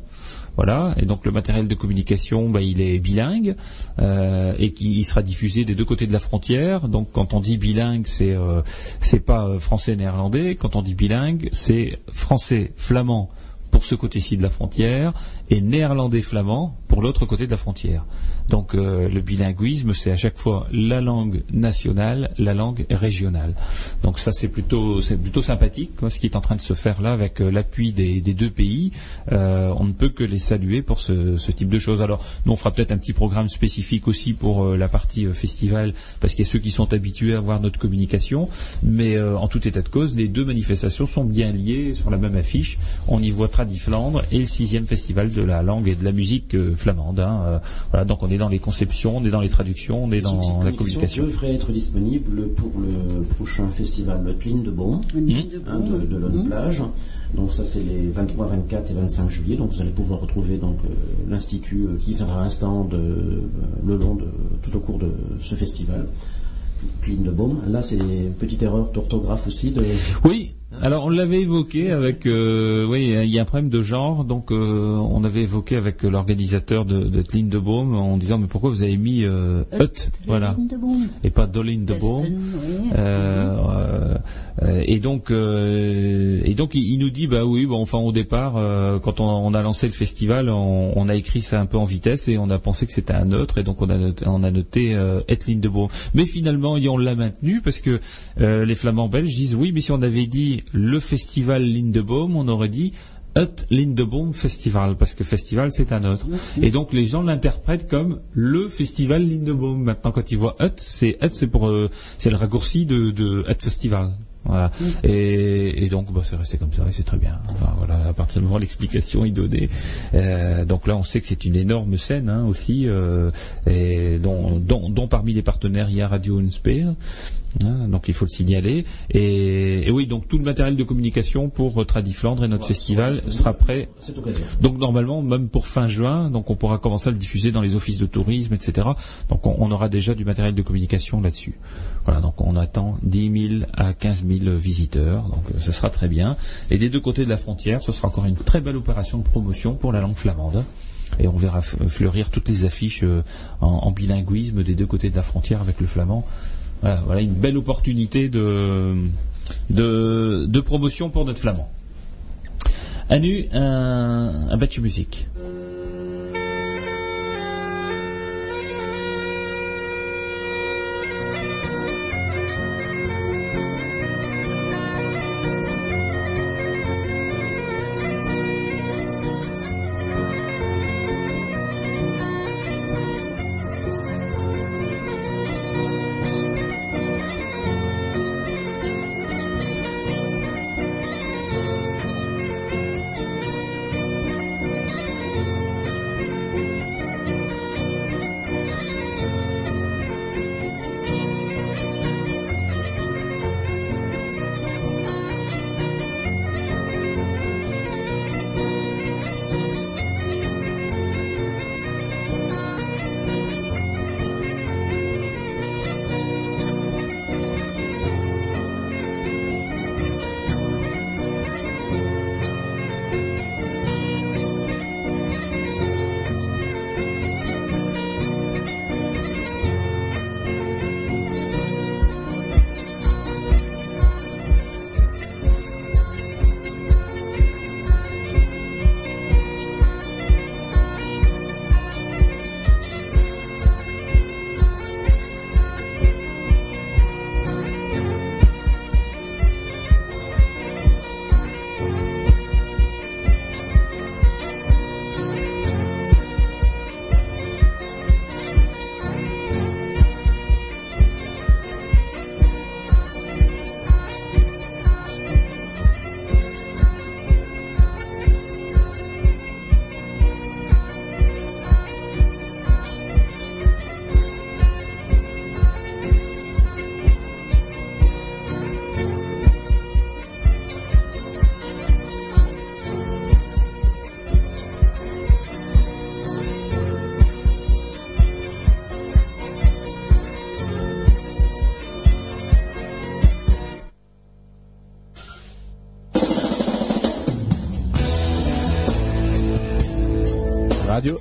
Voilà, et donc le matériel de communication, bah, il est bilingue euh, et qui sera diffusé des deux côtés de la frontière. Donc quand on dit bilingue, c'est euh, c'est pas français néerlandais. Quand on dit bilingue, c'est français flamand pour ce côté-ci de la frontière et néerlandais flamand pour l'autre côté de la frontière. Donc euh, le bilinguisme, c'est à chaque fois la langue nationale, la langue régionale. Donc ça c'est plutôt sympathique ce qui est en train de se faire là avec euh, l'appui des, deux pays. Euh, on ne peut que les saluer pour ce, ce type de choses. Alors nous on fera peut-être un petit programme spécifique aussi pour la partie festival parce qu'il y a ceux qui sont habitués à voir notre communication. Mais en tout état de cause, les deux manifestations sont bien liées sur la même affiche. On y voit Tradiflandre et le sixième festival de la langue et de la musique flamande. hein. Euh, voilà, donc on est dans les conceptions, on est dans les traductions, on est dans de la communication. devrait être disponible pour le prochain festival de Lindebom, Une Mmh. ligne de hein, de, de Lone Mhm. Plage. Donc ça c'est les 23, 24 et 25 juillet. Donc vous allez pouvoir retrouver donc euh, l'institut euh, qui tiendra un stand euh, le long de tout au cours de ce festival. Lindebom. Là c'est une petite erreur d'orthographe aussi. De... Oui. Alors on l'avait évoqué avec, euh, oui, il y a un problème de genre, donc euh, on avait évoqué avec l'organisateur de, de de Baume en disant mais pourquoi vous avez mis euh, Hut, voilà, et pas Dolin de Baume. Euh, euh, et donc, euh, et donc, il, il nous dit, bah oui, bon, enfin, au départ, euh, quand on, on a lancé le festival, on, on a écrit ça un peu en vitesse et on a pensé que c'était un neutre, et donc on a noté, on a noté euh, de Baume. Mais finalement, on l'a maintenu parce que euh, les Flamands belges disent, oui, mais si on avait dit le festival Lindeboom, on aurait dit Hut Lindeboom Festival, parce que festival c'est un autre. Et donc les gens l'interprètent comme le festival Lindeboom. Maintenant, quand ils voient Hut, c'est Hut, c'est pour, euh, c'est le raccourci de, de Hut Festival. Voilà. Et, et donc, bah, c'est resté comme ça, et c'est très bien. Enfin, voilà, à partir du moment où l'explication est donnée. Euh, donc là, on sait que c'est une énorme scène hein, aussi, euh, et dont, dont, dont parmi les partenaires, il y a Radio Unspear. Hein, donc il faut le signaler. Et, et oui, donc tout le matériel de communication pour euh, Tradiflandre et notre festival sera prêt. à cette occasion. Donc normalement, même pour fin juin, donc on pourra commencer à le diffuser dans les offices de tourisme, etc. Donc on, on aura déjà du matériel de communication là-dessus. Voilà, donc on attend 10 000 à 15 000 visiteurs, donc euh, ce sera très bien. Et des deux côtés de la frontière, ce sera encore une très belle opération de promotion pour la langue flamande. Et on verra fleurir toutes les affiches euh, en, en bilinguisme des deux côtés de la frontière avec le flamand. Voilà, une belle opportunité de, de, promotion pour notre flamand. À nu, un, un battu musique.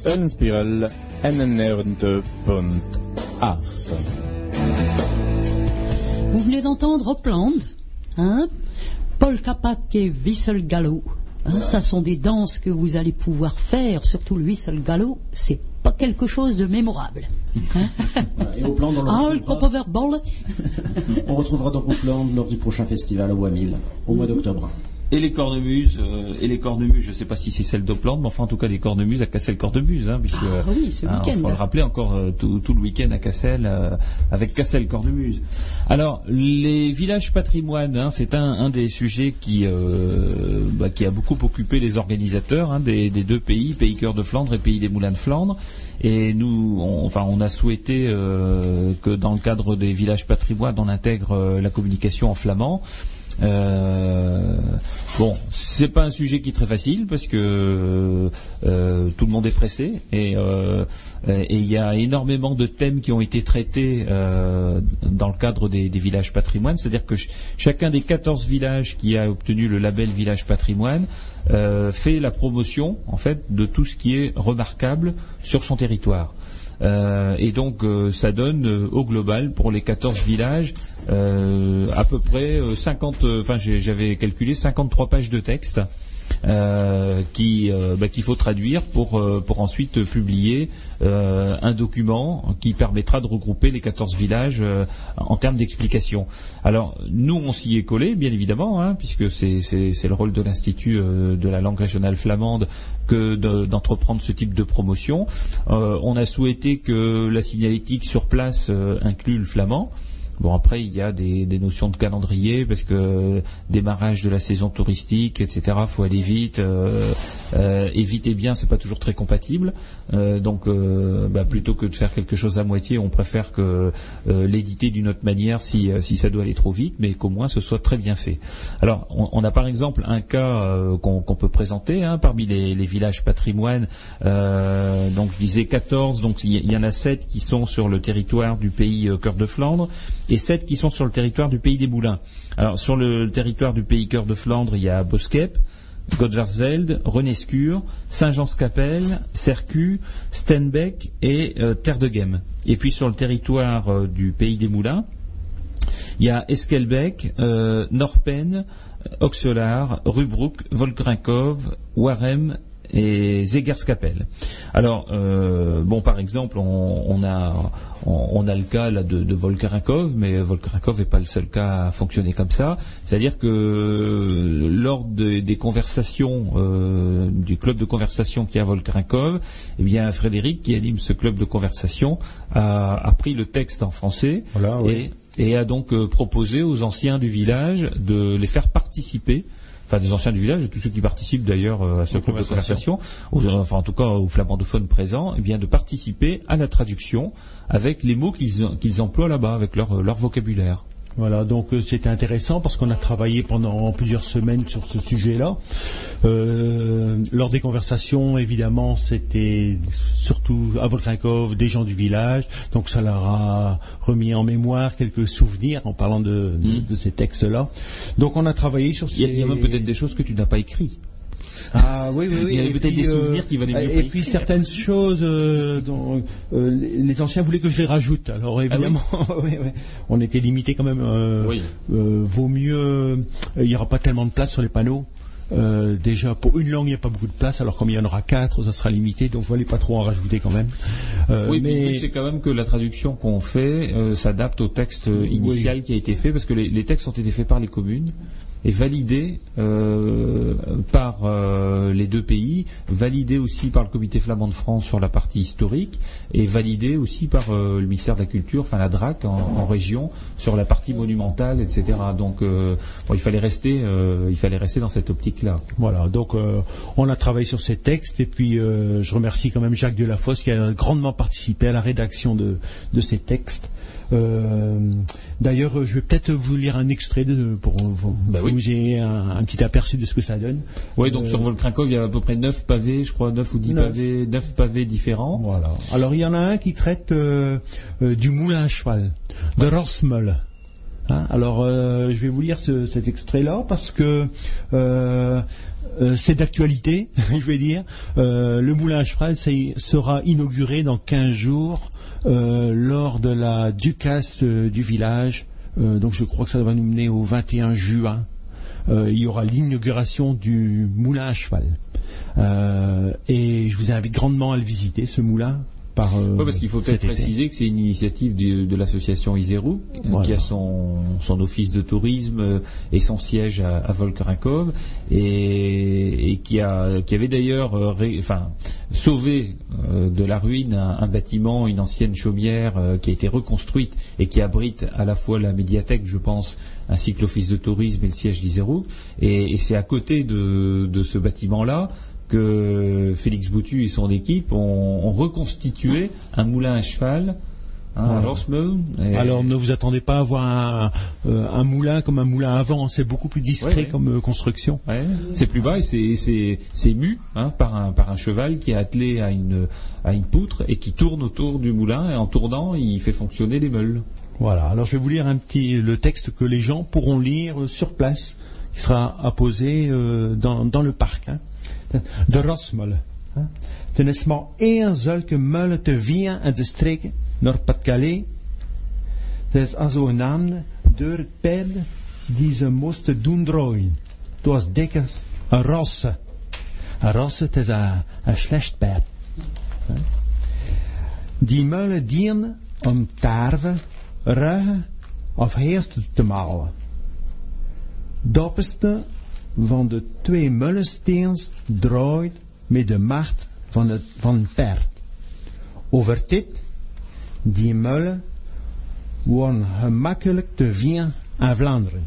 Eulenspiegel 91.8. Vous venez d'entendre Opland, hein? Paul Capac et Wissel Gallo. Hein, ça sont des danses que vous allez pouvoir faire, surtout le Wissel Gallo, c'est pas quelque chose de mémorable. Hein? Voilà, Et au plan, dans le ah, retrouvera- on retrouvera donc au plan lors du prochain festival au Wamil, au mois d'octobre. Et les cornemuses, euh, et les cornemuses, je ne sais pas si c'est celle d'Opland, mais enfin en tout cas les cornemuses à Cassel-Cornemuse, hein, puisque Ah oui, ce hein, faut le rappeler encore euh, tout, tout le week-end à Cassel euh, avec Cassel-Cornemuse. Alors les villages patrimoine, hein, c'est un, un des sujets qui euh, bah, qui a beaucoup occupé les organisateurs hein, des, des deux pays, pays cœur de Flandre et pays des moulins de Flandre. Et nous, on, enfin, on a souhaité euh, que dans le cadre des villages patrimoine, on intègre euh, la communication en flamand. Euh, bon, c'est pas un sujet qui est très facile parce que euh, tout le monde est pressé et euh, et il y a énormément de thèmes qui ont été traités euh, dans le cadre des, des villages patrimoine. C'est-à-dire que ch- chacun des 14 villages qui a obtenu le label village patrimoine euh, fait la promotion en fait de tout ce qui est remarquable sur son territoire. Euh, et donc euh, ça donne euh, au global pour les 14 villages euh, à peu près euh, 50 euh, enfin j'ai- j'avais calculé 53 pages de texte euh, qui euh, bah, qu'il faut traduire pour euh, pour ensuite publier euh, un document qui permettra de regrouper les 14 villages euh, en termes d'explication. Alors nous on s'y est collé bien évidemment hein, puisque c'est c'est le rôle de l'institut euh, de la langue régionale flamande que de- d'entreprendre ce type de promotion. Euh, on a souhaité que la signalétique sur place euh, inclue le flamand. Bon après il y a des, notions de calendrier parce que démarrage de la saison touristique etc. Faut aller vite euh, euh, et bien c'est pas toujours très compatible Euh, donc euh, bah, plutôt que de faire quelque chose à moitié on préfère que euh, l'éditer d'une autre manière si si ça doit aller trop vite mais qu'au moins ce soit très bien fait. Alors on, a par exemple un cas qu'on peut présenter hein, parmi les, villages patrimoine donc je disais 14 donc il y, en a 7 qui sont sur le territoire du pays Cœur de Flandre et 7 qui sont sur le territoire du pays des Moulins. Alors sur le territoire du pays Cœur de Flandre, il y a Boskep, Godvarsveld, Renescure, Saint-Jean-Scapelle, Cercu, Stenbeck et euh, Terre de Gem. Et puis sur le territoire euh, du pays des Moulins, il y a Eskelbeck, euh, Norpen, Oxelar, Rubruck, Volkrinkov, Warem et Zegerskapelle. Alors, euh, bon, par exemple, on, on a on, on a le cas là de, de mais Volkarinkov n'est pas le seul cas à fonctionner comme ça. C'est-à-dire que euh, lors de- des conversations euh, du club de conversation qui est à Volkarinkov, eh bien Frédéric, qui anime ce club de conversation, a, a pris le texte en français Voilà, oui. et et a donc euh, proposé aux anciens du village de les faire participer enfin des anciens du village et tous ceux qui participent d'ailleurs euh, à ce club de conversation, aux- enfin en tout cas aux flamandophones présents, eh bien de participer à la traduction avec les mots qu'ils qu'ils emploient là-bas, avec leur, leur vocabulaire. Voilà, donc euh, c'était intéressant parce qu'on a travaillé pendant plusieurs semaines sur ce sujet-là. Euh, lors des conversations, évidemment, c'était surtout à Volkrinkov des gens du village, donc ça leur a remis en mémoire quelques souvenirs en parlant de, de, de ces textes-là. Donc on a travaillé sur Il y a, ces... il y a même peut-être des choses que tu n'as pas écrites. Ah oui, oui, oui. Il y avait Et peut-être puis, des souvenirs qui valaient mieux Et puis certaines choses euh, dont euh, les anciens voulaient que je les rajoute. Alors évidemment, oui, oui. on était limité quand même. euh, Oui. euh, vaut mieux. euh, Il n'y aura pas tellement de place sur les panneaux. Euh, déjà, pour une langue, il n'y a pas beaucoup de place. Alors comme il y en aura quatre, ça sera limité. Donc, il pas trop en rajouter quand même. Euh, oui, mais c'est quand même que la traduction qu'on fait euh, s'adapte au texte euh, initial qui a été fait, parce que les, les textes ont été faits par les communes et validés euh, par euh, les deux pays, validés aussi par le Comité flamand de France sur la partie historique, et validés aussi par euh, le ministère de la Culture, enfin la DRAC en, région sur la partie monumentale, etc. Donc, il fallait rester, dans cette optique-là. Voilà, donc on a travaillé sur ces textes et puis je remercie quand même Jacques Delafosse qui a grandement participé à la rédaction de ces textes. Euh, D'ailleurs, je vais peut-être vous lire un extrait de, pour vous, Bah oui. vous ayez un, un petit aperçu de ce que ça donne. Oui, donc Euh, sur Volkrinkov, il y a à peu près neuf pavés, je crois, neuf ou dix Neuf. pavés, neuf pavés différents. Voilà. Alors il y en a un qui traite euh, du moulin à cheval, de Rossmel. Hein, alors, euh, je vais vous lire ce- cet extrait-là parce que euh, euh, c'est d'actualité, je vais dire. Le moulin à cheval sera inauguré dans 15 jours lors de la ducasse euh, du village. Euh, donc, je crois que ça va nous mener au 21 juin. Euh, il y aura l'inauguration du moulin à cheval. Euh, et je vous invite grandement à le visiter, ce moulin. Par, euh, Ouais, parce qu'il faut peut-être préciser que c'est une initiative de l'association Iseru, euh, Voilà. qui a son, son office de tourisme euh, et son siège à, à Volkerinkov, et, et qui, a, qui avait d'ailleurs ré- enfin, sauvé de la ruine un, un bâtiment, une ancienne chaumière qui a été reconstruite et qui abrite à la fois la médiathèque, je pense, ainsi que l'office de tourisme et le siège d'Iseru. Et, et c'est à côté de, de ce bâtiment-là que Félix Boutu et son équipe ont, ont reconstitué un moulin à cheval hein. Et- Alors ne vous attendez pas à voir un, euh, un moulin comme un moulin à vent, c'est beaucoup plus discret Ouais, ouais. comme euh, construction. Ouais, c'est plus bas et c'est- mu hein, par, un, par un cheval qui est attelé à une, à une poutre et qui tourne autour du moulin et en tournant il fait fonctionner les meules. Voilà, alors je vais vous lire un petit le texte que les gens pourront lire sur place, qui sera apposé euh, dans, dans le parc. Hein. De Rosmol. Hein. Er is maar één zulke muil te vien in de streek Noord-Pas-de-Calais. Dat is als zo'n naam door het pad die ze moesten doen draaien. Het was dikker een rosse. Een rosse, het is een, een slecht pad. Hè. Die muilen dienen om tarwe, ruggen of heerst te malen. Dopperste van de twee mullensteens draait met de macht van het van paard. Over dit, die mullen worden gemakkelijk te vinden in Vlaanderen.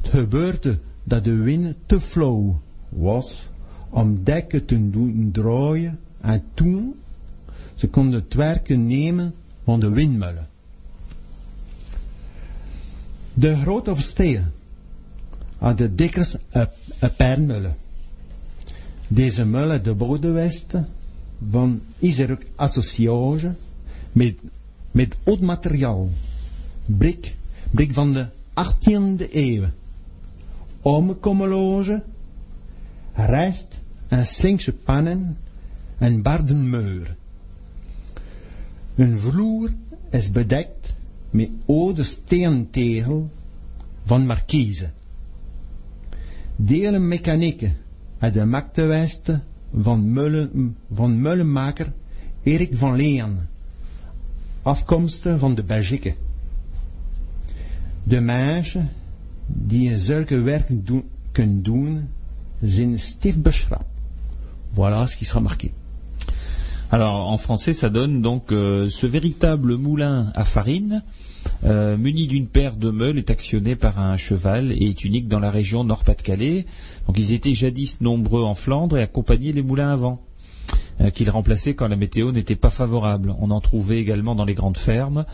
Het gebeurde dat de wind te flauw was om dekken te doen draaien en toen ze konden het werken nemen van de windmullen. De grote steel hadden dikwijls een, een pernmullen. Deze mullen de bodenwesten van Iseruk Associage met, met oud materiaal. Brik, brik van de 18e eeuw. Omkommeloge, recht en slinkse pannen en bardenmuur. Een vloer is bedekt met oude steentegel van markiezen. Delen mechanieken uit de maktewesten van, mullen, van mullenmaker Erik van Leen, afkomstig van de Belgique. De mensen die zulke werken doen, kunnen doen, zijn stief. Voilà ce qui sera marqué. Alors en français, ça donne donc euh, ce véritable moulin à farine, euh, muni d'une paire de meules, est actionné par un cheval et est unique dans la région Nord-Pas-de-Calais. Donc ils étaient jadis nombreux en Flandre et accompagnaient les moulins à vent, euh, qu'ils remplaçaient quand la météo n'était pas favorable. On en trouvait également dans les grandes fermes.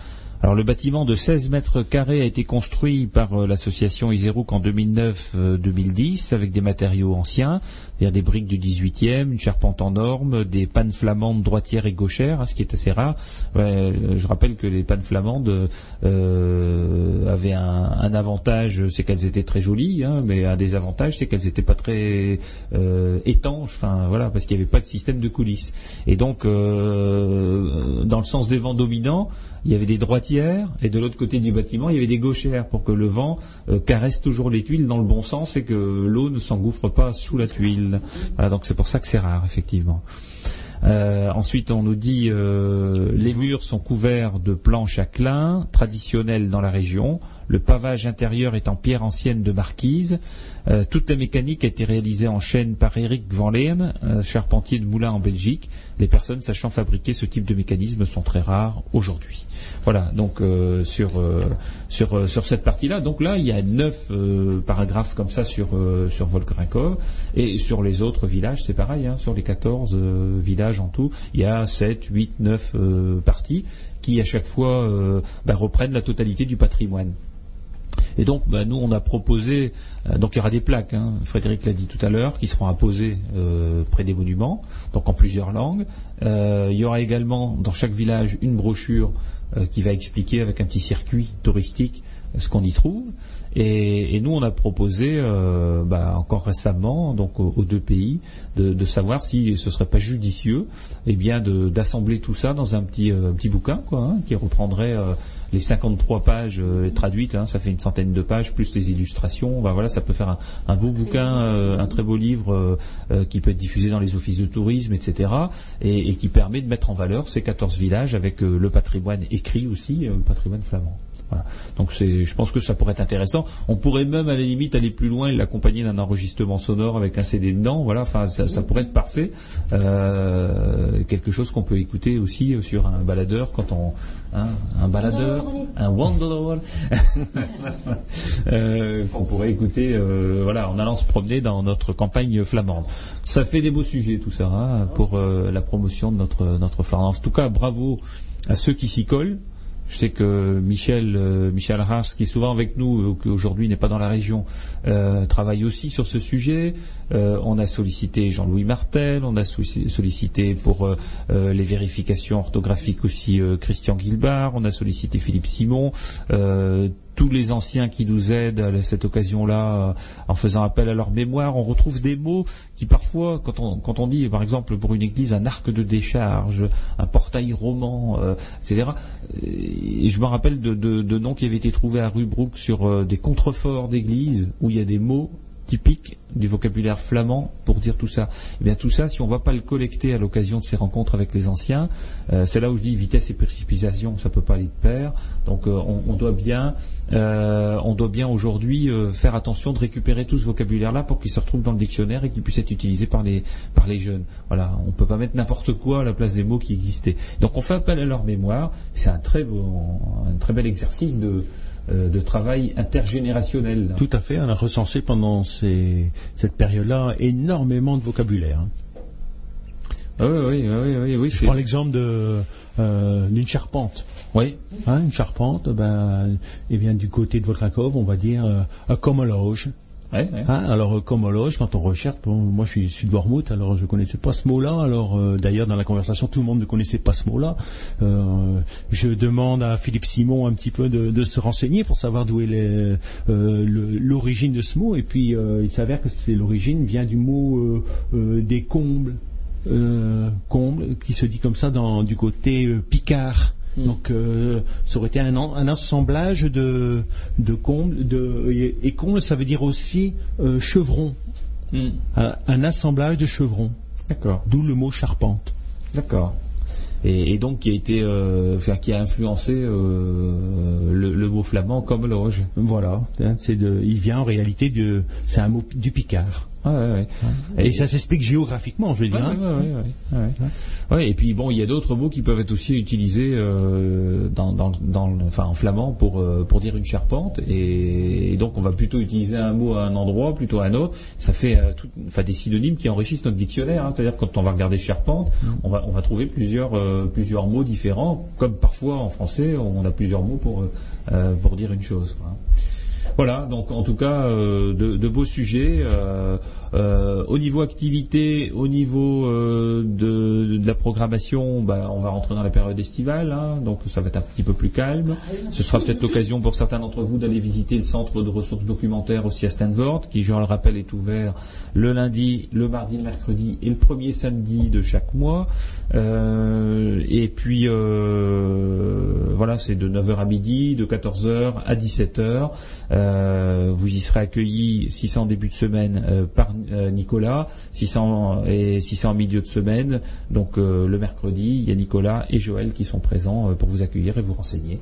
Alors le bâtiment de 16 mètres carrés a été construit par euh, l'association Iserouk en 2009-2010 avec des matériaux anciens, c'est-à-dire des briques du 18e, une charpente en norme, des pannes flamandes droitières et gauchères, hein, ce qui est assez rare. Euh, je rappelle que les pannes flamandes euh, avaient un, avantage, c'est qu'elles étaient très jolies, hein, mais un des avantages, c'est qu'elles n'étaient pas très euh, étanches, enfin voilà, parce qu'il n'y avait pas de système de coulisses. Et donc, dans le sens des vents dominants, il y avait des droitières et de l'autre côté du bâtiment, il y avait des gauchères pour que le vent caresse toujours les tuiles dans le bon sens et que l'eau ne s'engouffre pas sous la tuile. Voilà, donc c'est pour ça que c'est rare, effectivement. Euh, ensuite, on nous dit euh, les murs sont couverts de planches à clin, traditionnelles dans la région. Le pavage intérieur est en pierre ancienne de marquise. Euh, toute la mécanique a été réalisée en chaîne par Eric Van euh, charpentier de moulin en Belgique. Les personnes sachant fabriquer ce type de mécanisme sont très rares aujourd'hui. Voilà, donc euh, sur euh, sur cette partie-là. Donc là, il y a neuf paragraphes comme ça sur sur et sur les autres villages, c'est pareil. Hein, sur les 14 euh, villages en tout, il y a 7, 8, 9 euh, parties qui à chaque fois bah, reprennent la totalité du patrimoine. Et donc, bah, nous, on a proposé, euh, donc il y aura des plaques, hein, Frédéric l'a dit tout à l'heure, qui seront apposées euh, près des monuments, donc en plusieurs langues. Euh, il y aura également dans chaque village une brochure euh, qui va expliquer avec un petit circuit touristique ce qu'on y trouve. Et, nous, on a proposé, bah, encore récemment, donc aux, deux pays, de, savoir si ce serait pas judicieux, eh bien, d'assembler tout ça dans un petit, petit bouquin, quoi, hein, qui reprendrait les 53 pages euh, traduites. hein, ça fait une centaine de pages plus les illustrations. Bah, voilà, ça peut faire un, beau bouquin, euh, un très beau livre euh, qui peut être diffusé dans les offices de tourisme, etc. Et, qui permet de mettre en valeur ces 14 villages avec le patrimoine écrit aussi, le patrimoine flamand. Donc je pense que ça pourrait être intéressant. On pourrait même à la limite aller plus loin et l'accompagner d'un enregistrement sonore avec un CD dedans. Voilà, ça, pourrait être parfait. Quelque chose qu'on peut écouter aussi sur un baladeur quand on, hein, un baladeur, un wanderer, euh, qu'on pourrait écouter, euh, voilà, en allant se promener dans notre campagne flamande. Ça fait des beaux sujets tout ça hein, pour euh, la promotion de notre notre Flandre. En tout cas, bravo à ceux qui s'y collent. Je sais que Michel, euh, Michel Haas, qui est souvent avec nous, ou qui aujourd'hui n'est pas dans la région, euh, travaille aussi sur ce sujet. Euh, on a sollicité Jean-Louis Martel, on a sollici- sollicité pour euh, euh, les vérifications orthographiques aussi euh, Christian Guilbard, on a sollicité Philippe Simon. Euh, tous les anciens qui nous aident à cette occasion-là, euh, en faisant appel à leur mémoire, on retrouve des mots qui parfois, quand on, quand on dit par exemple pour une église un arc de décharge, un portail roman, euh, etc. Et je me rappelle de, de- noms qui avaient été trouvés à Rubruck sur euh, des contreforts d'églises où il y a des mots typiques du vocabulaire flamand pour dire tout ça. Eh bien tout ça, si on ne va pas le collecter à l'occasion de ces rencontres avec les anciens, euh, c'est là où je dis vitesse et précipitation, ça peut pas aller de pair. Donc euh, on, doit bien, euh, on doit bien aujourd'hui faire attention de récupérer tout ce vocabulaire-là pour qu'il se retrouve dans le dictionnaire et qu'il puisse être utilisé par les par les jeunes. Voilà, on peut pas mettre n'importe quoi à la place des mots qui existaient. Donc on fait appel à leur mémoire. C'est un très beau, un très bel exercice de de travail intergénérationnel. Tout à fait, on a recensé pendant ces- cette période-là énormément de vocabulaire. hein. Ah oui, oui, oui, oui, oui, Je prends l'exemple de, euh, d'une charpente. Oui. Hein, une charpente, ben, eh bien, du côté de votre Krakov, on va dire euh, un commologe. Hein, alors, euh, commologe, quand on recherche, moi je suis Wormhout, alors je connaissais pas ce mot-là. Alors, euh, d'ailleurs, dans la conversation, tout le monde ne connaissait pas ce mot-là. Euh, je demande à Philippe Simon un petit peu de, se renseigner pour savoir d'où est l'origine de ce mot. Et puis, il s'avère que c'est l'origine vient du mot des combles, combles, qui se dit comme ça dans du côté euh, picard. Donc, euh, ça aurait été un, assemblage de, de combles. De, et, et comble, ça veut dire aussi euh, chevron. Hmm. Un, un assemblage de chevrons. D'accord. D'où le mot charpente. D'accord. Et, et donc qui a été, euh, qui a influencé euh, le, le mot flamand comme loge. Voilà. Hein, c'est de, il vient en réalité de, c'est un mot du picard. Ouais, ouais, ouais. Et, ça s'explique géographiquement, je veux dire. Hein. ouais, et puis bon, il y a d'autres mots qui peuvent être aussi utilisés euh, dans, dans, dans le- enfin, en flamand pour, euh, pour dire une charpente. Et, et donc on va plutôt utiliser un mot à un endroit plutôt à un autre. Ça fait euh, tout- enfin, des synonymes qui enrichissent notre dictionnaire. hein. C'est-à-dire quand on va regarder charpente, on, va, on va trouver plusieurs, plusieurs mots différents, comme parfois en français on a plusieurs mots pour, pour dire une chose. quoi. Voilà, donc en tout cas euh, de, beaux sujets. euh, euh, au niveau activité, au niveau de, la programmation, bah, on va rentrer dans la période estivale, hein, donc ça va être un petit peu plus calme. Ce sera peut-être l'occasion pour certains d'entre vous d'aller visiter le centre de ressources documentaires aussi à Stanford, qui, je le rappelle, est ouvert le lundi, le mardi, le mercredi et le premier samedi de chaque mois. Et puis voilà, c'est de 9h à midi, de 14h à 17h. Euh, vous y serez accueillis, si c'est en début de semaine, euh, par euh, Nicolas, si c'est en, et si c'est en milieu de semaine, donc euh, le mercredi, il y a Nicolas et Joël qui sont présents euh, pour vous accueillir et vous renseigner.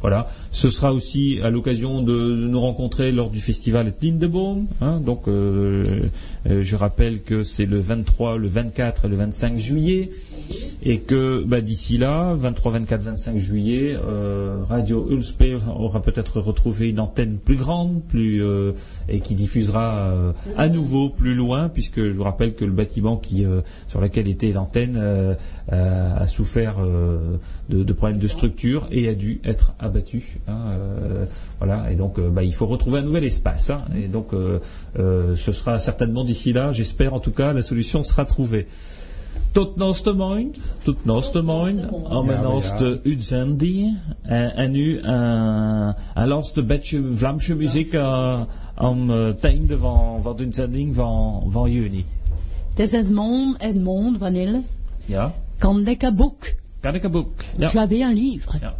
Voilà. Ce sera aussi à l'occasion de, nous rencontrer lors du festival Lindebaum. Hein, donc, euh, euh, je rappelle que c'est le 23, le 24 et le 25 juillet. Et que bah, d'ici là, 23, 24, 25 juillet, euh, Radio Ulspel aura peut-être retrouvé une antenne plus grande, plus euh, et qui diffusera euh, à nouveau plus loin, puisque je vous rappelle que le bâtiment qui euh, sur lequel était l'antenne euh, euh, a souffert de, de problèmes de structure et a dû être abattu. hein, voilà, et donc bah, il faut retrouver un nouvel espace. hein, et donc ce sera certainement d'ici là, j'espère en tout cas, la solution sera trouvée. Tot naast de maand, tot naast de maand, om maar naast uitzending. En, en nu uh, een laatste beetje Vlaamse muziek uh, het einde van, van de uitzending van, van juni. Het is Edmond, Edmond, Vanille. Ja, Quand ik een boek. kan ik een boek? Ja. J'avais un livre. ja.